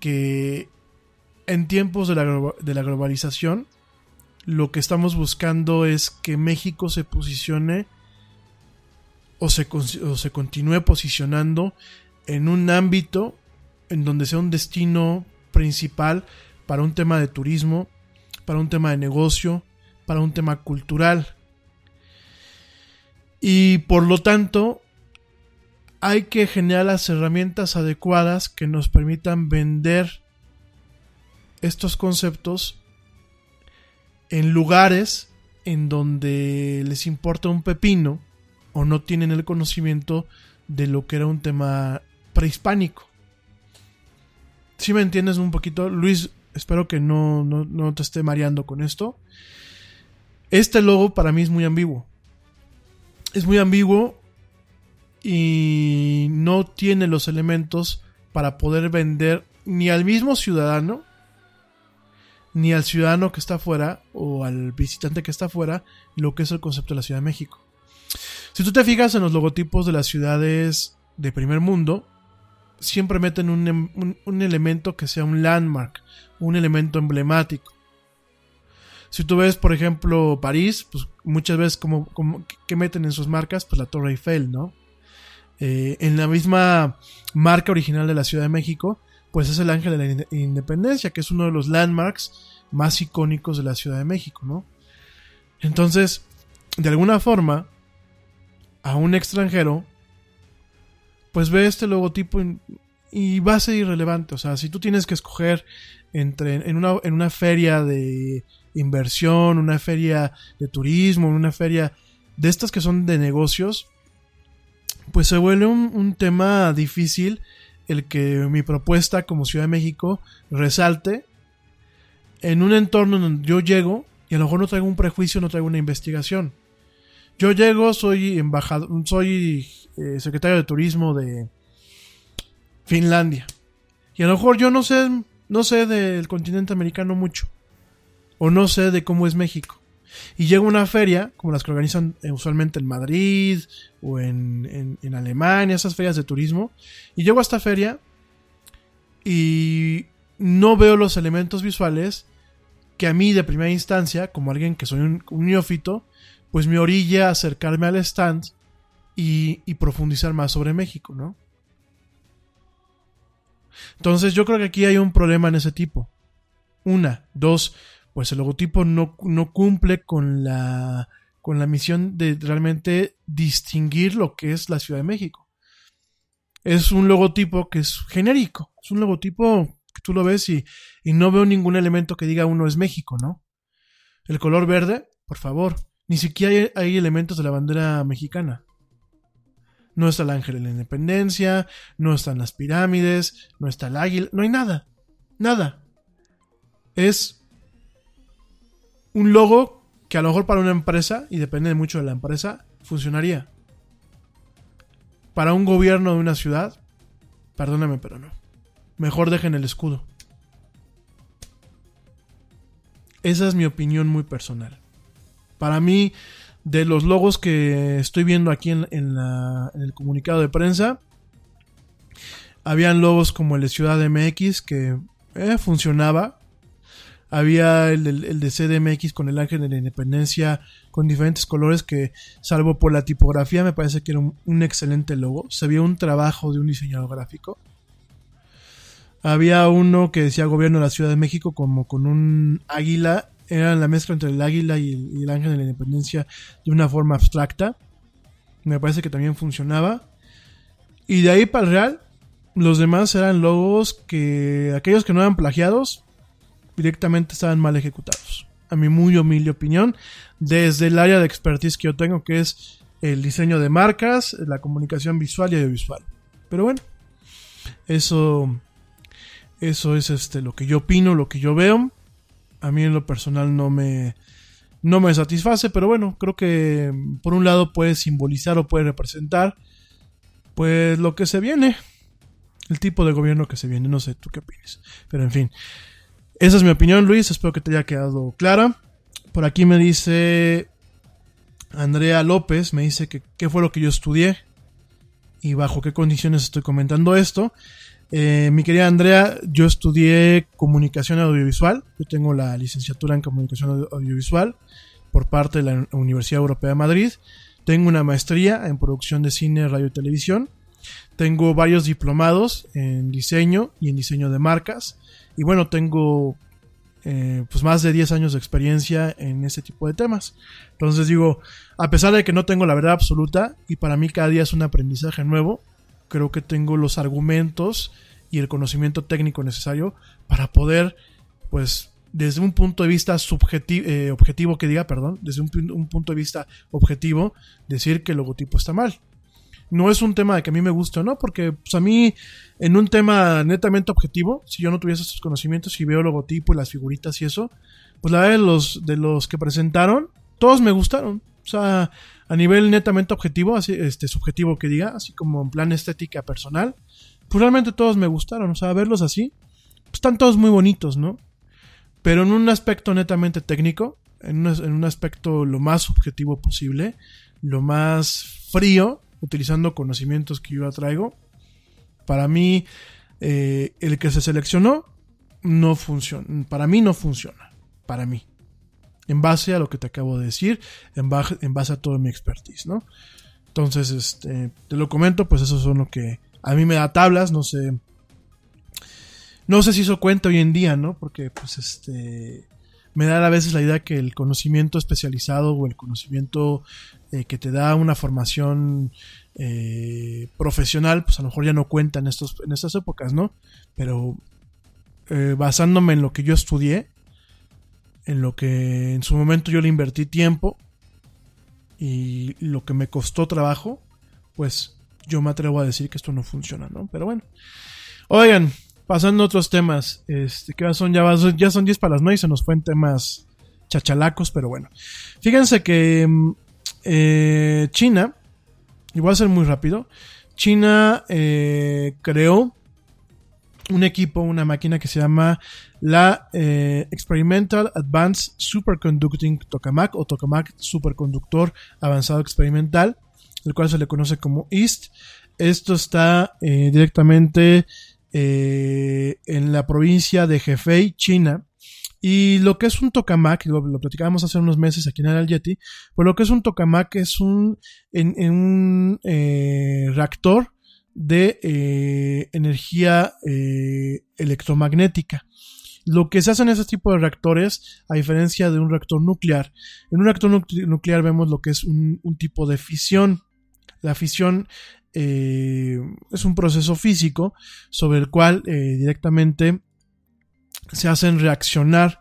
C: que en tiempos de la, de la globalización lo que estamos buscando es que México se posicione o se, continúe posicionando en un ámbito en donde sea un destino principal para un tema de turismo, para un tema de negocio, para un tema cultural. Y por lo tanto, hay que generar las herramientas adecuadas que nos permitan vender estos conceptos en lugares en donde les importa un pepino o no tienen el conocimiento de lo que era un tema prehispánico. Si me entiendes un poquito, Luis, espero que no, no, no te esté mareando con esto. Este logo para mí es muy ambiguo. Es muy ambiguo y no tiene los elementos para poder vender ni al mismo ciudadano, ni al ciudadano que está afuera o al visitante que está afuera lo que es el concepto de la Ciudad de México. Si tú te fijas en los logotipos de las ciudades de primer mundo, siempre meten un, un, un elemento que sea un landmark, un elemento emblemático. Si tú ves, por ejemplo, París, pues muchas veces como, como que meten en sus marcas, pues la Torre Eiffel, ¿no? Eh, en la misma marca original de la Ciudad de México, pues es el Ángel de la Independencia, que es uno de los landmarks más icónicos de la Ciudad de México, ¿no? Entonces, de alguna forma, a un extranjero, pues ve este logotipo y, va a ser irrelevante. O sea, si tú tienes que escoger entre en una, en una feria de inversión, una feria de turismo, una feria de estas que son de negocios, pues se vuelve un, un, tema difícil el que mi propuesta como Ciudad de México resalte en un entorno donde yo llego y a lo mejor no traigo un prejuicio, no traigo una investigación. Yo llego, soy embajador, soy eh, secretario de turismo de Finlandia. Y a lo mejor yo no sé, no sé del continente americano mucho. O no sé de cómo es México. Y llego a una feria, como las que organizan eh, usualmente en Madrid o en, en, en, Alemania, esas ferias de turismo. Y llego a esta feria y no veo los elementos visuales que a mí de primera instancia, como alguien que soy un, un neófito, pues me orilla acercarme al stand y, y profundizar más sobre México, ¿no? Entonces yo creo que aquí hay un problema en ese tipo. Una, dos, pues el logotipo no, no cumple con la, con la misión de realmente distinguir lo que es la Ciudad de México. Es un logotipo que es genérico, es un logotipo que tú lo ves y, y no veo ningún elemento que diga uno es México, ¿no? El color verde, por favor, ni siquiera hay, elementos de la bandera mexicana. No está el ángel de la independencia, no están las pirámides, no está el águila, no hay nada. Nada. Es un logo que a lo mejor para una empresa, y depende mucho de la empresa, funcionaría. Para un gobierno de una ciudad, perdóname, pero no. Mejor dejen el escudo. Esa es mi opinión muy personal. Para mí, de los logos que estoy viendo aquí en, el comunicado de prensa, habían logos como el de Ciudad MX que eh, funcionaba. Había el, el, el, de CDMX con el ángel de la independencia con diferentes colores que, salvo por la tipografía, me parece que era un, un excelente logo. Se veía un trabajo de un diseñador gráfico. Había uno que decía gobierno de la Ciudad de México como con un águila era la mezcla entre el águila y el, ángel de la independencia de una forma abstracta. Me parece que también funcionaba. Y de ahí para el real, los demás eran logos que aquellos que no eran plagiados directamente estaban mal ejecutados. A mi muy humilde opinión, desde el área de expertise que yo tengo, que es el diseño de marcas, la comunicación visual y audiovisual. Pero bueno, eso, eso es este, lo que yo opino, lo que yo veo a mí en lo personal no me, no me satisface, pero bueno, creo que por un lado puede simbolizar o puede representar pues lo que se viene, el tipo de gobierno que se viene, no sé tú qué opinas, pero en fin, esa es mi opinión Luis, espero que te haya quedado clara. Por aquí me dice Andrea López, me dice que qué fue lo que yo estudié y bajo qué condiciones estoy comentando esto. Eh, mi querida Andrea, yo estudié comunicación audiovisual. Yo tengo la licenciatura en comunicación audiovisual por parte de la Universidad Europea de Madrid. Tengo una maestría en producción de cine, radio y televisión. Tengo varios diplomados en diseño y en diseño de marcas. Y bueno, tengo eh, pues más de 10 años de experiencia en ese tipo de temas. Entonces digo, a pesar de que no tengo la verdad absoluta y para mí cada día es un aprendizaje nuevo, creo que tengo los argumentos y el conocimiento técnico necesario para poder, pues, desde un punto de vista subjetivo, eh, objetivo que diga, perdón, desde un, un, punto de vista objetivo, decir que el logotipo está mal. No es un tema de que a mí me guste o no, porque pues, a mí, en un tema netamente objetivo, si yo no tuviese esos conocimientos y veo el logotipo y las figuritas y eso, pues la verdad de los, de los que presentaron, todos me gustaron. O sea, a nivel netamente objetivo, así, este, subjetivo que diga, así como en plan estética personal, pues realmente todos me gustaron. O sea, verlos así, pues están todos muy bonitos, ¿no? Pero en un aspecto netamente técnico, en un, en un aspecto lo más subjetivo posible, lo más frío, utilizando conocimientos que yo traigo, para mí eh, el que se seleccionó no funciona. Para mí no funciona. Para mí. En base a lo que te acabo de decir, en base, a toda mi expertise, ¿no? Entonces, este, te lo comento, pues eso son lo que a mí me da tablas, no sé. No sé si eso cuenta hoy en día, ¿no? Porque, pues, este, me da a veces la idea que el conocimiento especializado o el conocimiento eh, que te da una formación eh, profesional, pues a lo mejor ya no cuenta en, estos, en estas épocas, ¿no? Pero eh, basándome en lo que yo estudié, en lo que en su momento yo le invertí tiempo y lo que me costó trabajo, pues yo me atrevo a decir que esto no funciona, ¿no? Pero bueno. Oigan, pasando a otros temas, este, que ya son, ya, ya son 10 para las 9 y se nos fue en temas chachalacos, pero bueno. Fíjense que mm, eh, China, y voy a ser muy rápido, China eh, creó un equipo, una máquina que se llama la eh, Experimental Advanced Superconducting Tokamak o Tokamak Superconductor Avanzado Experimental, el cual se le conoce como EAST. Esto está eh, directamente eh, en la provincia de Hefei, China. Y lo que es un tokamak, lo, platicábamos hace unos meses aquí en el Yeti, pues lo que es un tokamak es un, en, en un eh, reactor de eh, energía eh, electromagnética. Lo que se hace en ese tipo de reactores, a diferencia de un reactor nuclear, en un reactor nuclear vemos lo que es un, tipo de fisión. La fisión eh, es un proceso físico sobre el cual directamente se hacen reaccionar,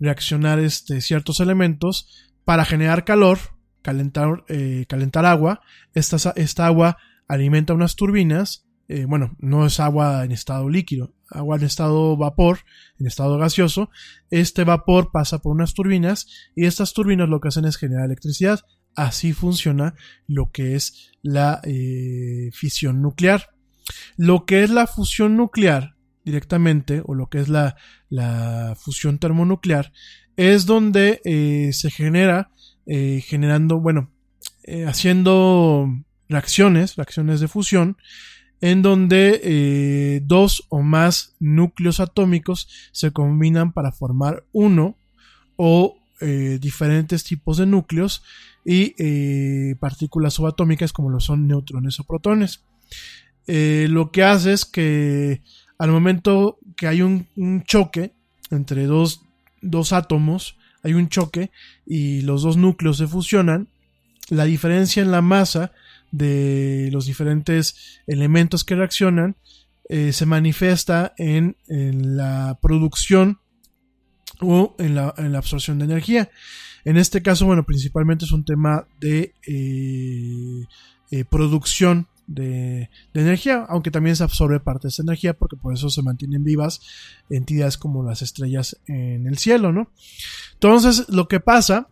C: reaccionar este, ciertos elementos para generar calor, calentar, calentar agua. Esta, esta, agua alimenta unas turbinas. Eh, bueno, no es agua en estado líquido, agua en estado vapor, en estado gaseoso. Este vapor pasa por unas turbinas y estas turbinas lo que hacen es generar electricidad. Así funciona lo que es la eh, fisión nuclear. Lo que es la fusión nuclear directamente, o lo que es la, la fusión termonuclear, es donde eh, se genera, generando, bueno, haciendo reacciones, reacciones de fusión, en donde eh, dos o más núcleos atómicos se combinan para formar uno o eh, diferentes tipos de núcleos y eh, partículas subatómicas como lo son neutrones o protones. Lo que hace es que al momento que hay un, un choque entre dos, dos, átomos, hay un choque y los dos núcleos se fusionan, la diferencia en la masa de los diferentes elementos que reaccionan eh, se manifiesta en, la producción o en la, en la, absorción de energía. En este caso, bueno, principalmente es un tema de eh, eh, producción de, de, energía, aunque también se absorbe parte de esa energía porque por eso se mantienen vivas entidades como las estrellas en el cielo, ¿no? Entonces, lo que pasa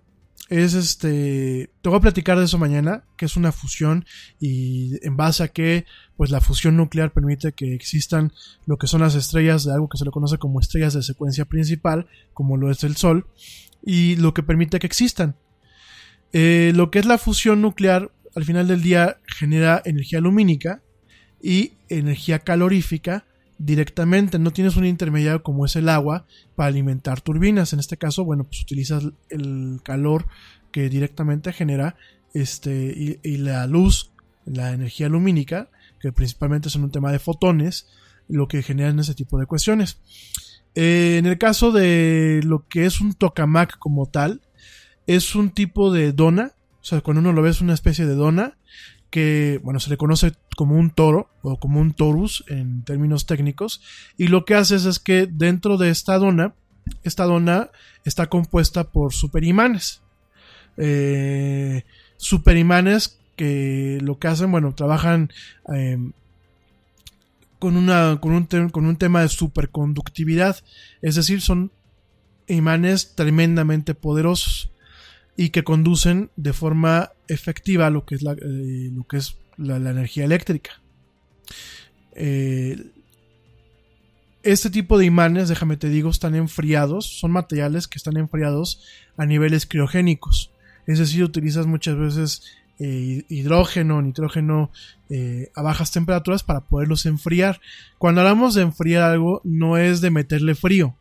C: es este, te voy a platicar de eso mañana, que es una fusión y en base a que pues la fusión nuclear permite que existan lo que son las estrellas de algo que se le conoce como estrellas de secuencia principal, como lo es el Sol, y lo que permite que existan. Eh, lo que es la fusión nuclear al final del día genera energía lumínica y energía calorífica directamente, no tienes un intermediario como es el agua para alimentar turbinas. En este caso, bueno, pues utilizas el calor que directamente genera este y, la luz, la energía lumínica que principalmente son un tema de fotones, lo que generan ese tipo de cuestiones. Eh, en el caso de lo que es un tokamak como tal, es un tipo de dona, o sea, cuando uno lo ve es una especie de dona que, bueno, se le conoce como un toro o como un torus en términos técnicos, y lo que haces es que dentro de esta dona, esta dona está compuesta por superimanes. Eh, superimanes que lo que hacen, bueno, trabajan eh, con, una, con, un con un tema de superconductividad, es decir, son imanes tremendamente poderosos y que conducen de forma efectiva lo que es la, eh, lo que es la, energía eléctrica. Eh, este tipo de imanes, déjame te digo, están enfriados, son materiales que están enfriados a niveles criogénicos. Es decir, utilizas muchas veces eh, hidrógeno, nitrógeno a bajas temperaturas para poderlos enfriar. Cuando hablamos de enfriar algo, no es de meterle frío,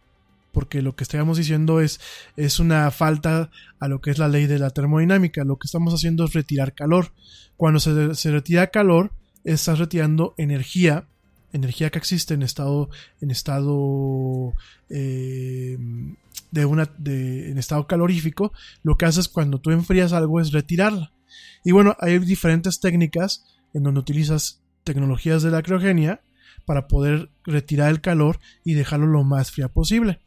C: porque lo que estamos diciendo es, es una falta a lo que es la ley de la termodinámica. Lo que estamos haciendo es retirar calor. Cuando se, se retira calor, estás retirando energía, energía que existe en estado, en estado eh, de una, de, en estado calorífico. Lo que haces cuando tú enfrías algo es retirarla. Y bueno, hay diferentes técnicas en donde utilizas tecnologías de la criogenia para poder retirar el calor y dejarlo lo más fría posible.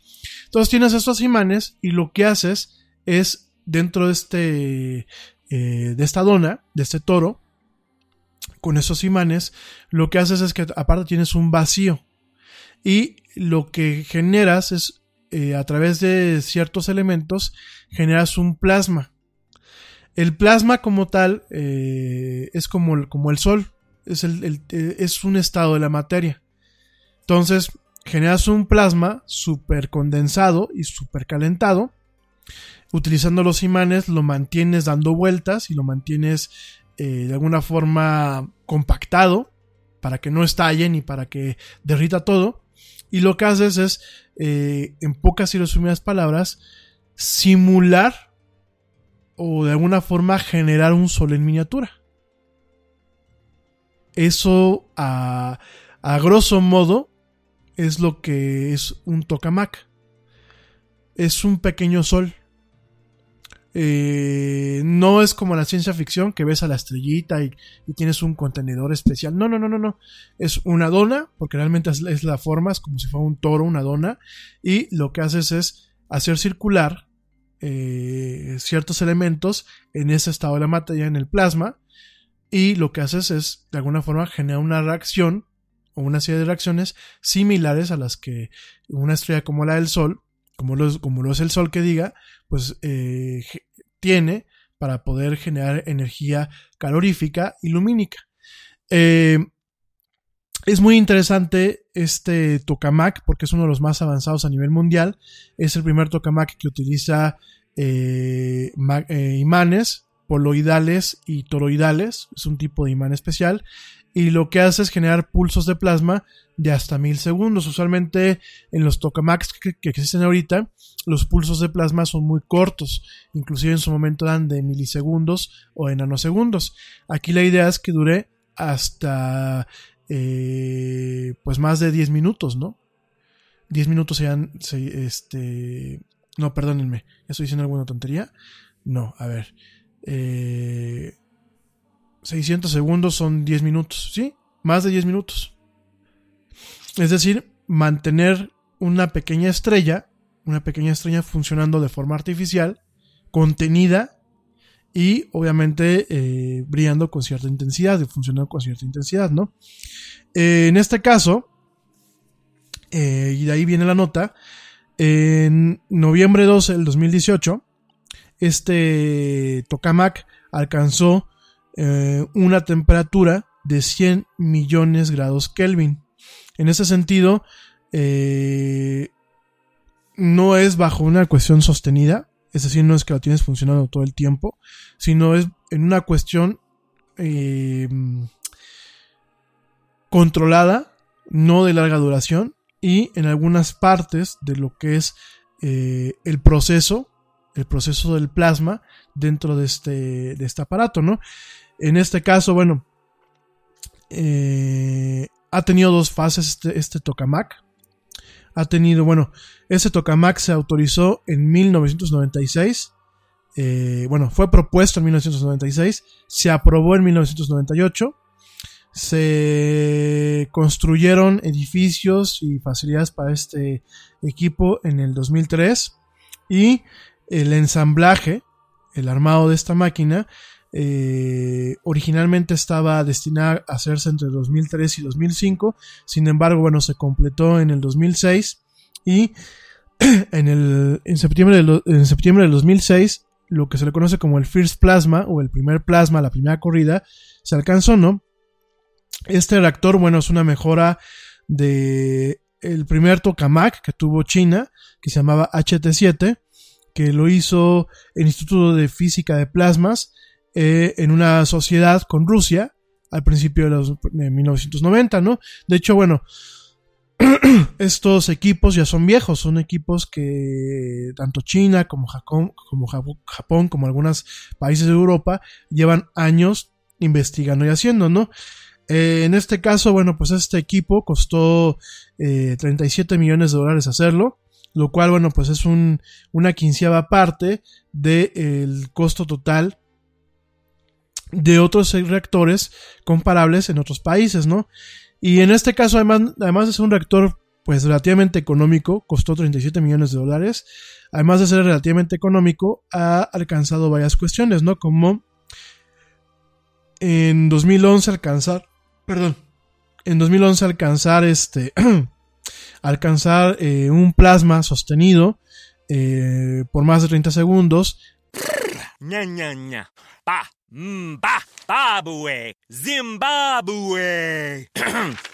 C: Entonces tienes estos imanes y lo que haces es dentro de este eh, de esta dona, de este toro, con esos imanes, lo que haces es que aparte tienes un vacío y lo que generas es eh, a través de ciertos elementos generas un plasma. El plasma como tal eh, es como, como, el sol, es, el, es un estado de la materia. Entonces, generas un plasma súper condensado y súper calentado. Utilizando los imanes lo mantienes dando vueltas y lo mantienes eh, de alguna forma compactado para que no estalle ni para que derrita todo. Y lo que haces es, eh, en pocas y resumidas palabras, simular o de alguna forma generar un sol en miniatura. Eso a, a grosso modo es lo que es un tokamak. Es un pequeño sol. Eh, no es como la ciencia ficción que ves a la estrellita y, tienes un contenedor especial. No, no, no, no, no. Es una dona, porque realmente es, la forma, es como si fuera un toro, una dona. Y lo que haces es hacer circular eh, ciertos elementos en ese estado de la materia, en el plasma. Y lo que haces es, de alguna forma, generar una reacción o una serie de reacciones similares a las que una estrella como la del Sol, como lo, como lo es el Sol que diga, pues eh, tiene para poder generar energía calorífica y lumínica. Eh, es muy interesante este tokamak porque es uno de los más avanzados a nivel mundial. Es el primer tokamak que utiliza eh, imanes poloidales y toroidales. Es un tipo de imán especial y lo que hace es generar pulsos de plasma de hasta mil segundos. Usualmente en los tokamaks que, existen ahorita, los pulsos de plasma son muy cortos, inclusive en su momento dan de milisegundos o de nanosegundos. Aquí la idea es que dure hasta eh, pues más de 10 minutos, ¿no? 10 minutos sean, este, no, perdónenme, ¿estoy diciendo alguna tontería? No, a ver, eh, 600 segundos son 10 minutos, ¿sí? Más de 10 minutos. Es decir, mantener una pequeña estrella, una pequeña estrella funcionando de forma artificial, contenida y obviamente eh, brillando con cierta intensidad, funcionando con cierta intensidad, ¿no? Eh, en este caso, eh, y de ahí viene la nota, en noviembre 12 del 2018, este tokamak alcanzó eh, una temperatura de 100 millones grados Kelvin. En ese sentido, eh, no es bajo una cuestión sostenida, es decir, no es que lo tienes funcionando todo el tiempo, sino es en una cuestión eh, controlada, no de larga duración, y en algunas partes de lo que es el proceso, el proceso del plasma dentro de este, de este aparato, ¿no? En este caso, bueno, eh, ha tenido dos fases este, este tokamak. Ha tenido, bueno, ese tokamak se autorizó en 1996. Eh, bueno, fue propuesto en 1996. Se aprobó en 1998. Se construyeron edificios y facilidades para este equipo en el 2003. Y el ensamblaje, el armado de esta máquina, eh, originalmente estaba destinada a hacerse entre 2003 y 2005, sin embargo, bueno, se completó en el 2006 y en, el, en, septiembre, de en septiembre del 2006, lo que se le conoce como el First Plasma o el primer plasma, la primera corrida, se alcanzó, ¿no? Este reactor, bueno, es una mejora de el primer tokamak que tuvo China, que se llamaba HT7, que lo hizo el Instituto de Física de Plasmas eh, en una sociedad con Rusia al principio de los de 1990, ¿no? De hecho, bueno, estos equipos ya son viejos, son equipos que tanto China como Japón, como Japón, como algunos países de Europa llevan años investigando y haciendo, ¿no? Eh, en este caso, bueno, pues este equipo costó eh, 37 millones de dólares hacerlo, lo cual, bueno, pues es un, una quinceava parte del costo total de otros reactores comparables en otros países, ¿no? Y en este caso, además, además de ser un reactor pues relativamente económico, costó 37 millones de dólares, además de ser relativamente económico, ha alcanzado varias cuestiones, ¿no? Como en 2011 alcanzar, perdón, en 2011 alcanzar este, alcanzar eh, un plasma sostenido eh, por más de 30 segundos.
M: Mba, Babue, Zimbabwe.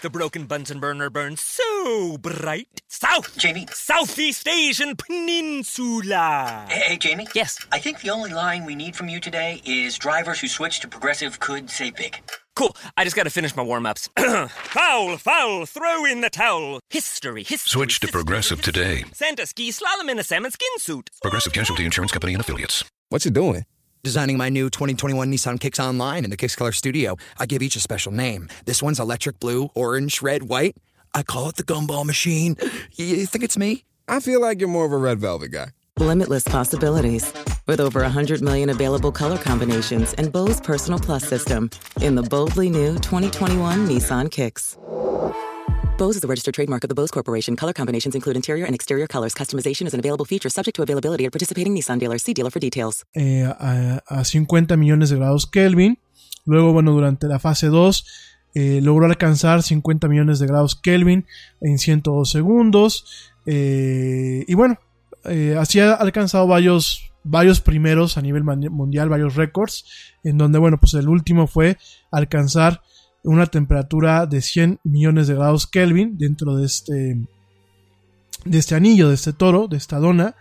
M: the broken Bunsen burner burns so bright. South,
N: Jamie.
M: Southeast Asian Peninsula.
N: Hey, hey, Jamie.
M: Yes.
N: I think the only line we need from you today is drivers who switch to progressive could say big.
M: Cool. I just gotta finish my warm ups. foul, foul, throw in the towel. History, history.
B: Switch to Progressive today.
M: Santa ski slalom in a salmon skin suit.
B: Progressive Casualty Insurance Company and Affiliates.
H: What's it doing? Designing my new 2021 Nissan Kicks Online in the Kicks Color Studio. I give each a special name. This one's electric blue, orange, red, white. I call it the gumball machine. You think it's me?
O: I feel like you're more of a red velvet guy.
I: Limitless possibilities. With over 100 million available color combinations and Bose Personal Plus system in the boldly new 2021 Nissan Kicks. Bose is a registered trademark of the Bose Corporation. Color combinations include interior and exterior colors. Customization is an available feature subject to availability at participating Nissan dealers. See dealer for details.
C: Eh, a, a, 50 millones de grados Kelvin. Luego, bueno, durante la fase 2 eh, logró alcanzar 50 millones de grados Kelvin en 102 segundos. Eh, y bueno, eh, así ha alcanzado varios, varios primeros a nivel mundial, varios récords, en donde, bueno, pues el último fue alcanzar una temperatura de 100 millones de grados Kelvin dentro de este, de este anillo, de este toro, de esta dona,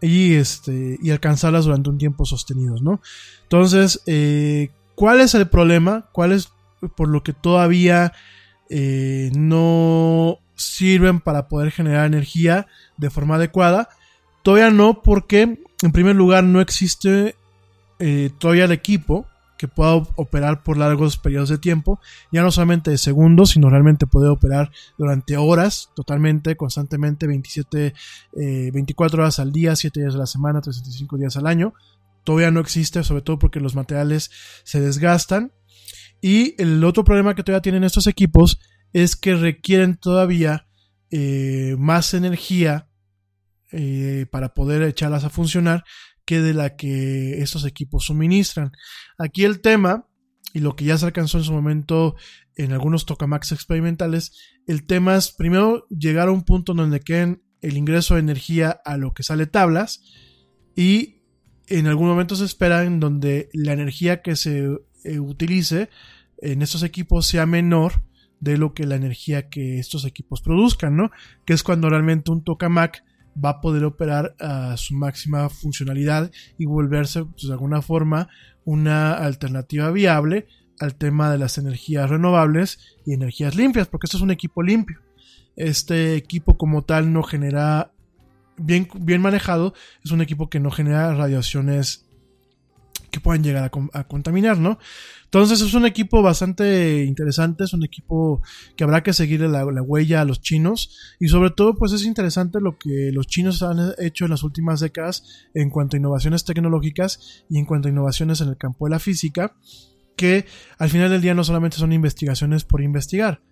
C: y, este, y alcanzarlas durante un tiempo sostenidos, ¿no? Entonces, eh, ¿cuál es el problema? ¿Cuál es por lo que todavía eh, no sirven para poder generar energía de forma adecuada? Todavía no, porque en primer lugar no existe eh, todavía el equipo que pueda operar por largos periodos de tiempo, ya no solamente de segundos, sino realmente puede operar durante horas, totalmente, constantemente, 27, eh, 24 horas al día, 7 días a la semana, 365 días al año. Todavía no existe, sobre todo porque los materiales se desgastan. Y el otro problema que todavía tienen estos equipos es que requieren todavía eh, más energía eh, para poder echarlas a funcionar que de la que estos equipos suministran. Aquí el tema, y lo que ya se alcanzó en su momento en algunos tokamaks experimentales, el tema es primero llegar a un punto donde queden el ingreso de energía a lo que sale tablas y en algún momento se espera en donde la energía que se eh, utilice en estos equipos sea menor de lo que la energía que estos equipos produzcan, ¿no? Que es cuando realmente un tokamak va a poder operar a su máxima funcionalidad y volverse pues, de alguna forma una alternativa viable al tema de las energías renovables y energías limpias, porque esto es un equipo limpio. Este equipo como tal no genera, bien, bien manejado, es un equipo que no genera radiaciones que puedan llegar a, contaminar, ¿no? Entonces es un equipo bastante interesante, es un equipo que habrá que seguir la, huella a los chinos y sobre todo pues es interesante lo que los chinos han hecho en las últimas décadas en cuanto a innovaciones tecnológicas y en cuanto a innovaciones en el campo de la física, que al final del día no solamente son investigaciones por investigar,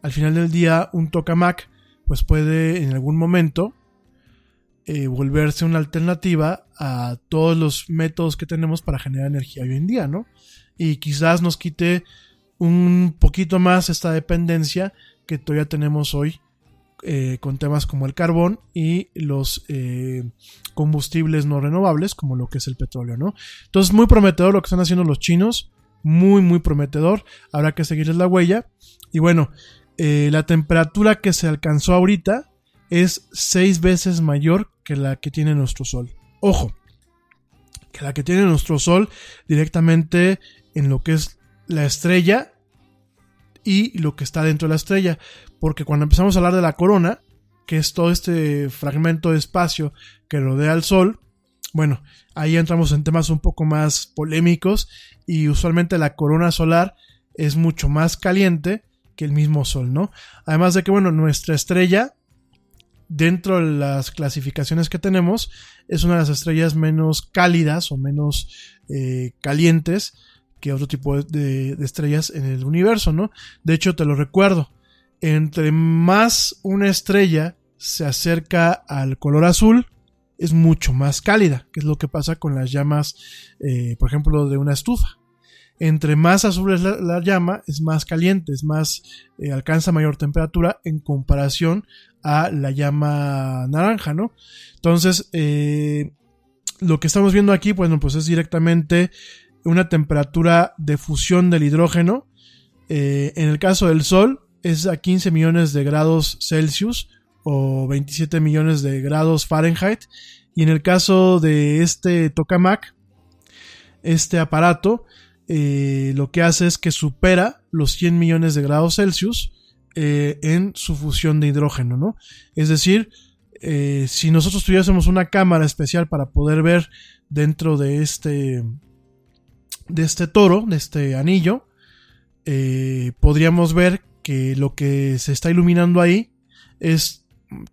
C: al final del día un tokamak pues puede en algún momento eh, volverse una alternativa a todos los métodos que tenemos para generar energía hoy en día, ¿no? Y quizás nos quite un poquito más esta dependencia que todavía tenemos hoy eh, con temas como el carbón y los eh, combustibles no renovables, como lo que es el petróleo, ¿no? Entonces, muy prometedor lo que están haciendo los chinos, muy, muy prometedor. Habrá que seguirles la huella. Y bueno, la temperatura que se alcanzó ahorita es seis veces mayor que la que tiene nuestro Sol. Ojo, que la que tiene nuestro Sol directamente en lo que es la estrella y lo que está dentro de la estrella. Porque cuando empezamos a hablar de la corona, que es todo este fragmento de espacio que rodea al Sol, bueno, ahí entramos en temas un poco más polémicos y usualmente la corona solar es mucho más caliente que el mismo Sol, ¿no? Además de que, bueno, nuestra estrella dentro de las clasificaciones que tenemos, es una de las estrellas menos cálidas o menos eh, calientes que otro tipo de, estrellas en el universo, ¿no? De hecho, te lo recuerdo, entre más una estrella se acerca al color azul, es mucho más cálida, que es lo que pasa con las llamas, eh, por ejemplo, de una estufa. Entre más azul es la, llama, es más caliente, es más, eh, alcanza mayor temperatura en comparación a la llama naranja, ¿no? Entonces, eh, lo que estamos viendo aquí, bueno, pues es directamente una temperatura de fusión del hidrógeno. Eh, en el caso del Sol, es a 15 millones de grados Celsius o 27 millones de grados Fahrenheit. Y en el caso de este tokamak, este aparato, eh, lo que hace es que supera los 100 millones de grados Celsius eh, en su fusión de hidrógeno, ¿no? Es decir, eh, si nosotros tuviésemos una cámara especial para poder ver dentro de este de este toro, de este anillo, eh, podríamos ver que lo que se está iluminando ahí es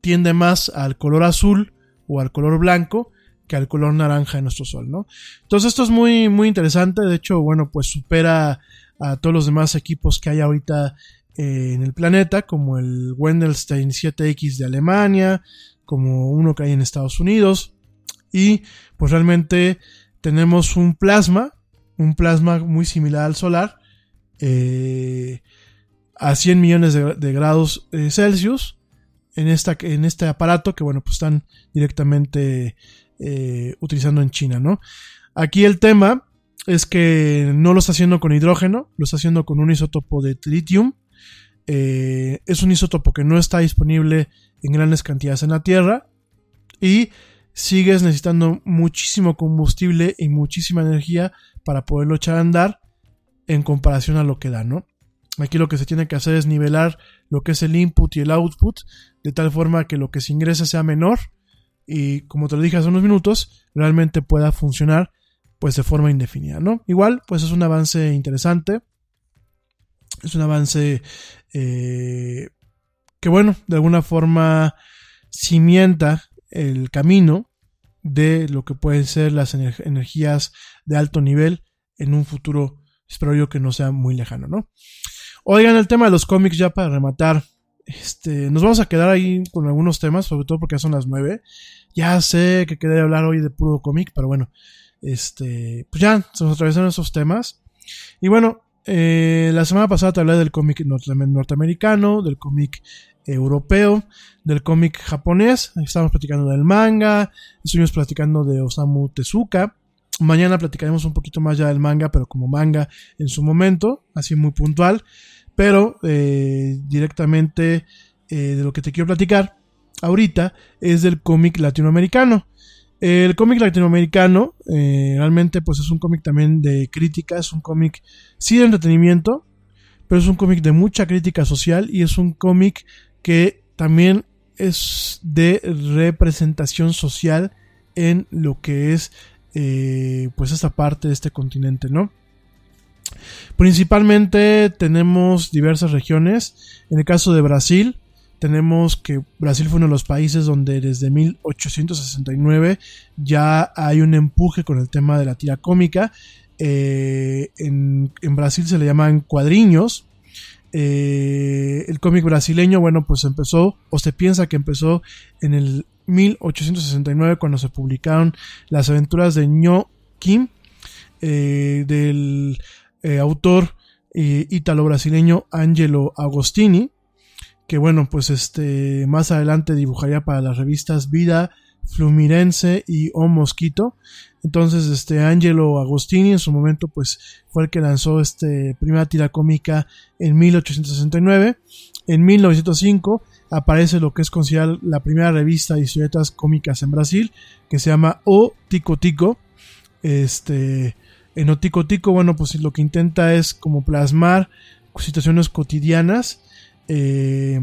C: tiende más al color azul o al color blanco que al color naranja de nuestro sol, ¿no? Entonces esto es muy muy interesante, de hecho, bueno, pues supera a todos los demás equipos que hay ahorita eh, en el planeta, como el Wendelstein 7X de Alemania, como uno que hay en Estados Unidos. Y pues realmente tenemos un plasma, un plasma muy similar al solar, eh, a 100 millones de, grados eh, Celsius en, esta, en este aparato que bueno, pues están directamente utilizando en China, ¿no? Aquí el tema es que no lo está haciendo con hidrógeno, lo está haciendo con un isótopo de tritium, eh, es un isótopo que no está disponible en grandes cantidades en la Tierra y sigues necesitando muchísimo combustible y muchísima energía para poderlo echar a andar en comparación a lo que da, ¿no? Aquí lo que se tiene que hacer es nivelar lo que es el input y el output de tal forma que lo que se ingrese sea menor y como te lo dije hace unos minutos, realmente pueda funcionar pues de forma indefinida, ¿no? Igual, pues es un avance interesante es un avance eh, que, bueno, de alguna forma cimienta el camino de lo que pueden ser las energías de alto nivel en un futuro, espero yo que no sea muy lejano, ¿no? Oigan, el tema de los cómics ya para rematar. Este, nos vamos a quedar ahí con algunos temas, sobre todo porque ya son las nueve. Ya sé que quería hablar hoy de puro cómic, pero bueno, este, pues ya se nos atravesaron esos temas. Y bueno, eh, la semana pasada te hablé del cómic norteamericano, del cómic europeo, del cómic japonés. Estamos platicando del manga, estuvimos platicando de Osamu Tezuka. Mañana platicaremos un poquito más ya del manga, pero como manga en su momento, así muy puntual. Pero eh, directamente eh, de lo que te quiero platicar ahorita es del cómic latinoamericano. El cómic latinoamericano eh, realmente pues es un cómic también de crítica, es un cómic sí de entretenimiento, pero es un cómic de mucha crítica social y es un cómic que también es de representación social en lo que es eh, pues esta parte de este continente, ¿no? Principalmente tenemos diversas regiones. En el caso de Brasil, tenemos que Brasil fue uno de los países donde desde 1869 ya hay un empuje con el tema de la tira cómica. Eh, en, Brasil se le llaman cuadriños. Eh, el cómic brasileño, bueno, pues empezó, o se piensa que empezó en el 1869 cuando se publicaron las aventuras de Ño Kim, eh, del autor ítalo-brasileño Angelo Agostini que bueno, pues este más adelante dibujaría para las revistas Vida, Flumirense y O Mosquito. Entonces, este Angelo Agostini en su momento pues fue el que lanzó este primera tira cómica en 1869. En 1905 aparece lo que es considerada la primera revista de historietas cómicas en Brasil, que se llama O Tico Tico. Este, en O Tico Tico, bueno, pues lo que intenta es como plasmar situaciones cotidianas eh,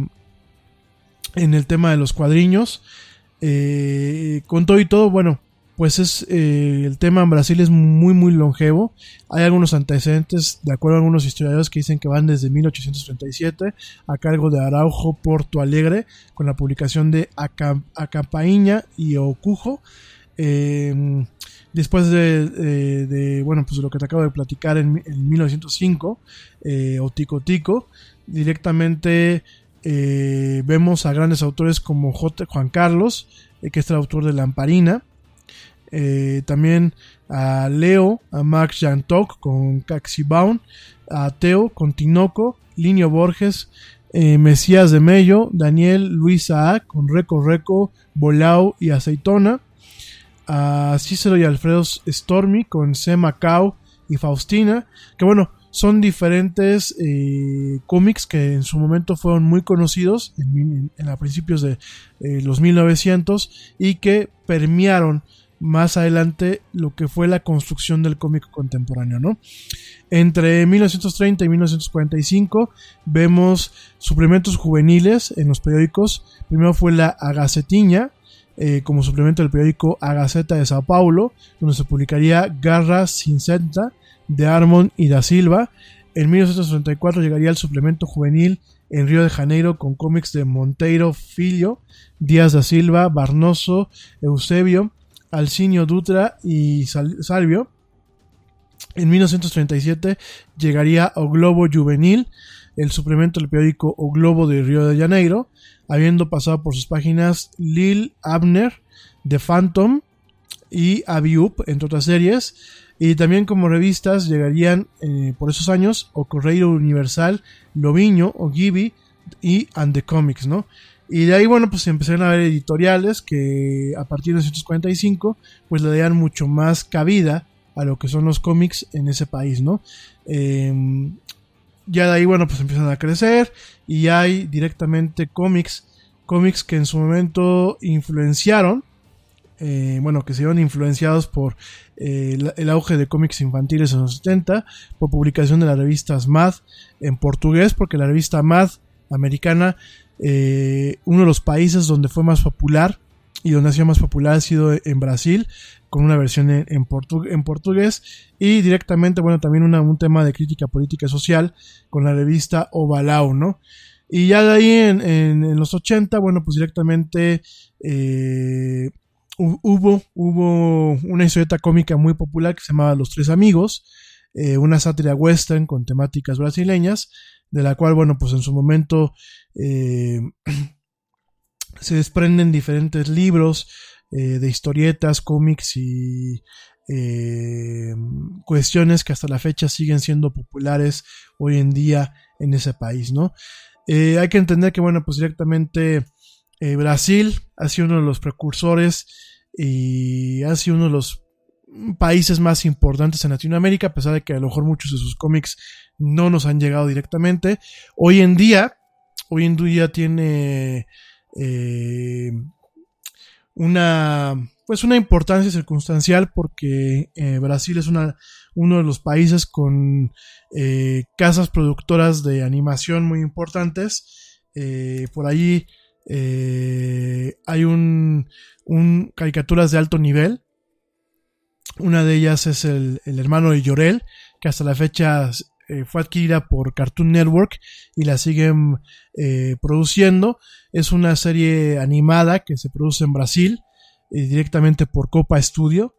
C: en el tema de los cuadriños. Eh, con todo y todo, bueno, pues es eh, el tema en Brasil es muy muy longevo. Hay algunos antecedentes, de acuerdo a algunos historiadores, que dicen que van desde 1837 a cargo de Araujo Porto Alegre con la publicación de Acampaíña y Ocujo. después de, bueno, pues lo que te acabo de platicar en, 1905, o Tico Tico, directamente eh, vemos a grandes autores como J. Juan Carlos, eh, que es el autor de Lamparina. Eh, también a Leo, a Max Jantok con Caxibaun, a Teo con Tinoco, Linio Borges, Mesías de Mello, Daniel Luis A con Reco Reco, Bolau y Aceitona, a Cícero y Alfredo Stormy con C. Macao y Faustina, que bueno, son diferentes eh, cómics que en su momento fueron muy conocidos en, a principios de eh, los 1900 y que permearon más adelante lo que fue la construcción del cómic contemporáneo, ¿no? Entre 1930 y 1945 vemos suplementos juveniles en los periódicos. Primero fue la Agacetiña, eh, como suplemento del periódico Agaceta de Sao Paulo, donde se publicaría Garra Cincenta, de Armond y da Silva. En 1934 llegaría el suplemento juvenil en Río de Janeiro con cómics de Monteiro Filho, Díaz da Silva, Barnoso, Eusebio, Alcinio Dutra y Salvio. En 1937 llegaría O Globo Juvenil, el suplemento del periódico O Globo de Río de Janeiro, habiendo pasado por sus páginas Lil Abner, The Phantom y Aviup, entre otras series. Y también como revistas llegarían eh, por esos años O Correio Universal, Loviño, O Gibi y And the Comics, ¿no? Y de ahí, bueno, pues empezaron a haber editoriales que a partir de 1945 pues le darían mucho más cabida a lo que son los cómics en ese país, ¿no? Em, ya de ahí, bueno, pues empiezan a crecer y hay directamente cómics, cómics que en su momento influenciaron eh, bueno, que se iban influenciados por eh, el, auge de cómics infantiles en los 70, por publicación de las revistas Mad en portugués, porque la revista Mad americana, eh, uno de los países donde fue más popular y donde ha sido más popular ha sido en Brasil, con una versión en, portugués, y directamente, bueno, también un tema de crítica política y social con la revista Ovalau, ¿no? Y ya de ahí en, en, los 80, bueno, pues directamente hubo, hubo una historieta cómica muy popular que se llamaba Los Tres Amigos, eh, una sátira western con temáticas brasileñas, de la cual, bueno, pues en su momento eh, se desprenden diferentes libros eh, de historietas, cómics y cuestiones que hasta la fecha siguen siendo populares hoy en día en ese país, ¿no? hay que entender que, bueno, pues directamente Brasil ha sido uno de los precursores y ha sido uno de los países más importantes en Latinoamérica, a pesar de que a lo mejor muchos de sus cómics no nos han llegado directamente. Hoy en día, hoy en día tiene eh, una pues una importancia circunstancial porque eh, Brasil es una, uno de los países con eh, casas productoras de animación muy importantes. por allí hay un, un, caricaturas de alto nivel. Una de ellas es el, el hermano de Llorel, que hasta la fecha eh, fue adquirida por Cartoon Network y la siguen eh, produciendo. Es una serie animada que se produce en Brasil eh, directamente por Copa Studio.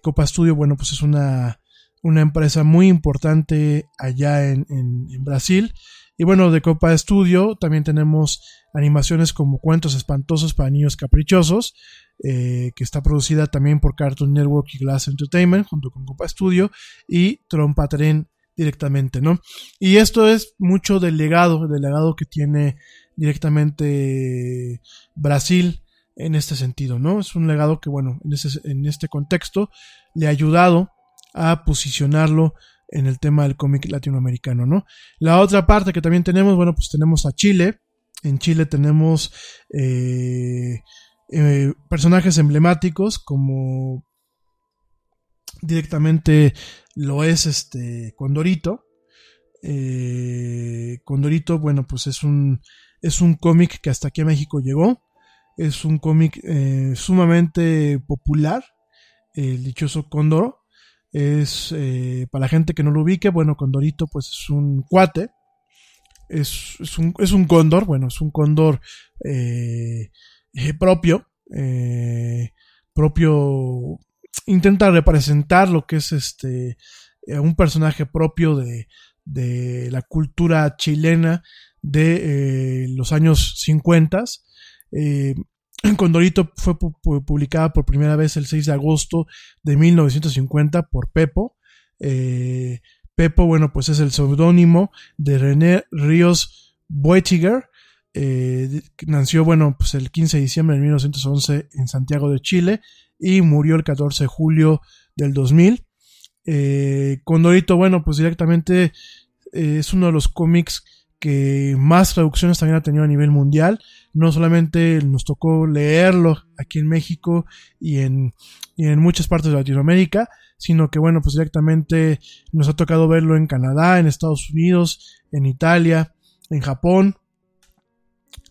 C: Copa Studio, bueno, pues es una, una empresa muy importante allá en, en, Brasil. Y bueno, de Copa Studio también tenemos animaciones como Cuentos Espantosos para Niños Caprichosos, que está producida también por Cartoon Network y Glass Entertainment junto con Copa Studio, y Trompa Tren directamente, ¿no? Y esto es mucho del legado, del legado que tiene directamente Brasil en este sentido, ¿no? Es un legado que, bueno, en, en este contexto le ha ayudado a posicionarlo en el tema del cómic latinoamericano, ¿no? La otra parte que también tenemos, bueno, pues tenemos a Chile. En Chile tenemos eh, eh, personajes emblemáticos como directamente lo es este Condorito. Eh, Condorito, bueno, pues es un, es un cómic que hasta aquí a México llegó. Es un cómic eh, sumamente popular, el dichoso Cóndor. Es, eh, para la gente que no lo ubique, bueno, Condorito pues es un cuate. Es, es, un, es un cóndor, bueno, es un cóndor propio, propio intenta representar lo que es este eh, un personaje propio de, de la cultura chilena de eh, los años 50. Eh, Condorito fue publicada por primera vez el 6 de agosto de 1950 por Pepo. Eh, Pepo, bueno, pues es el seudónimo de René Ríos Boetiger. nació, bueno, pues el 15 de diciembre de 1911 en Santiago de Chile y murió el 14 de julio del 2000. Eh, Condorito, bueno, pues directamente eh, es uno de los cómics que más traducciones también ha tenido a nivel mundial. No solamente nos tocó leerlo aquí en México y en, y en muchas partes de Latinoamérica, sino que bueno, pues directamente nos ha tocado verlo en Canadá, en Estados Unidos, en Italia, en Japón,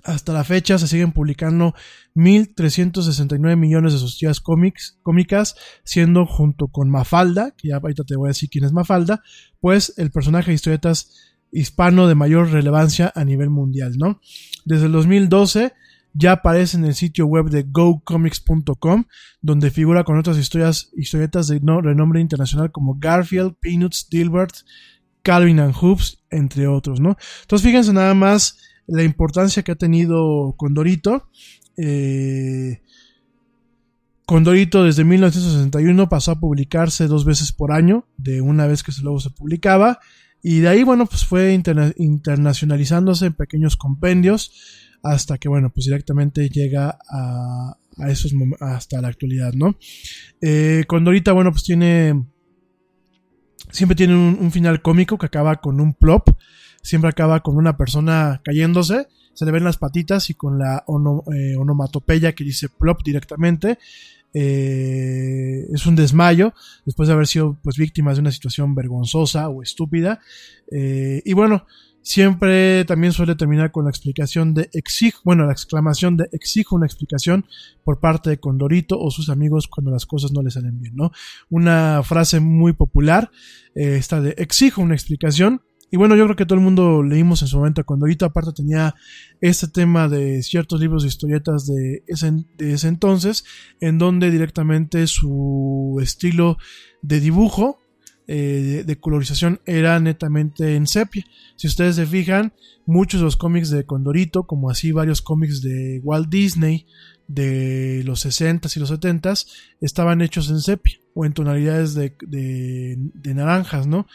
C: hasta la fecha se siguen publicando 1.369 millones de sus tiras cómics, cómicas, siendo junto con Mafalda, que ya ahorita te voy a decir quién es Mafalda, pues el personaje de historietas hispano de mayor relevancia a nivel mundial, ¿no? Desde el 2012 ya aparece en el sitio web de gocomics.com, donde figura con otras historias, historietas de no, renombre internacional como Garfield, Peanuts, Dilbert, Calvin and Hoops, entre otros, ¿no? Entonces fíjense nada más la importancia que ha tenido Condorito. Eh, Condorito desde 1961 pasó a publicarse dos veces por año, de una vez que luego se publicaba, y de ahí, bueno, pues fue internacionalizándose en pequeños compendios hasta que, bueno, pues directamente llega a, esos hasta la actualidad, ¿no? Eh, Condorita, bueno, pues tiene, siempre tiene un, un, final cómico que acaba con un plop, siempre acaba con una persona cayéndose, se le ven las patitas y con la eh, onomatopeya que dice plop directamente. Eh, es un desmayo después de haber sido pues víctimas de una situación vergonzosa o estúpida eh, y bueno siempre también suele terminar con la explicación de exijo, bueno, la exclamación de exijo una explicación por parte de Condorito o sus amigos cuando las cosas no les salen bien, ¿no? Una frase muy popular, esta de exijo una explicación, y bueno, yo creo que todo el mundo leímos en su momento cuando ahorita aparte tenía este tema de ciertos libros de historietas de ese, de ese entonces, en donde directamente su estilo de dibujo, eh, de, colorización, era netamente en sepia. Si ustedes se fijan, muchos de los cómics de Condorito, como así varios cómics de Walt Disney, de los 60s y los 70s estaban hechos en sepia o en tonalidades de, de, de naranjas, ¿no?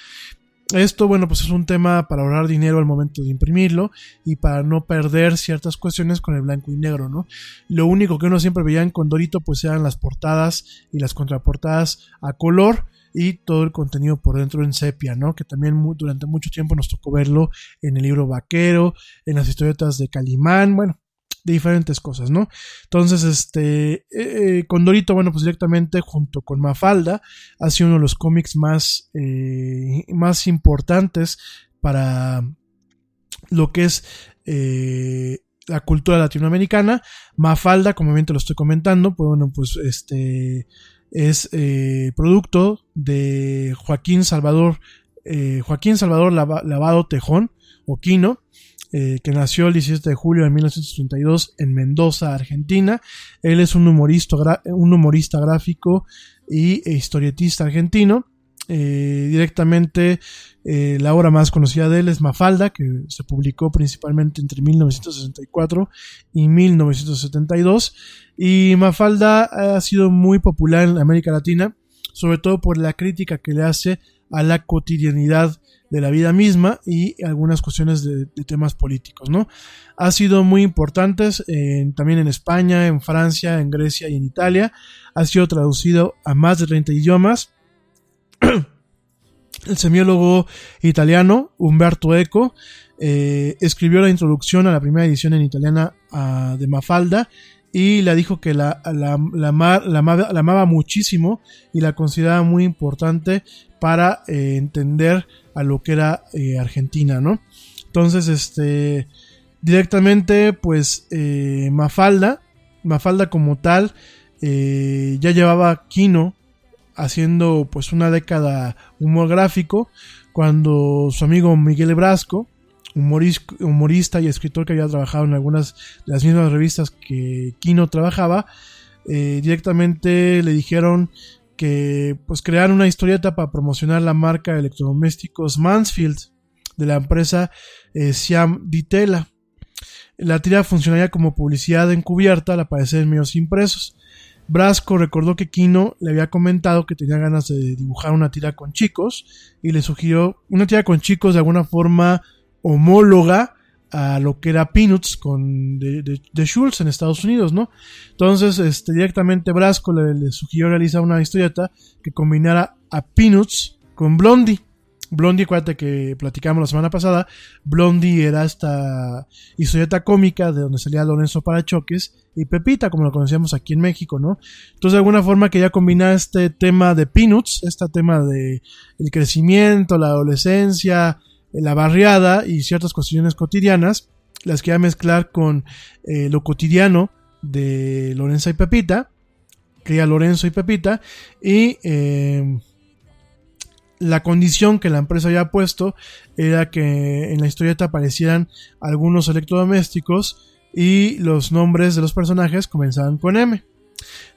C: Esto, bueno, pues es un tema para ahorrar dinero al momento de imprimirlo y para no perder ciertas cuestiones con el blanco y negro, ¿no? Lo único que uno siempre veía en Condorito, pues eran las portadas y las contraportadas a color y todo el contenido por dentro en sepia, ¿no? Que también durante mucho tiempo nos tocó verlo en el libro Vaquero, en las historietas de Calimán, bueno, de diferentes cosas, ¿no? Entonces, este, eh, eh, Condorito, bueno, pues directamente junto con Mafalda, ha sido uno de los cómics más, eh, más importantes para lo que es la cultura latinoamericana. Mafalda, como bien te lo estoy comentando, pues bueno, pues este, es eh, producto de Joaquín Salvador, eh, Joaquín Salvador Lavado Tejón, o Quino, eh, que nació el 17 de julio de 1932 en Mendoza, Argentina. Él es un humorista, un humorista gráfico y historietista argentino. Eh, directamente eh, la obra más conocida de él es Mafalda, que se publicó principalmente entre 1964 y 1972. Y Mafalda ha sido muy popular en América Latina, sobre todo por la crítica que le hace a la cotidianidad de la vida misma y algunas cuestiones de, temas políticos, ¿no? Ha sido muy importantes también en España, en Francia, en Grecia y en Italia. Ha sido traducido a más de 30 idiomas. El semiólogo italiano Umberto Eco eh, escribió la introducción a la primera edición en italiana de Mafalda y le dijo que la, la, la, amaba, muchísimo y la consideraba muy importante para eh, entender a lo que era eh, Argentina, ¿no? Entonces, este, directamente, pues, eh, Mafalda, Mafalda como tal, ya llevaba Kino haciendo pues una década humor gráfico cuando su amigo Miguel Brasco humorista y escritor que había trabajado en algunas de las mismas revistas que Kino trabajaba, directamente le dijeron que pues crear una historieta para promocionar la marca de electrodomésticos Mansfield de la empresa eh, Siam Ditela. La tira funcionaría como publicidad encubierta al aparecer en medios impresos. Brasco recordó que Kino le había comentado que tenía ganas de dibujar una tira con chicos y le sugirió una tira con chicos de alguna forma homóloga a lo que era Peanuts con de, de, Schultz en Estados Unidos, ¿no? Entonces, este, directamente Brasco le, sugirió realizar una historieta que combinara a Peanuts con Blondie. Blondie, acuérdate que platicamos la semana pasada, Blondie era esta historieta cómica de donde salía Lorenzo Parachoques y Pepita, como lo conocíamos aquí en México, ¿no? Entonces, de alguna forma quería combinar este tema de Peanuts, este tema de el crecimiento, la adolescencia, la barriada y ciertas cuestiones cotidianas, las quería mezclar con eh, lo cotidiano de Lorenzo y Pepita, cría Lorenzo y Pepita, y eh, la condición que la empresa había puesto era que en la historieta aparecieran algunos electrodomésticos y los nombres de los personajes comenzaban con M.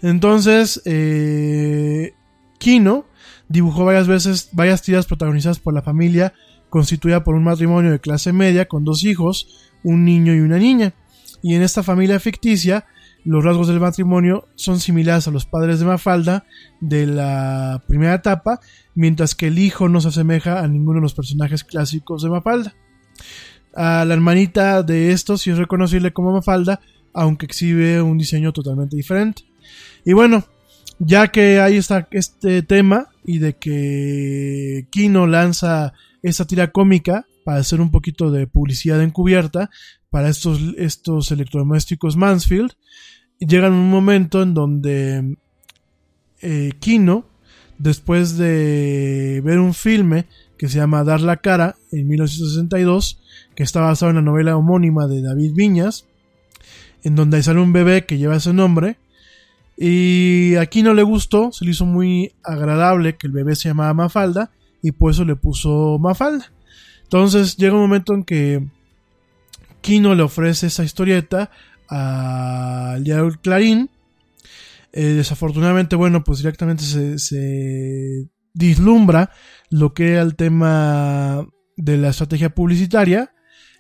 C: Entonces, eh, Kino dibujó varias veces varias tiras protagonizadas por la familia constituida por un matrimonio de clase media con dos hijos, un niño y una niña. Y en esta familia ficticia, los rasgos del matrimonio son similares a los padres de Mafalda de la primera etapa, mientras que el hijo no se asemeja a ninguno de los personajes clásicos de Mafalda. A la hermanita de estos sí es reconocible como Mafalda, aunque exhibe un diseño totalmente diferente. Y bueno, ya que hay esta, este tema y de que Kino lanza esta tira cómica para hacer un poquito de publicidad encubierta para estos, estos electrodomésticos Mansfield. Llega un momento en donde eh, Kino, después de ver un filme que se llama Dar la cara en 1962, que está basado en la novela homónima de David Viñas, en donde sale un bebé que lleva ese nombre, y a Kino le gustó, se le hizo muy agradable que el bebé se llamaba Mafalda, y por eso le puso Mafalda. Entonces llega un momento en que Kino le ofrece esa historieta al diario Clarín. Eh, desafortunadamente, bueno, pues directamente se, dislumbra lo que era el tema de la estrategia publicitaria.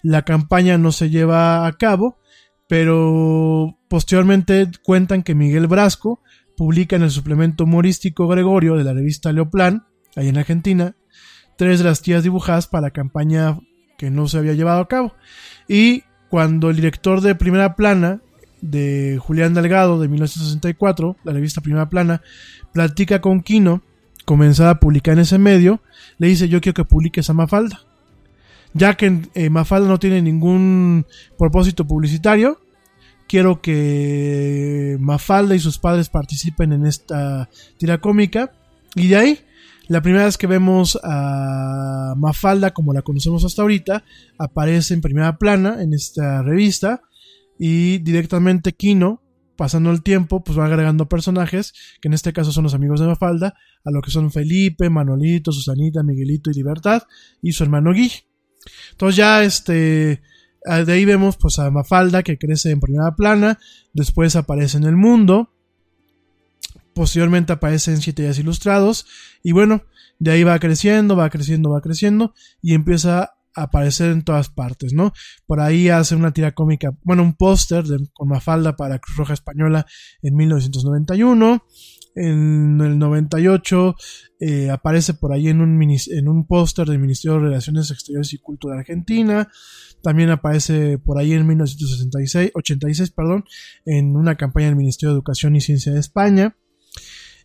C: La campaña no se lleva a cabo, pero posteriormente cuentan que Miguel Brasco publica en el suplemento humorístico Gregorio de la revista Leoplan ahí en Argentina, tres de las tías dibujadas para la campaña que no se había llevado a cabo. Y cuando el director de Primera Plana, de Julián Delgado, de 1964, la revista Primera Plana, platica con Kino, comenzaba a publicar en ese medio, le dice yo quiero que publiques a Mafalda. Ya que eh, Mafalda no tiene ningún propósito publicitario, quiero que Mafalda y sus padres participen en esta tira cómica. Y de ahí la primera vez que vemos a Mafalda, como la conocemos hasta ahorita, aparece en primera plana en esta revista y directamente Kino pasando el tiempo, pues va agregando personajes, que en este caso son los amigos de Mafalda, a lo que son Felipe, Manolito, Susanita, Miguelito y Libertad, y su hermano Gui. Entonces ya este, de ahí vemos pues a Mafalda que crece en primera plana, después aparece en el mundo, posteriormente aparece en Siete Días Ilustrados, y bueno, de ahí va creciendo, va creciendo, va creciendo, y empieza aparecer en todas partes, ¿no? Por ahí hace una tira cómica, bueno, un póster con Mafalda para Cruz Roja Española en 1991. En el 98 eh, aparece por ahí en un, un póster del Ministerio de Relaciones Exteriores y Cultura de Argentina. También aparece por ahí en 1966, 86, perdón, en una campaña del Ministerio de Educación y Ciencia de España.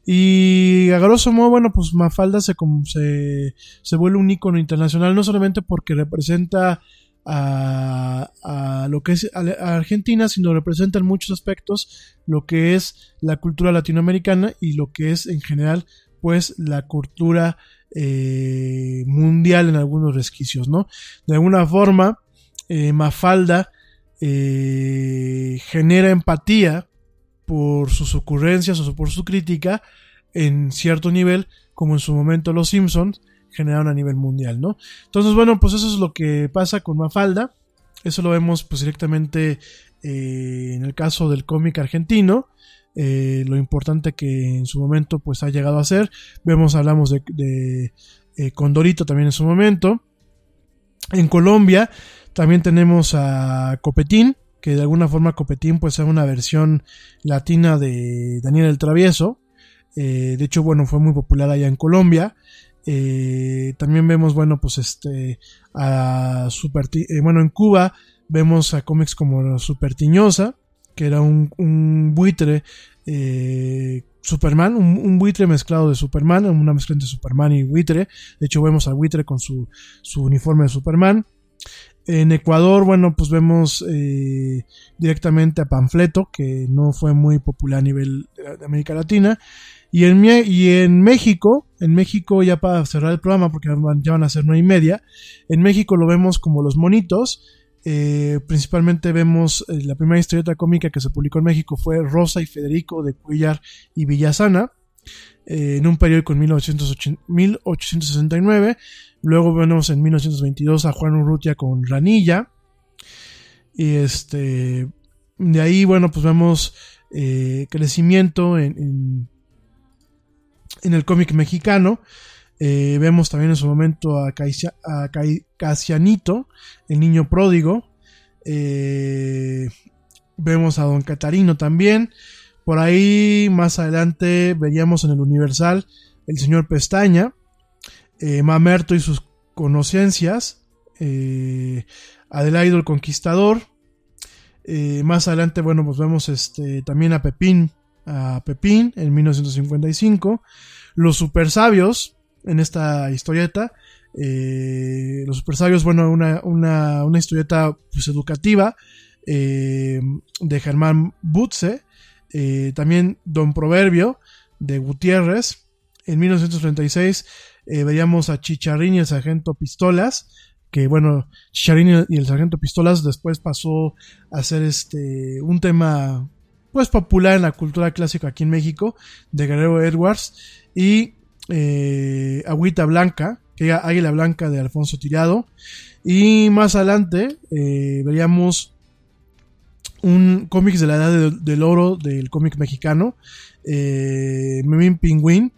C: Y a grosso modo, bueno, pues Mafalda se, se, se vuelve un icono internacional, no solamente porque representa a, a, lo que es a Argentina, sino representa en muchos aspectos lo que es la cultura latinoamericana y lo que es en general, pues, la cultura eh, mundial en algunos resquicios, ¿no? De alguna forma, eh, Mafalda eh, genera empatía por sus ocurrencias o por su crítica en cierto nivel, como en su momento los Simpsons generaron a nivel mundial, ¿no? Entonces, bueno, pues eso es lo que pasa con Mafalda. Eso lo vemos pues directamente eh, en el caso del cómic argentino. Eh, lo importante que en su momento pues ha llegado a ser. Vemos, hablamos de, eh, Condorito también en su momento. En Colombia también tenemos a Copetín, que de alguna forma Copetín pues es una versión latina de Daniel el Travieso. Eh, de hecho, bueno, fue muy popular allá en Colombia. Eh, también vemos, bueno, pues este, a Super, eh, bueno, en Cuba vemos a cómics como Super Tiñosa, que era un, buitre, Superman, un, buitre mezclado de Superman, una mezcla entre Superman y buitre. De hecho, vemos al buitre con su, su uniforme de Superman. En Ecuador, bueno, pues vemos eh, directamente a Panfleto, que no fue muy popular a nivel de América Latina. Y en, y en México, en México ya para cerrar el programa, porque ya van a ser nueve y media, en México lo vemos como los monitos. Eh, principalmente vemos eh, la primera historieta cómica que se publicó en México fue Rosa y Federico de Cuellar y Villasana. en un periódico en 1869 Luego vemos en 1922 a Juan Urrutia con Ranilla. Y este. De ahí, bueno, pues vemos eh, crecimiento en, en, el cómic mexicano. Eh, vemos también en su momento a, Casianito, el niño pródigo. Eh, vemos a Don Catarino también. Por ahí más adelante veríamos en el Universal el señor Pestaña eh, Mamerto y sus conocencias, eh, Adelaido el Conquistador, eh, más adelante, bueno, pues vemos este, también a Pepín, a Pepín en 1955, los super sabios en esta historieta, eh, los super sabios, bueno, una, una, una historieta pues, educativa de Germán Butze, también Don Proverbio de Gutiérrez, en 1936 eh, veíamos a Chicharín y el sargento Pistolas, que bueno, Chicharín y el sargento Pistolas después pasó a ser este un tema pues popular en la cultura clásica aquí en México, de Guerrero Edwards, y eh, Agüita Blanca, que era Águila Blanca de Alfonso Tirado, y más adelante eh, veríamos un cómics de la edad del oro del cómic mexicano, eh, Memín Pingüín,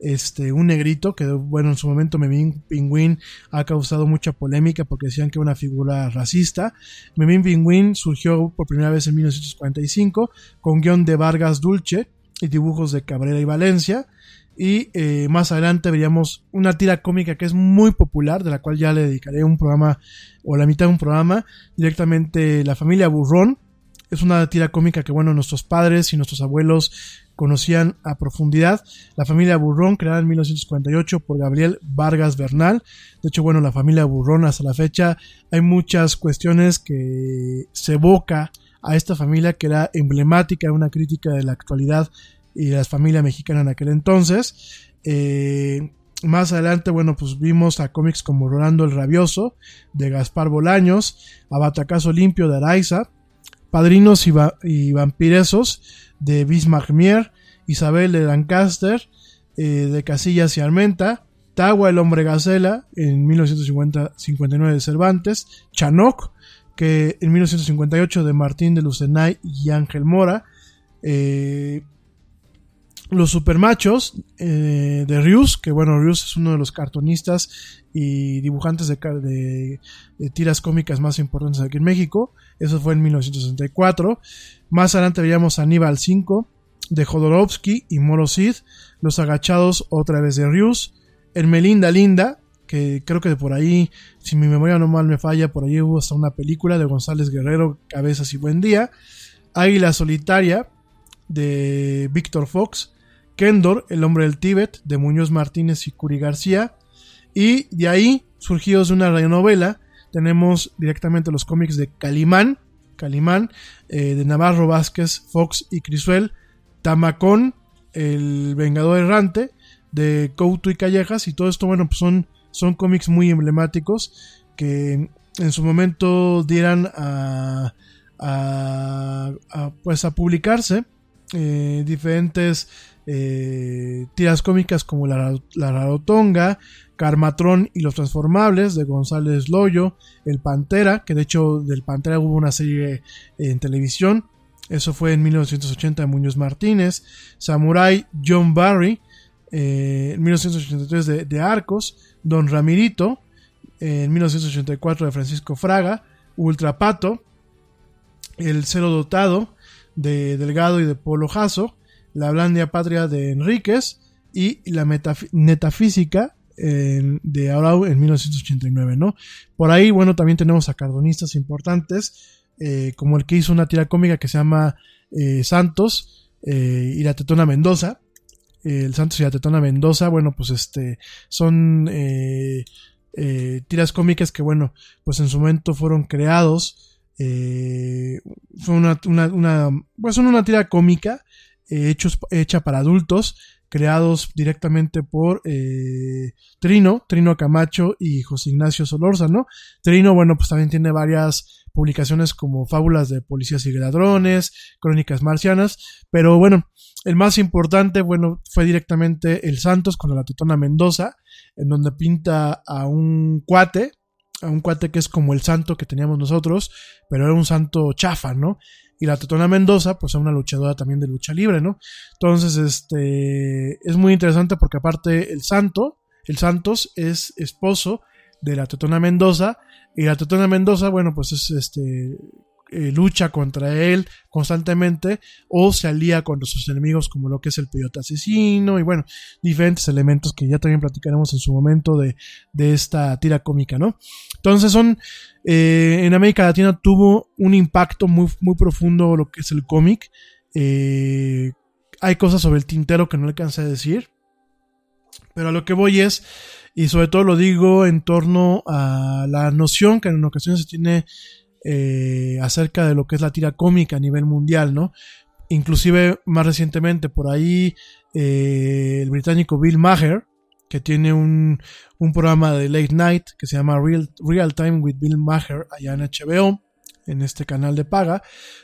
C: este, un negrito que, bueno, en su momento Memín Pingüín ha causado mucha polémica porque decían que era una figura racista. Memín Pingüín surgió por primera vez en 1945 con guion de Vargas Dulce y dibujos de Cabrera y Valencia. Y eh, más adelante veríamos una tira cómica que es muy popular, de la cual ya le dedicaré un programa o la mitad de un programa, directamente La familia Burrón. Es una tira cómica que, bueno, nuestros padres y nuestros abuelos conocían a profundidad. La familia Burrón, creada en 1948 por Gabriel Vargas Bernal. De hecho, bueno, la familia Burrón hasta la fecha hay muchas cuestiones que se evoca a esta familia que era emblemática, una crítica de la actualidad y de la familia mexicana en aquel entonces. Eh, más adelante, bueno, pues vimos a cómics como Rolando el Rabioso de Gaspar Bolaños, a Batacazo Limpio de Araiza, Padrinos y, y Vampiresos de Bismarck Mier, Isabel de Lancaster, eh, de Casillas y Armenta, Tagua el hombre gacela en 1959 de Cervantes, Chanoc, que en 1958 de Martín de Lucenay y Ángel Mora, eh, los supermachos eh, de Rius, que bueno, Rius es uno de los cartonistas y dibujantes de, de, de, tiras cómicas más importantes aquí en México. Eso fue en 1964. Más adelante veíamos Aníbal 5 de Jodorowsky y Moro Cid. Los agachados otra vez de Rius. El Melinda Linda, que creo que por ahí, si mi memoria no mal me falla, por ahí hubo hasta una película de González Guerrero, Cabezas y Buen Día. Águila Solitaria de Víctor Fox. Kendor, El hombre del Tíbet, de Muñoz Martínez y Curi García. Y de ahí, surgidos de una radionovela, tenemos directamente los cómics de Calimán, Calimán, eh, de Navarro Vázquez, Fox y Crisuel, Tamacón, El Vengador Errante, de Couto y Callejas, y todo esto, bueno, pues son, son cómics muy emblemáticos que en su momento dieran a, a, pues a publicarse eh, diferentes eh, tiras cómicas como La, la Rarotonga, Carmatrón y los Transformables de González Loyo, El Pantera, que de hecho del Pantera hubo una serie en televisión, eso fue en 1980 de Muñoz Martínez, Samurai John Barry, eh, en 1983 de, Arcos, Don Ramirito, en 1984 de Francisco Fraga, Ultrapato, El Cero Dotado de Delgado y de Polo Jasso, La Blandia Patria de Enríquez y La Metafísica eh, de Arau en 1989, ¿no? Por ahí, bueno, también tenemos a cardonistas importantes, eh, como el que hizo una tira cómica que se llama eh, Santos eh, y la Tetona Mendoza. el Santos y la Tetona Mendoza, bueno, pues este, son tiras cómicas que, bueno, pues en su momento fueron creados. fue una, pues son una tira cómica hechos, hecha para adultos, creados directamente por eh, Trino, Trino Camacho y José Ignacio Solórzano. Trino, bueno, pues también tiene varias publicaciones como Fábulas de Policías y Ladrones, Crónicas Marcianas, pero bueno, el más importante, bueno, fue directamente El Santos con la Tetona Mendoza, en donde pinta a un cuate, a un cuate que es como el santo que teníamos nosotros, pero era un santo chafa, ¿no? Y la Tetona Mendoza, pues es una luchadora también de lucha libre, ¿no? Entonces, este, es muy interesante porque aparte el santo, el Santos es esposo de la Tetona Mendoza, y la Tetona Mendoza, bueno, pues es este, eh, lucha contra él constantemente o se alía contra sus enemigos como lo que es el peyote asesino y bueno, diferentes elementos que ya también platicaremos en su momento de, de esta tira cómica, ¿no? Entonces son, eh, en América Latina tuvo un impacto muy, muy profundo lo que es el cómic. Eh, hay cosas sobre el tintero que no alcancé a decir. Pero a lo que voy es, y sobre todo lo digo en torno a la noción que en ocasiones se tiene eh, acerca de lo que es la tira cómica a nivel mundial, ¿no? Inclusive más recientemente por ahí eh, el británico Bill Maher, que tiene un, un, programa de late night que se llama Real, Real Time with Bill Maher allá en HBO, en este canal de paga,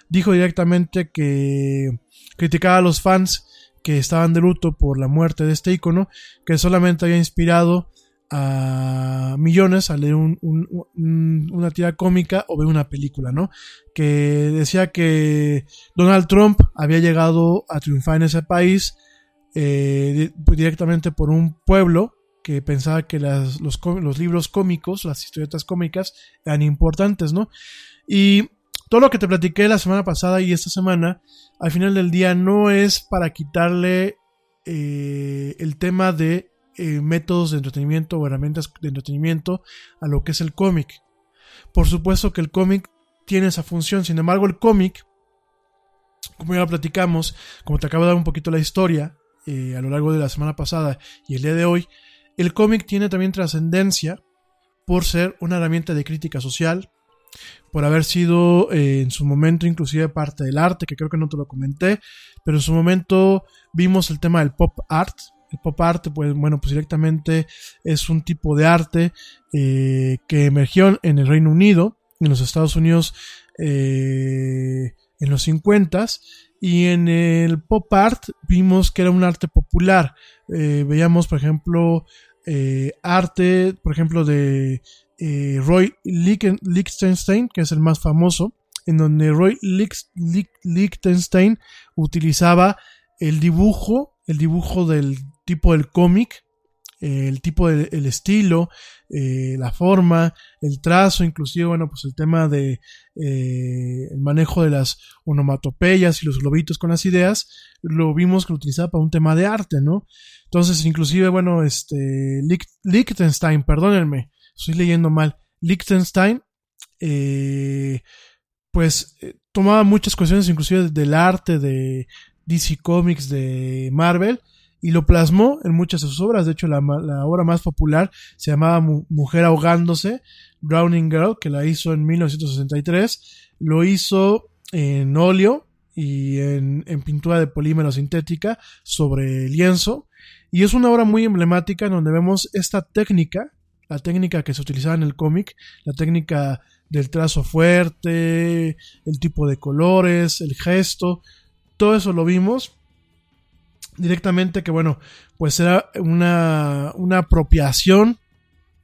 C: dijo directamente que criticaba a los fans que estaban de luto por la muerte de este icono, que solamente había inspirado a millones a leer un, un, una tira cómica o ver una película, ¿no? Que decía que Donald Trump había llegado a triunfar en ese país eh, directamente por un pueblo que pensaba que los, libros cómicos, las historietas cómicas eran importantes, ¿no? Y todo lo que te platiqué la semana pasada y esta semana, al final del día no es para quitarle eh, el tema de eh, métodos de entretenimiento o herramientas de entretenimiento a lo que es el cómic. Por supuesto que el cómic tiene esa función, sin embargo el cómic, como ya lo platicamos, como te acabo de dar un poquito la historia eh, a lo largo de la semana pasada y el día de hoy, el cómic tiene también trascendencia por ser una herramienta de crítica social, por haber sido eh, en su momento inclusive parte del arte, que creo que no te lo comenté, pero en su momento vimos el tema del pop art, pop art, pues bueno, pues directamente es un tipo de arte eh, que emergió en el Reino Unido. En los Estados Unidos eh, en los 50 y en el pop art vimos que era un arte popular. Eh, veíamos, por ejemplo, eh, arte, por ejemplo, de Roy Lichten- Lichtenstein, que es el más famoso, en donde Roy Lich- Lich- Lichtenstein utilizaba el dibujo, el dibujo del tipo del cómic, eh, el tipo de, el estilo, eh, la forma, el trazo, inclusive, bueno, pues el tema de eh, el manejo de las onomatopeyas y los globitos con las ideas, lo vimos que lo utilizaba para un tema de arte, ¿no? Entonces, inclusive, bueno, este, Liechtenstein, perdónenme, estoy leyendo mal, Liechtenstein, pues tomaba muchas cuestiones, inclusive del arte de DC Comics, de Marvel, y lo plasmó en muchas de sus obras. De hecho, la, la obra más popular se llamaba Mu- Mujer ahogándose, Drowning Girl, que la hizo en 1963. Lo hizo en óleo y en, en pintura de polímero sintética sobre lienzo. Y es una obra muy emblemática en donde vemos esta técnica, la técnica que se utilizaba en el cómic, la técnica del trazo fuerte, el tipo de colores, el gesto, todo eso lo vimos directamente que bueno, pues era una, una apropiación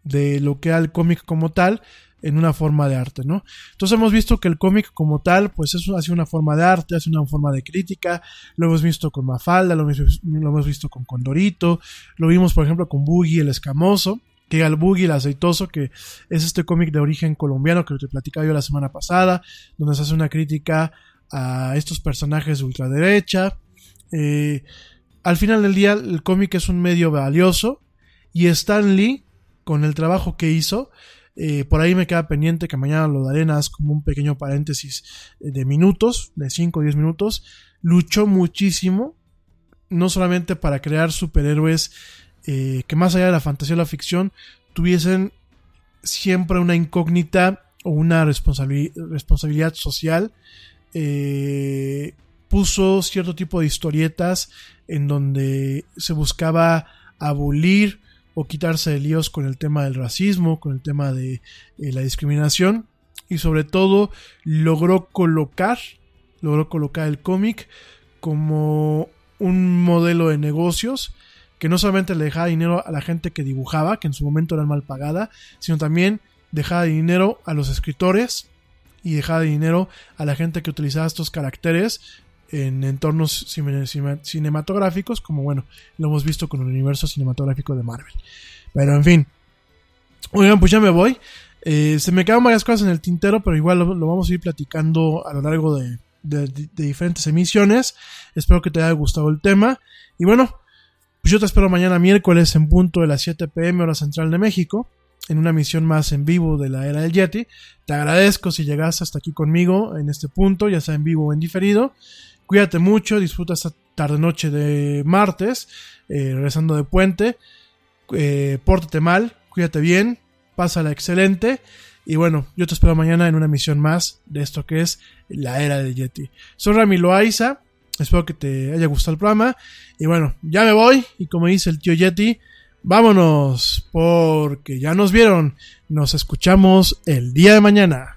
C: de lo que era el cómic como tal en una forma de arte, ¿no? Entonces hemos visto que el cómic como tal, pues es, ha sido una forma de arte, ha sido una forma de crítica, lo hemos visto con Mafalda, lo hemos, visto con Condorito, lo vimos por ejemplo con Boogie el Escamoso, que el Boogie el Aceitoso, que es este cómic de origen colombiano que te platicaba yo la semana pasada, donde se hace una crítica a estos personajes de ultraderecha, eh, al final del día el cómic es un medio valioso y Stan Lee con el trabajo que hizo eh, por ahí me queda pendiente que mañana lo daré como un pequeño paréntesis de minutos de 5 o 10 minutos. Luchó muchísimo no solamente para crear superhéroes eh, que más allá de la fantasía o la ficción tuviesen siempre una incógnita o una responsabili- responsabilidad social eh, puso cierto tipo de historietas en donde se buscaba abolir o quitarse de líos con el tema del racismo, con el tema de eh, la discriminación y sobre todo logró colocar, logró colocar el cómic como un modelo de negocios que no solamente le dejaba dinero a la gente que dibujaba, que en su momento era mal pagada, sino también dejaba dinero a los escritores y dejaba dinero a la gente que utilizaba estos caracteres en entornos cine- cine- cinematográficos, como bueno, lo hemos visto con el universo cinematográfico de Marvel. Pero en fin. Oigan, pues ya me voy. Eh, se me quedan varias cosas en el tintero, pero igual lo, vamos a ir platicando a lo largo de, de- diferentes emisiones. Espero que te haya gustado el tema. Y bueno, pues yo te espero mañana miércoles en punto de las 7 pm hora central de México, en una emisión más en vivo de la era del Yeti. Te agradezco si llegas hasta aquí conmigo en este punto, ya sea en vivo o en diferido. Cuídate mucho, disfruta esta tarde noche de martes, eh, regresando de puente. Eh, pórtate mal, cuídate bien, pásala excelente. Y bueno, yo te espero mañana en una emisión más de esto que es la era del Yeti. Soy Rami Loaiza, espero que te haya gustado el programa. Y bueno, ya me voy. Y como dice el tío Yeti, vámonos, porque ya nos vieron. Nos escuchamos el día de mañana.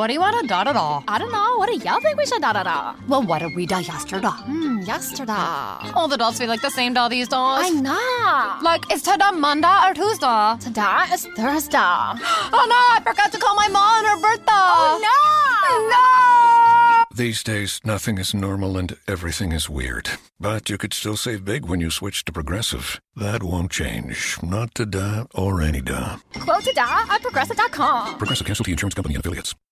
F: What do you want to da da da?
G: I don't know. What do y'all think we should da da da?
F: Well, what did we da yesterday?
G: Hmm, yesterday.
F: All the dolls feel like the same doll these days.
G: I know.
F: Like, is today Monday or Tuesday?
G: Today is Thursday.
F: Oh no, I forgot to call my mom on her birthday.
G: Oh no!
F: No!
B: These days, nothing is normal and everything is weird. But you could still save big when you switch to Progressive. That won't change. Not to da or any da.
G: Quote to da at progressive.com.
B: Progressive Casualty Insurance Company and affiliates.